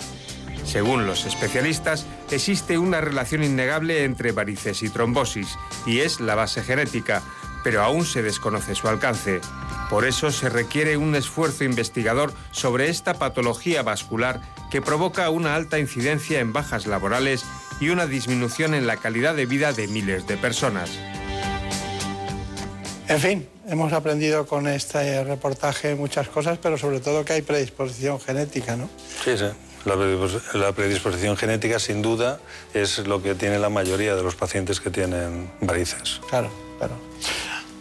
Según los especialistas, existe una relación innegable entre varices y trombosis, y es la base genética, pero aún se desconoce su alcance. Por eso se requiere un esfuerzo investigador sobre esta patología vascular que provoca una alta incidencia en bajas laborales y una disminución en la calidad de vida de miles de personas. En fin, hemos aprendido con este reportaje muchas cosas, pero sobre todo que hay predisposición genética, ¿no? Sí, sí. La predispos- La predisposición genética, sin duda, es lo que tiene la mayoría de los pacientes que tienen varices. Claro, claro.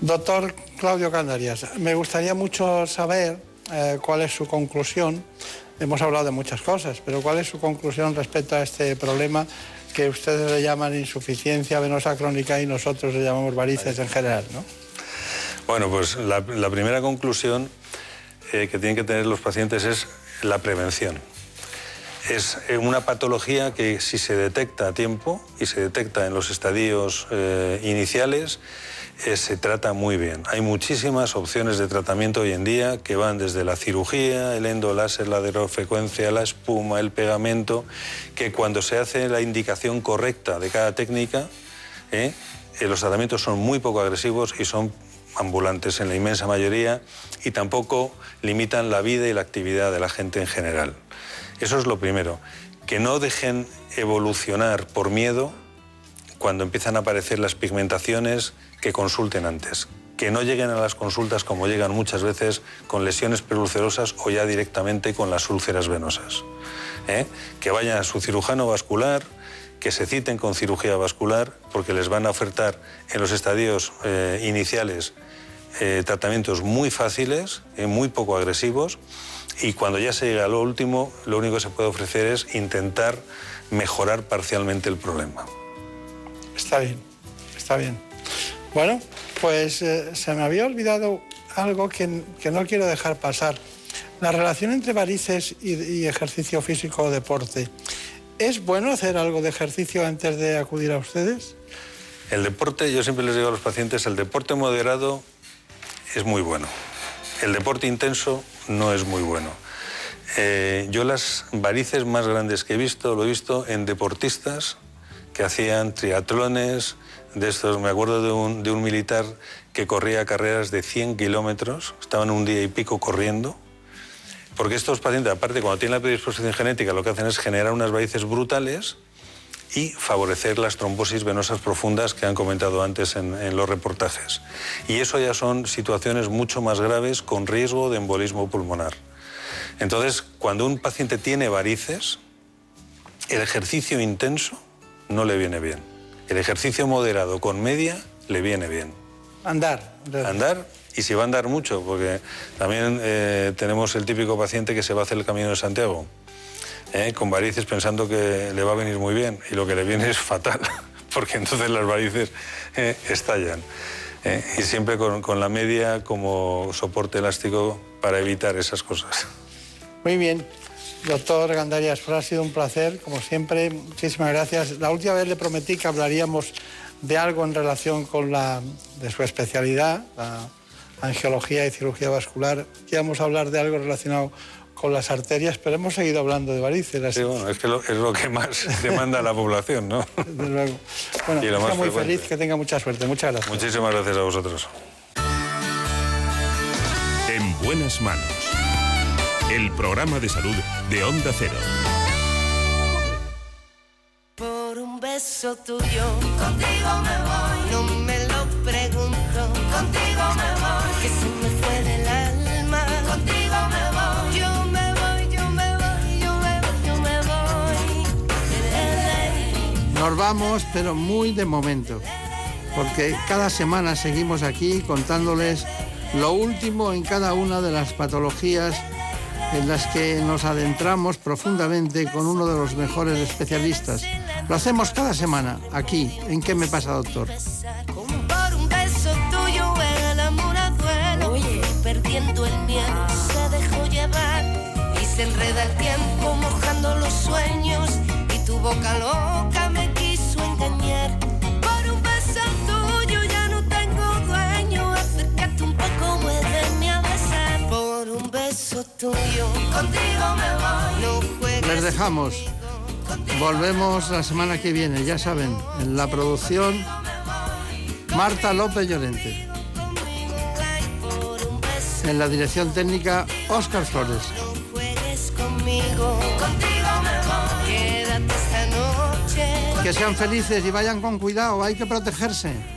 Doctor Claudio Candarias, me gustaría mucho saber eh, cuál es su conclusión. Hemos hablado de muchas cosas, pero cuál es su conclusión respecto a este problema que ustedes le llaman insuficiencia venosa crónica y nosotros le llamamos varices en general, ¿no? Bueno, pues la, primera conclusión eh, que tienen que tener los pacientes es la prevención. Es eh, una patología que si se detecta a tiempo y se detecta en los estadios eh, iniciales, se trata muy bien. Hay muchísimas opciones de tratamiento hoy en día que van desde la cirugía, el endoláser, la radiofrecuencia, la espuma, el pegamento, que cuando se hace la indicación correcta de cada técnica, los tratamientos son muy poco agresivos y son ambulantes en la inmensa mayoría y tampoco limitan la vida y la actividad de la gente en general. Eso es lo primero. Que no dejen evolucionar por miedo cuando empiezan a aparecer las pigmentaciones, que consulten antes. Que no lleguen a las consultas como llegan muchas veces con lesiones preulcerosas o ya directamente con las úlceras venosas. ¿eh? Que vayan a su cirujano vascular, que se citen con cirugía vascular, porque les van a ofertar en los estadios eh, iniciales eh, tratamientos muy fáciles, eh, muy poco agresivos, y cuando ya se llega a lo último, lo único que se puede ofrecer es intentar mejorar parcialmente el problema. Está bien, está bien. Bueno, pues eh, se me había olvidado algo que, que no quiero dejar pasar. La relación entre varices y, y ejercicio físico o deporte. ¿Es bueno hacer algo de ejercicio antes de acudir a ustedes? El deporte, yo siempre les digo a los pacientes, el deporte moderado es muy bueno. El deporte intenso no es muy bueno. Eh, yo las varices más grandes que he visto, lo he visto en deportistas que hacían triatlones, de estos, me acuerdo de un, de un militar que corría carreras de 100 kilómetros, estaban un día y pico corriendo, porque estos pacientes, aparte, cuando tienen la predisposición genética, lo que hacen es generar unas varices brutales y favorecer las trombosis venosas profundas que han comentado antes en, en los reportajes. Y eso ya son situaciones mucho más graves con riesgo de embolismo pulmonar. Entonces, cuando un paciente tiene varices, el ejercicio intenso no le viene bien. El ejercicio moderado con media le viene bien. Andar. Andar y si va a andar mucho, porque también eh, tenemos el típico paciente que se va a hacer el camino de Santiago eh, con varices pensando que le va a venir muy bien y lo que le viene es fatal, porque entonces las varices eh, estallan. Eh, y siempre con, con la media como soporte elástico para evitar esas cosas. Muy bien. Doctor Gandarias, pues ha sido un placer, como siempre. Muchísimas gracias. La última vez le prometí que hablaríamos de algo en relación con la de su especialidad, la angiología y cirugía vascular. Íbamos a hablar de algo relacionado con las arterias, pero hemos seguido hablando de varices. Sí, bueno, es que lo- es lo que más demanda la población, ¿no? Desde luego. Bueno, Y lo está más muy frecuente. feliz, que tenga mucha suerte. Muchas gracias. Muchísimas gracias a vosotros. En buenas manos. el programa de salud de Onda Cero. Por un beso tuyo, contigo me voy. No me Nos vamos, pero muy de momento, porque cada semana seguimos aquí contándoles lo último en cada una de las patologías en las que nos adentramos profundamente con uno de los mejores especialistas. Lo hacemos cada semana, aquí, en ¿Qué me pasa, doctor? Perdiendo el miedo dejó llevar y se enreda el tiempo mojando los sueños y tu boca loca me beso tuyo, contigo me voy. No juegues Les dejamos. Volvemos la semana que viene, ya saben, en la producción Marta López Llorente. En la dirección técnica Óscar Flores. Que sean felices y vayan con cuidado, hay que protegerse.